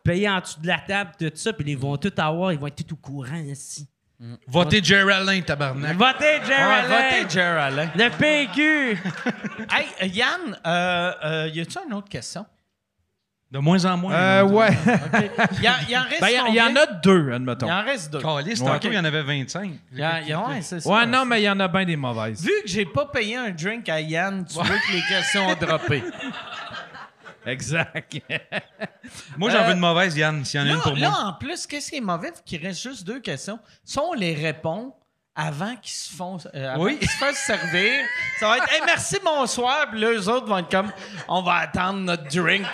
payer en dessous de la table, tout ça, puis ils vont tout avoir, ils vont être tout au courant ici. Votez Jerry Alain, tabarnak. Votez, Jerry Ouais, votez Jer Alain. Le PQ. [LAUGHS] Hey, euh, Yann, euh, euh, y a-tu une autre question? De moins en moins. Euh, ouais. Il y, en- il en reste Ben, il y, il y en a deux, admettons. Il en reste deux. Ouais. il y en avait 25. Il y il y en- ouais, c'est ça. Ouais, non, mais il y en a bien des mauvaises. Vu que j'ai pas payé un drink à Yann, tu veux que les questions ont droppé. [LAUGHS] Exact. Moi, j'en veux une mauvaise, Yann, s'il y en a Là, une pour là, moi. en plus, qu'est-ce qui est mauvais? Qu'il reste juste deux questions. Si on les répond avant qu'ils se font euh, avant Oui. qu'ils se fassent servir, ça va être Hey, merci, bonsoir. Puis là, eux autres vont être comme On va attendre notre drink.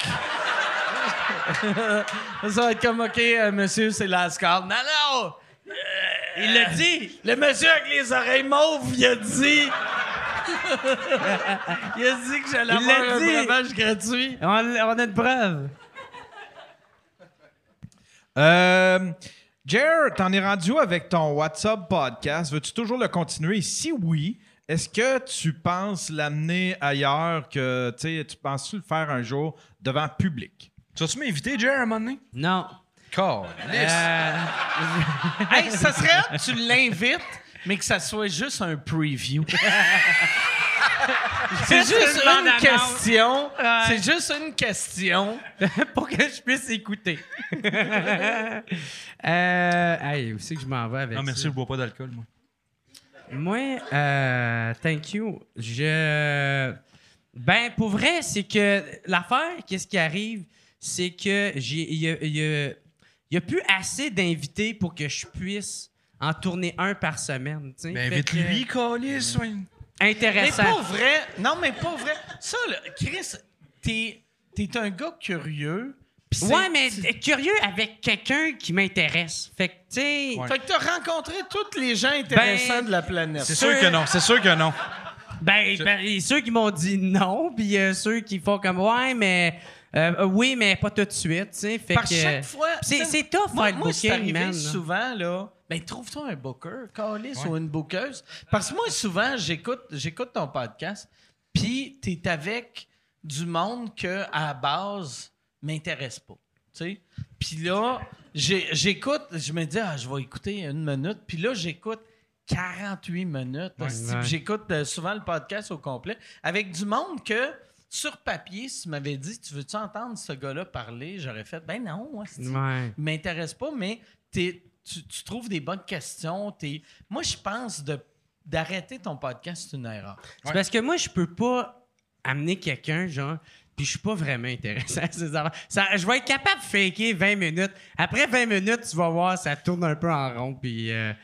Ça va être comme OK, euh, monsieur, c'est la call. Non, non! Il l'a dit. Le monsieur avec les oreilles mauves, il a dit. [LAUGHS] il a dit que j'allais Il l'a avoir un dit. breuvage gratuit. On, on a une preuve. Euh, Jer, t'en es rendu où avec ton WhatsApp podcast? Veux-tu toujours le continuer? Si oui, est-ce que tu penses l'amener ailleurs que, tu sais, tu penses-tu le faire un jour devant public? Tu vas-tu m'inviter, Jerry, à un moment donné? Non. Caliste. [LAUGHS] Hey, ça serait que tu l'invites, mais que ça soit juste un preview. [LAUGHS] C'est juste une question. C'est juste une question. pour que je puisse écouter. [LAUGHS] euh, hey, où c'est que je m'en vais avec Non, merci, ça? je bois pas d'alcool, moi. Moi, euh, thank you. Je. Ben, pour vrai, c'est que l'affaire, qu'est-ce qui arrive, c'est que j'ai. Il y a, il y a- il y a plus assez d'invités pour que je puisse en tourner un par semaine. tu sais. Fait que- invite-lui, Calis. ouais. Mais Intéressant. pas vrai. Non, mais pas vrai. Ça, là, Chris, t'es es un gars curieux. Ouais, mais curieux avec quelqu'un qui m'intéresse. Fait que, tu sais. Ouais. Fait que t'as rencontré tous les gens intéressants Ben, de la planète. C'est sûr que non, c'est sûr que non. Ben, ben, il y a ceux qui m'ont dit non, puis il y a ceux qui font comme ouais, mais euh, euh, oui, mais pas tout de suite, tu sais. Fait Par que chaque fois. c'est c'est tough Moi, faire moi c'est booking, arrivé man. là. souvent, là. Ben, trouve-toi un booker, Calis, ou une bookeuse. Parce que moi, souvent, j'écoute, j'écoute ton podcast, puis t'es avec du monde que, à la base, m'intéresse pas. Tu sais? Puis là, j'écoute, je me dis, ah, je vais écouter une minute. Puis là, j'écoute 48 minutes. Ouais. J'écoute euh, souvent le podcast au complet avec du monde que, sur papier, si tu m'avais dit, tu veux-tu entendre ce gars-là parler, j'aurais fait, ben non, hostie Ouais. m'intéresse pas, mais t'es- tu, tu trouves des bonnes questions. t'es- Moi, je pense de d'arrêter ton podcast, c'est une erreur. C'est parce que moi, je peux pas amener quelqu'un, genre, puis je suis pas vraiment intéressant à ces affaires. Ça, je vais être capable de faker 20 minutes. Après 20 minutes, tu vas voir, ça tourne un peu en rond, puis euh,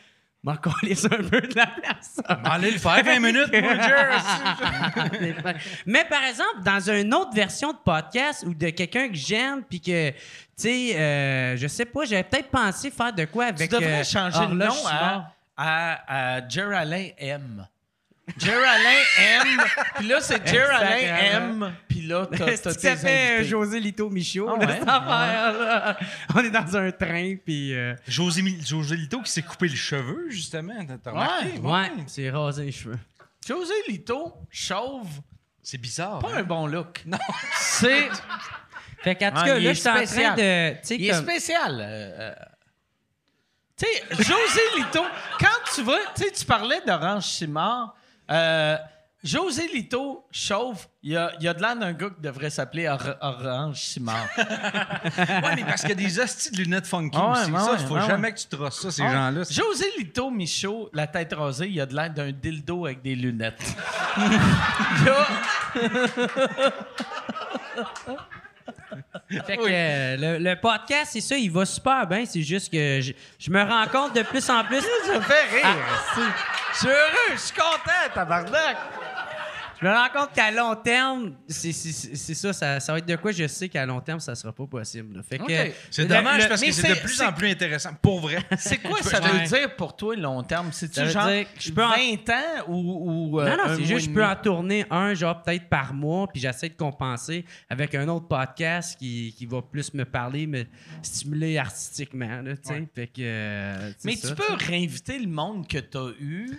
m'en coller un peu de la place. Allez le faire 20 minutes, moi. [LAUGHS] Mais par exemple, dans une autre version de podcast ou de quelqu'un que j'aime, puis que, tu sais, euh, je sais pas, j'avais peut-être pensé faire de quoi Tu avec. devrais euh, changer de nom à, à, à M. Geraldin M. Puis là, c'est Geraldin Exactement. M. Puis là, t'as [LAUGHS] tes ça fait invités. José Lito Michaud, Ah ouais? On est dans un train, puis. euh, José, José Lito qui s'est coupé le cheveu, justement. T'as- T'as remarqué? ouais, c'est rasé les cheveux. José Lito, chauve, C'est bizarre. pas hein? un bon look. Non. [LAUGHS] C'est... Fait qu'en tout Ah, cas, là, je suis en train spécial. de. Tu sais, Il est comme. spécial. euh, euh. Tu sais, José Lito, quand tu vas, tu sais, tu parlais d'Orange Simard. Euh, José Lito, chauve, il y a, il y a de l'air d'un gars qui devrait s'appeler Or- Orange Simard. [LAUGHS] Ouais, mais parce qu'il y a des hosties de lunettes funky Ah ouais, aussi. ouais, ça, ouais, faut ouais, jamais que tu trosses ça, ces Ah, gens-là. José Lito Michaud, la tête rasée, il a de l'air d'un dildo avec des lunettes. [LAUGHS] Là, [LAUGHS] Fait que euh, le, le podcast, c'est ça, il va super bien. C'est juste que je, je me rends compte de plus en plus. ça me fait rire. Je suis heureux, je suis content, tabarnak. Je me rends compte qu'à long terme, c'est ça, ça, ça va être de quoi je sais qu'à long terme, ça sera pas possible. Fait. C'est dommage le- parce que c'est de plus en plus intéressant. Pour vrai. C'est quoi ça veut dire pour toi long terme? C'est-tu genre dire que je peux en- 20 ans ou. ou, euh, Non, non, c'est juste, je peux en tourner un, genre peut-être par mois, puis j'essaie de compenser avec un autre podcast qui, qui va plus me parler, me stimuler artistiquement, là, tu sais. Fait que. euh, Mais ça, tu peux réinviter le monde que tu as eu.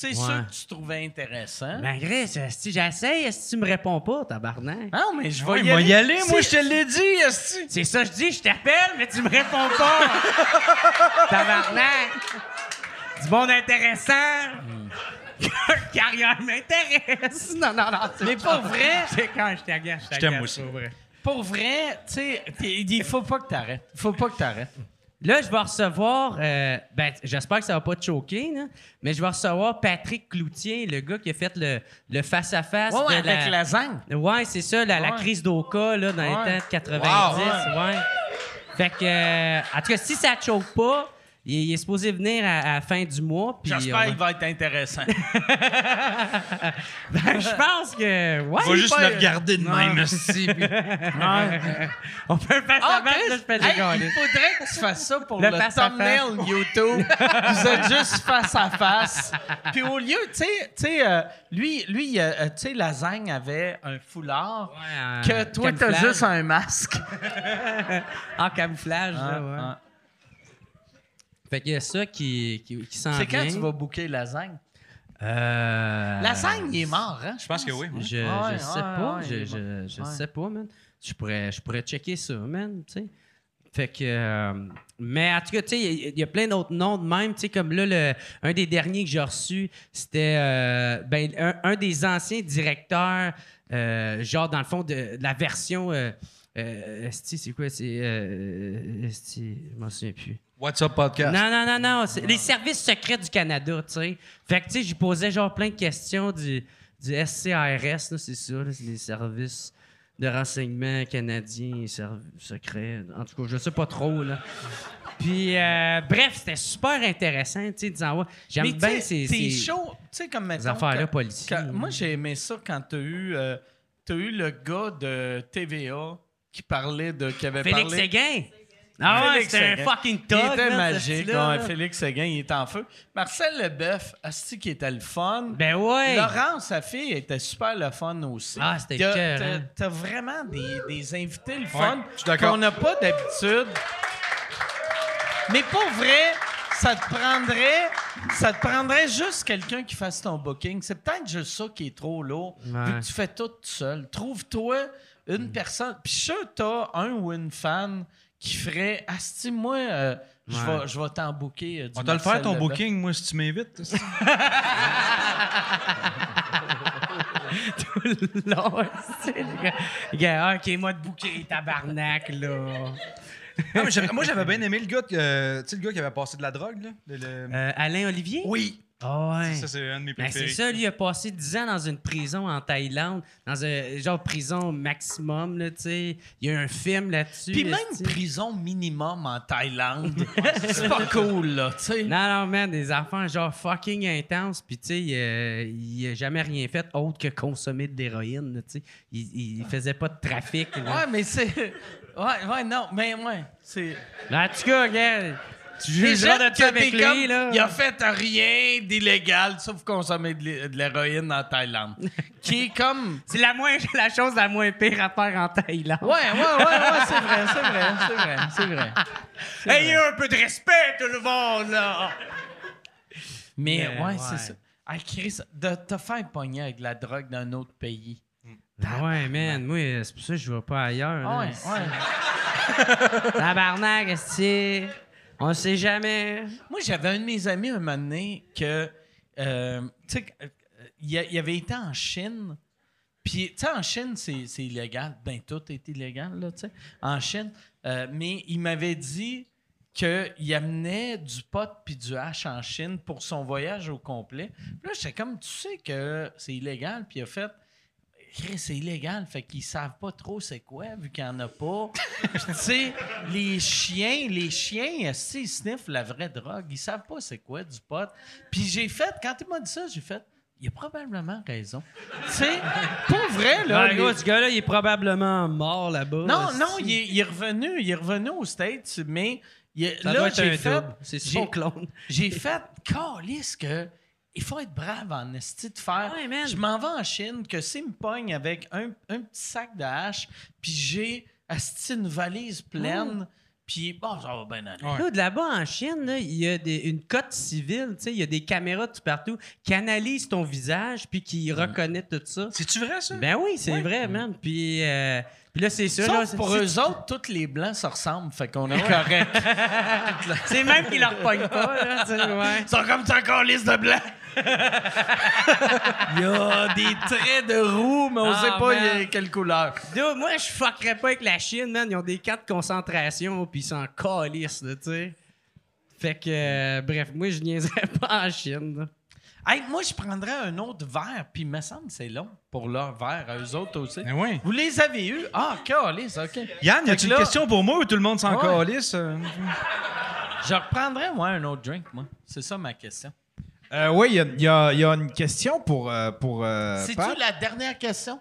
Tu sais, Ouais. ceux que tu trouvais intéressants. Ben, Chris, si j'essaye, si tu me réponds pas, tabarnak. non, mais je vais y il va aller. y aller. Moi, je te l'ai dit, esti. C'est ça, je dis, je t'appelle, mais tu me réponds pas. [LAUGHS] tabarnak. Du monde intéressant. [LAUGHS] Carrière m'intéresse. [LAUGHS] Non, non, non. c'est Mais pas vrai. C'est quand je t'agace, je Je t'aime t'agace, aussi. pour vrai. Pour vrai, tu sais, il faut pas que t'arrêtes. Il faut pas que t'arrêtes. Là, je vais recevoir, euh, ben, j'espère que ça va pas te choquer, là, mais je vais recevoir Patrick Cloutier, le gars qui a fait le le face-à-face. Ouais, ouais, de avec la... lasagne. Ouais, c'est ça, la, la crise d'Oka, là, dans les temps de 90, Wow, ouais. Fait que, euh, en tout cas, si ça te choque pas, il, il est supposé venir à, à la fin du mois. puis J'espère qu'il va être intéressant. [LAUGHS] Ben, je pense que, ouais. Faut juste le regarder de même, puis- [LAUGHS] On peut le faire Ah, ça, Chris, là, je fais hey, il faudrait que tu fasses ça pour Le le, face à thumbnail YouTube. [LAUGHS] Vous êtes juste face à face. Puis au lieu, tu sais, tu sais, euh, lui, lui, euh, tu sais, Lasagne avait un foulard Ouais, que toi, t'as juste un masque. En camouflage, là, ouais. Ah, ah. Fait qu'il y a ça qui, qui, qui s'en C'est quand vient. tu vas booker Lasagne? Euh... Lasagne, il est mort, hein? Je pense que oui. moi. Je, Ouais, je sais ouais, pas. ouais, je je, je Ouais. sais pas, man. Je pourrais, je pourrais checker ça, man. Tu sais. Fait que. euh, mais en tout cas, tu sais, il y a- il y, a plein d'autres noms de même. Tu sais, comme là, le, un des derniers que j'ai reçu, c'était euh, ben, un, un des anciens directeurs, euh, genre, dans le fond, de, de la version. Euh, euh, esti, c'est quoi? C'est. Euh, esti, je m'en souviens plus. What's up podcast? Non, non, non, non. c'est les services secrets du Canada, tu sais. Fait que, tu sais, j'y posais genre plein de questions du, du SCRS, là, c'est ça, là, c'est les services de renseignement canadiens et serv- secrets. En tout cas, je sais pas trop, là. Puis, euh, bref, c'était super intéressant, tu sais, disant, ouais, j'aime Mais bien ces, tes tu sais, comme affaires-là policières. Quand- moi, j'ai aimé ça quand t'as eu, euh, t'as eu le gars de TVA qui parlait de. qui avait Félix parlé. Séguin? Ah ouais, c'était un fucking Il thug, était magique. là. Félix Séguin, il était en feu. Marcel Leboeuf, Asti qui était le fun. Ben ouais. Laurence, sa fille, était super le fun aussi. Ah, c'était cœur, hein. T'as vraiment des, des invités le fun je suis d'accord. qu'on n'a pas d'habitude. Mais pour vrai, ça te prendrait, ça te prendrait juste quelqu'un qui fasse ton booking. C'est peut-être juste ça qui est trop lourd. Ouais. Vu que tu fais tout seul. Trouve-toi une personne. Puis sûr t'as un ou une fan qui ferait Asti, moi, euh, je vais- je vais t'en booker. euh, du On va te le faire ton booking, moi, si tu m'invites. Là, [LAUGHS] c'est le gars. Le gars, ah, ok, moi de bouquet, tabarnak, là. [LAUGHS] Non, mais j'avais- moi, j'avais bien aimé le gars, euh, tu sais, le gars qui avait passé de la drogue, là. Le- le- Alain Olivier? Oui. Ah ouais. Ça, c'est un de mes Ben, préférés. c'est ça, lui, il a passé 10 ans dans une prison en Thaïlande, dans un genre prison maximum, là, tu sais. Il y a un film là-dessus. Puis même prison minimum en Thaïlande. [LAUGHS] c'est pas cool, là, tu sais. Non, non, man, des enfants genre fucking intenses. Puis, tu sais, euh, il a jamais rien fait autre que consommer de l'héroïne, tu sais. Il, il faisait pas de trafic. là. Ouais, mais c'est. [LAUGHS] Ouais, ouais, non, mais ouais. C'est. En tout cas, gars, tu gens de ça avec lui, comme, là. Il a fait rien d'illégal sauf consommer de l'hé- de l'héroïne en Thaïlande. [LAUGHS] qui est comme. C'est la, moins, la chose la moins pire à faire en Thaïlande. Ouais, ouais, ouais, ouais, c'est vrai, c'est vrai, c'est vrai, c'est vrai. [LAUGHS] Ayez un peu de respect, tout le monde, là! Mais, Mais, ouais, ouais. c'est ça. Ah, Chris, de te faire pogner avec la drogue d'un autre pays. Ouais, man, moi, c'est pour ça que je vais pas ailleurs. Ah là. ouais, ouais. [LAUGHS] Tabarnak, esti. On sait jamais. Moi, j'avais un de mes amis un moment donné que, euh, euh, il avait été en Chine. Puis, tu en Chine, c'est illégal. Ben, tout est illégal, là, tu sais, en Chine. Euh, mais il m'avait dit qu'il amenait du pot puis du hash en Chine pour son voyage au complet. Puis là, j'étais comme, tu sais que c'est illégal. Puis il a fait, c'est illégal. Fait qu'ils savent pas trop c'est quoi, vu qu'il n'y en a pas. Tu sais, les chiens, les chiens, si ils sniffent la vraie drogue, ils savent pas c'est quoi du pot. Puis j'ai fait, quand il m'a dit ça, j'ai fait, il a probablement raison. tu sais, pour vrai, là. Ben, les- gars, ce gars-là, il est probablement mort là-bas. non, non, il est, il est revenu, il est revenu aux States, mais il Ça là, doit être j'ai un fait. C'est son clone. j'ai fait, calisse que il faut être brave en esti de faire. Ouais. Je m'en vais en Chine, que s'il me pogne avec un, un petit sac de hache, puis j'ai esti une valise pleine, puis bon, ça va bien aller. Ouais. Là, de là-bas en Chine, il y a des- une cote civile, il y a des caméras tout partout qui analysent ton visage puis qui reconnaissent tout ça. C'est-tu vrai, ça? Ben oui, c'est vrai, man. Puis, euh, puis là, c'est ça. là, pour eux autres, tous les blancs se ressemblent, fait qu'on est correct. [LAUGHS] C'est même qu'ils leur pognent pas, là, ouais. Ils sont comme ça encore liste de blancs. [LAUGHS] Il y a des traits de roue, mais on Ah, sait pas man. quelle couleur. Dude, moi, je fuckerais pas avec la Chine, man. Ils ont des quatre concentrations, puis ils s'en calissent, tu sais. Fait que, euh, bref, moi, je niaiserais [LAUGHS] pas en Chine. là. Hey, moi, je prendrais un autre verre, puis il me semble que c'est long pour leur verre, à eux autres aussi. Ben oui. Vous les avez eus? Ah, calice, OK. Yann, y a-tu une là- question pour moi ou tout le monde s'en Ouais. calisse? euh? Je reprendrais, moi, un autre drink, moi. C'est ça ma question. Euh, oui, il y a, il y a- il y a une question pour, euh, pour euh, C'est-tu Pat. la dernière question?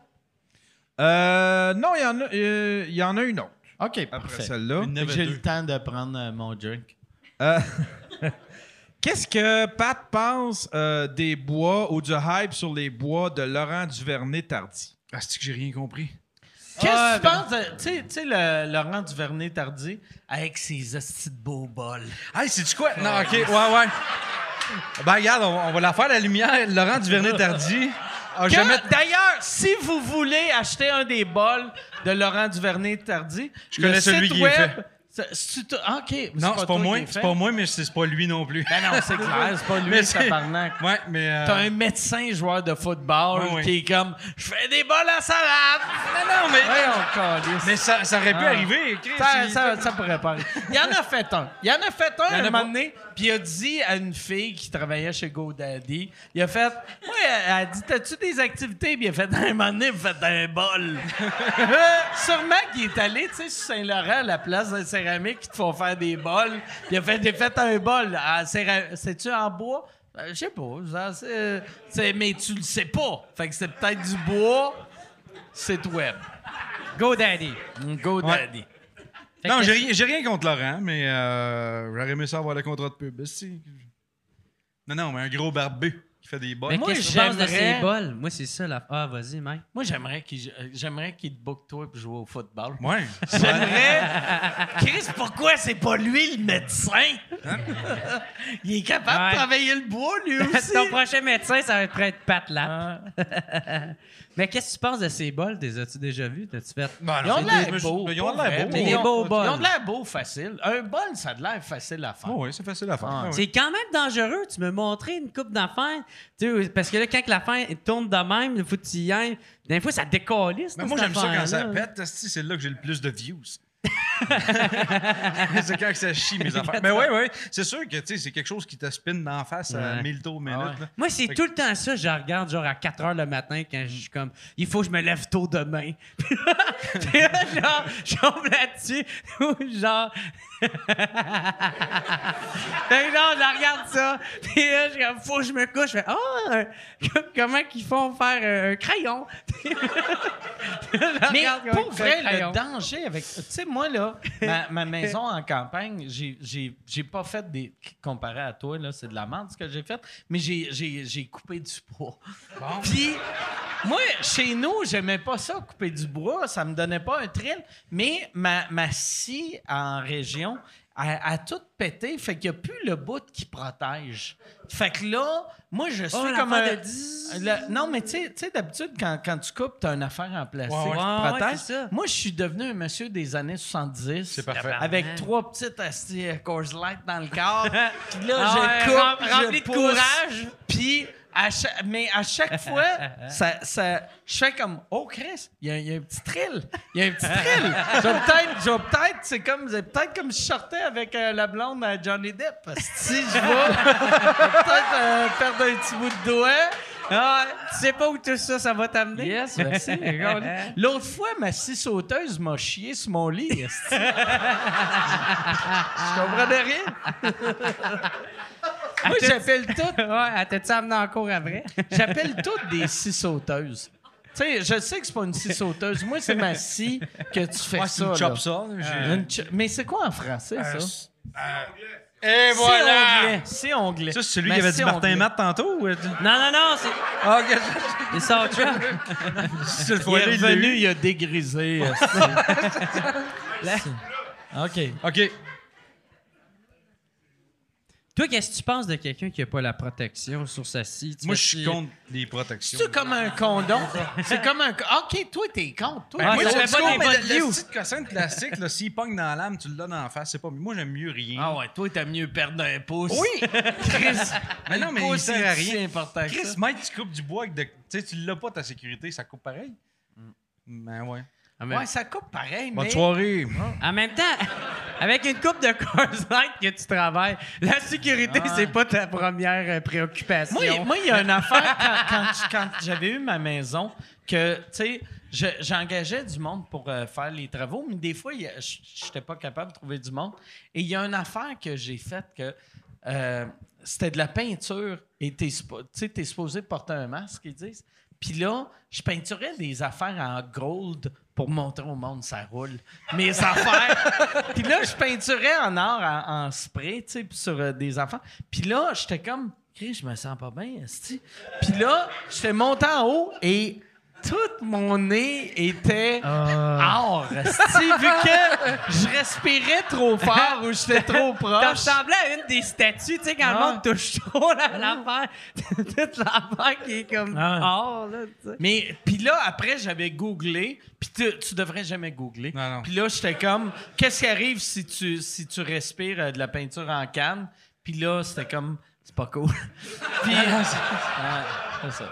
Euh, non, il y, en a, euh, il y en a une autre OK, après parfait. celle-là. J'ai deux. le temps de prendre euh, mon drink. Euh, [LAUGHS] Qu'est-ce que Pat pense euh, des bois ou du hype sur les bois de Laurent Duvernay-Tardy? Ah, c'est que j'ai rien compris? Qu'est-ce Ah, que tu penses de, tu sais- tu sais, le Laurent Duvernay-Tardy avec ses hosties de beaux bols? Hey, c'est-tu quoi? Non, OK, ouais, ouais. Ben, regarde, on, on va la faire, la lumière. Laurent Duvernay-Tardy. Ah, Que- jamais... D'ailleurs, si vous voulez acheter un des bols de Laurent Duvernay-Tardy, Je connais celui qui est fait. Ah, OK. Non, c'est pas moi, c'est pas moi, mais c'est c'est pas lui non plus. Ben non, c'est clair, c'est pas lui, [LAUGHS] c'est- tabarnak. Ouais, mais. euh, T'as un médecin joueur de football Ouais, ouais. qui est comme Je fais des bols à salade! Non, non, mais. Mais ça, ça aurait pu Ah. arriver. Chris, Ça, il- ça, ça pourrait pas arriver. Il y en a fait un. Il y en a fait un un moment donné, puis il a dit à une fille qui travaillait chez GoDaddy, il a fait Moi, elle a dit T'as-tu des activités? Puis il a fait Un moment donné, vous faites un bol. [LAUGHS] Sûrement qu'il est allé, tu sais, sur Saint-Laurent, à la place de céramique, qui te font faire des bols. Puis il a fait, a fait un bol. C'est-tu en bois? Euh, Je sais pas. c'est- mais tu le sais pas. Fait que c'est peut-être du bois. C'est web. Go Daddy. Non, j'ai rien, j'ai rien contre Laurent, mais euh, j'aurais aimé ça avoir le contrat de pub. si. Non, non, mais un gros barbu qui fait des bols. Mais Moi, qu'est-ce que tu penses de ces bols? Moi, c'est ça. La... Ah, vas-y, Mike. Moi, j'aimerais qu'il euh, j'aimerais qu'il te book toi pour jouer au football. Ouais. [LAUGHS] J'aimerais. Chris, pourquoi c'est pas lui le médecin? Il est capable Ouais. de travailler le bois, lui [LAUGHS] aussi. Ton prochain médecin, ça va être prêt de Pat là. [LAUGHS] Mais qu'est-ce que tu penses de ces bols? Les as-tu déjà vus? T'as-tu fait? Ben, Ils ont de l'air beaux. Ils ont de l'air beaux. ils ont- de l'air beaux, facile. Un bol, ça a de l'air facile à faire. Oh, oui, c'est facile à faire. Ah, Ah, oui. C'est quand même dangereux. Tu me montrais une coupe d'affaires. Tu sais, parce que là, quand que l'affaire tourne de même, il faut que tu y ailles. Des fois, ça décalisse. Mais moi, j'aime ça quand ça pète. C'est là que j'ai le plus de views. C'est quand que ça chie mes [LAUGHS] affaires. Mais oui, oui. C'est sûr que tu sais, c'est quelque chose qui te spin d'en face à. 1000 tours minute. Ah ouais. là. Moi, c'est Fait que- tout le temps ça. Je regarde genre à 4 h le matin quand je suis comme, il faut que je me lève tôt demain. [LAUGHS] Puis là, là, genre, je tombe là-dessus. [LAUGHS] ou genre. Fait que genre, je regarde ça. Puis là, je suis comme, faut que je me couche. Je fais, ah, euh, comment qu'ils font faire euh, un crayon? Je Mais pour vrai, le danger avec. Tu sais, moi, là, [LAUGHS] ma, ma maison en campagne, j'ai- j'ai j'ai pas fait des. Comparé à toi, là, c'est de la merde ce que j'ai fait, mais j'ai- j'ai j'ai coupé du bois. Puis, moi, chez nous, j'aimais pas ça, couper du bois, ça me donnait pas un thrill, mais ma, ma scie en région, a tout pété, fait qu'il n'y a plus le bout qui protège. Fait que là, moi, je suis Oh, comme un... de dix- le- non, mais tu sais- tu sais, d'habitude, quand, quand tu coupes, tu as une affaire en plastique ouais. qui te Ouais, ouais, protège. Moi, je suis devenu un monsieur des années 70. C'est parfait. Avec trois petites asti Coors Light dans le corps. [LAUGHS] Puis là, Ah je coupe, rem- je rempli de pousse. courage. Puis, à chaque- mais à chaque [LAUGHS] fois, ça, ça, je fais comme, oh Chris, il y, a- il y a un petit thrill. Il y a un petit thrill. je vais peut-être, peut-être, c'est comme, peut-être comme si je sortais avec euh, la blonde à Johnny Depp. Si je vais, peut-être euh, perdre un petit bout de doigt. Ah, tu sais pas où tout ça, ça va t'amener? Yes, merci. [LAUGHS] Regarde. L'autre fois, ma scie sauteuse m'a chié sur mon lit. [LAUGHS] Je comprenais rien. Moi, j'appelle tout, [LAUGHS] ouais, elle t'a-tu amené en cours après? [LAUGHS] j'appelle toutes des scies sauteuses. Tu sais, je sais que c'est pas une scie sauteuse. Moi, c'est ma scie que tu fais Ouais, ça. c'est une chop ça. Une cho- Mais c'est quoi en français, ça? Et C'est onglet. C'est onglet. Ça, c'est celui qui avait dit Martin. Matt tantôt? ou- Non, non, non, c'est, Ah, ok. [LAUGHS] c'est ça, autre chose. C'est le Il est revenu, il a dégrisé. esti. OK. OK. Toi, qu'est-ce que tu penses de quelqu'un qui a pas la protection sur sa scie? Tu Moi, je suis contre les protections. C'est comme un condom? C'est comme un. OK, toi, t'es contre. Toi, Ah, t'es ça fait pas des mais bonnes le- le petit cossin de plastique, là, s'il pogne dans la lame, tu l'as dans la face. C'est pas... Moi, j'aime mieux rien. Ah ouais, toi, t'as mieux perdre un pouce. Oui! [LAUGHS] Chris. Mais non, mais Le il sert à c'est rien. important Chris. Mike, tu coupes du bois avec de... Tu sais, tu l'as pas, ta sécurité, ça coupe pareil? Ben ouais. Même, Ouais, ça coupe pareil, Bonne mais... soirée. en même temps, [LAUGHS] avec une coupe de Coors Light que tu travailles, la sécurité, c'est pas ta première euh, préoccupation. Moi, moi, il y a une [LAUGHS] affaire quand, quand- quand j'avais eu ma maison que, tu sais, je- j'engageais du monde pour euh, faire les travaux, mais des fois, il y a- je n'étais pas capable de trouver du monde. Et il y a une affaire que j'ai faite que euh, c'était de la peinture et tu es supposé porter un masque, ils disent. Puis là, je peinturais des affaires en gold pour montrer au monde ça roule. Mes affaires. [LAUGHS] Puis là, je peinturais en or, en, en spray, tu sais, sur euh, des enfants. Puis là, j'étais comme, je me sens pas bien. Puis là, j'étais monté en haut et tout mon nez était or. esti, vu que je respirais trop fort ou j'étais trop [LAUGHS] T'as proche. ressemblé à une des statues, tu sais, quand le Ah. monde touche trop la- l'affaire. [LAUGHS] Toute l'affaire qui est comme Ah. or, là, tu sais. Mais puis là après j'avais googlé, puis tu, tu devrais jamais googler. Non, non. Puis là j'étais comme qu'est-ce qui arrive si tu si tu respires euh, de la peinture en canne? Puis là c'était comme c'est pas cool. [LAUGHS] puis ah, c'est ça.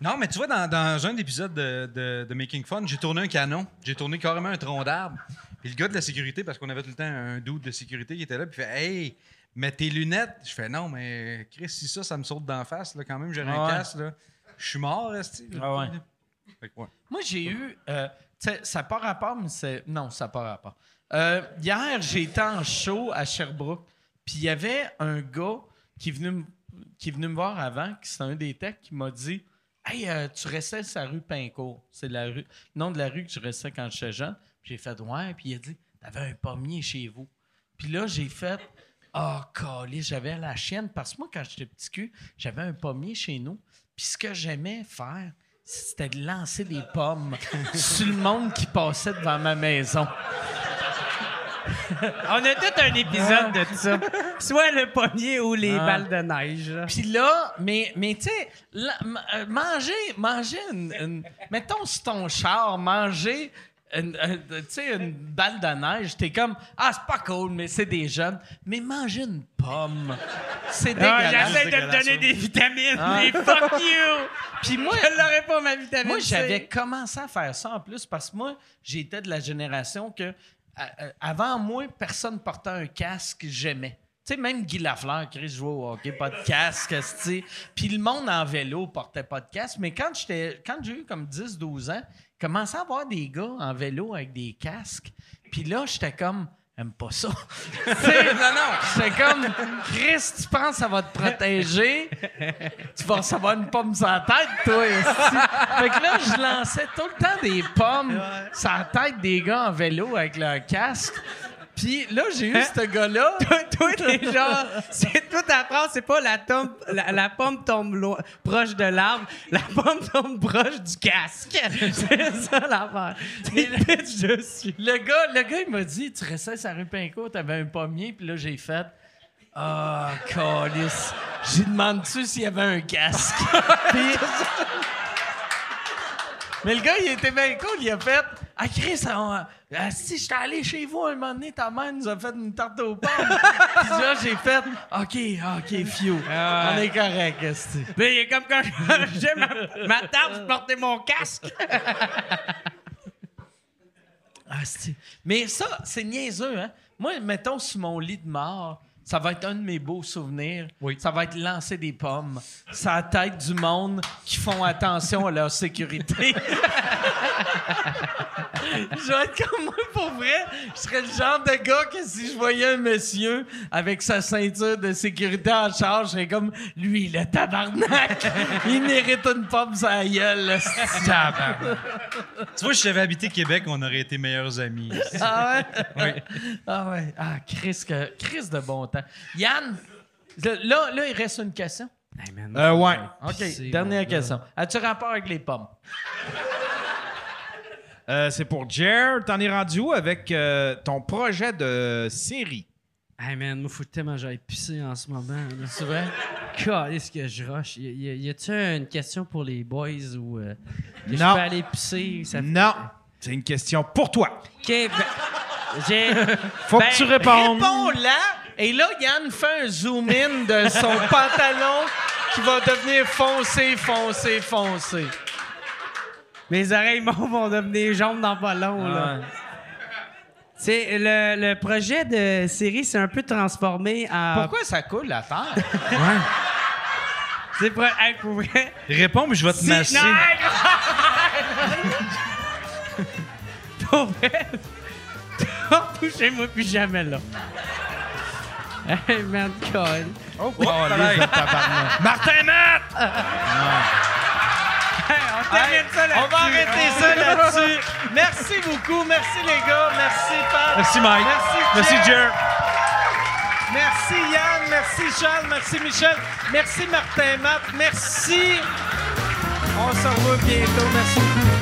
Non, mais tu vois, dans, dans un épisode de, de, de Making Fun, j'ai tourné un canon. J'ai tourné carrément un tronc d'arbre. Puis le gars de la sécurité, parce qu'on avait tout le temps un doute de sécurité qui était là, puis il fait Hey, mets tes lunettes. Je fais Non, mais Chris, si ça, ça me saute d'en face, là, quand même, j'ai Ah un casque, là. Je suis mort, esti. Ah ouais. Moi, j'ai eu. euh, tu sais, ça n'a pas rapport, mais c'est. Non, ça n'a pas rapport. Euh, hier, j'étais en show à Sherbrooke, puis il y avait un gars qui est venu, me- qui est venu me voir avant, qui c'est un des techs, qui m'a dit Hey, euh, tu restais la rue Pincourt. C'est la rue, le nom de la rue que je restais quand j'étais jeune. Puis j'ai fait Ouais, puis il a dit T'avais un pommier chez vous. Puis là, j'ai fait Oh, calé, j'avais la chienne. Parce que moi, quand j'étais petit cul, j'avais un pommier chez nous. Puis ce que j'aimais faire, c'était de lancer des pommes [LAUGHS] sur le monde qui passait devant ma maison. [LAUGHS] On a tout un épisode de ça. Soit le pommier ou les Ah. balles de neige. Puis là, mais, mais tu sais, euh, manger, manger une, une- Mettons sur ton char, manger une, euh, tu sais, une balle de neige, t'es comme Ah, c'est pas cool, mais c'est des jeunes. Mais manger une pomme, c'est Ah, dégueulasse. J'essaie de me donner des vitamines, mais fuck you! [LAUGHS] Puis moi, Je l'aurais pas, ma vitamine Moi, j'avais commencé à faire ça en plus parce que moi, j'étais de la génération que, avant moi, personne portait un casque, j'aimais. Tu sais, même Guy Lafleur, Chris jouait au hockey, pas de casque. Puis le monde en vélo portait pas de casque. Mais quand j'étais, quand j'ai eu comme 10-12 ans, commençait à avoir des gars en vélo avec des casques. Puis là, j'étais comme, aime pas ça. [LAUGHS] Non, non. J'étais comme, Chris, tu penses que ça va te protéger? tu vas recevoir une pomme sur la tête, toi. fait que là, je lançais tout le temps des pommes sur la tête des gars en vélo avec leur casque. Puis là, j'ai eu ce gars-là. [LAUGHS] Toi, toi, t'es genre, c'est toute ta phrase, c'est pas la, tombe, la, la pomme tombe proche de l'arbre, la pomme tombe proche du casque. [LAUGHS] C'est ça l'affaire. T'es bitch dessus. Le gars, le gars, il m'a dit Tu restais sur la rue Pinco, t'avais un pommier. Puis là, j'ai fait Ah, calice. J'ai demandé-tu s'il y avait un casque? [LAUGHS] Puis- Mais le gars, il était bien cool. Il a fait Ah, Chris, on- ah, si j'étais allé chez vous un moment donné, ta mère nous a fait une tarte aux pommes. Puis là, j'ai fait OK, OK, few. On est correct, esti. Mais il est comme quand [LAUGHS] j'ai ma, ma tarte, je portais mon casque. Ah, Mais ça, c'est niaiseux, hein? Moi, mettons, sur mon lit de mort, ça va être un de mes beaux souvenirs. Ça va être lancer des pommes. C'est la tête du monde qui font attention à leur sécurité. [LAUGHS] je vais être comme moi pour vrai. Je serais le genre de gars que si je voyais un monsieur avec sa ceinture de sécurité en charge, je serais comme lui, le tabarnak. [LAUGHS] Il mérite une pomme sur la gueule. là. Tu vois, si j'avais habité Québec, on aurait été meilleurs amis. Ah ouais? Ah ouais. Ah, Chris, que, Chris de bon temps. Yann, là, là, il reste une question. Euh, ouais. OK, dernière question. As-tu rapport avec les pommes? Euh, c'est pour Jer. T'en es rendu où avec euh, ton projet de série? Hey man, moi, faut tellement j'aille pisser en ce moment. là. C'est vrai? Calisse que je rush. Y, y- y a-tu une question pour les boys ou euh, que je Non. peux aller pisser? Ça fait- Non. C'est une question pour toi. OK, ben, j'ai... Faut Ben, que tu répondes. Réponds-la. Et là, Yann fait un zoom-in de son [LAUGHS] pantalon qui va devenir foncé, foncé, foncé. Mes oreilles [LAUGHS] m'ont- vont devenir jaunes dans pas long, là. C'est le, le projet de série, c'est un peu transformé en. Pourquoi ça coule la terre? C'est pour, hey, pour vrai. Réponds, mais je vais te Si- masser. Non, hey, [LAUGHS] Pour vrai. Touchez-moi plus jamais là. Hey man, God. Oh, de tabarnak. Martin Matt! [LAUGHS] On termine ça là On va arrêter ça là-dessus. Merci beaucoup. Merci, les gars. Merci, Pat. Merci, Mike. Merci, Merci, Jeff. Jer. Merci Yann, merci Charles, merci Michel, merci Martin Matt, merci On se revoit bientôt. Merci beaucoup.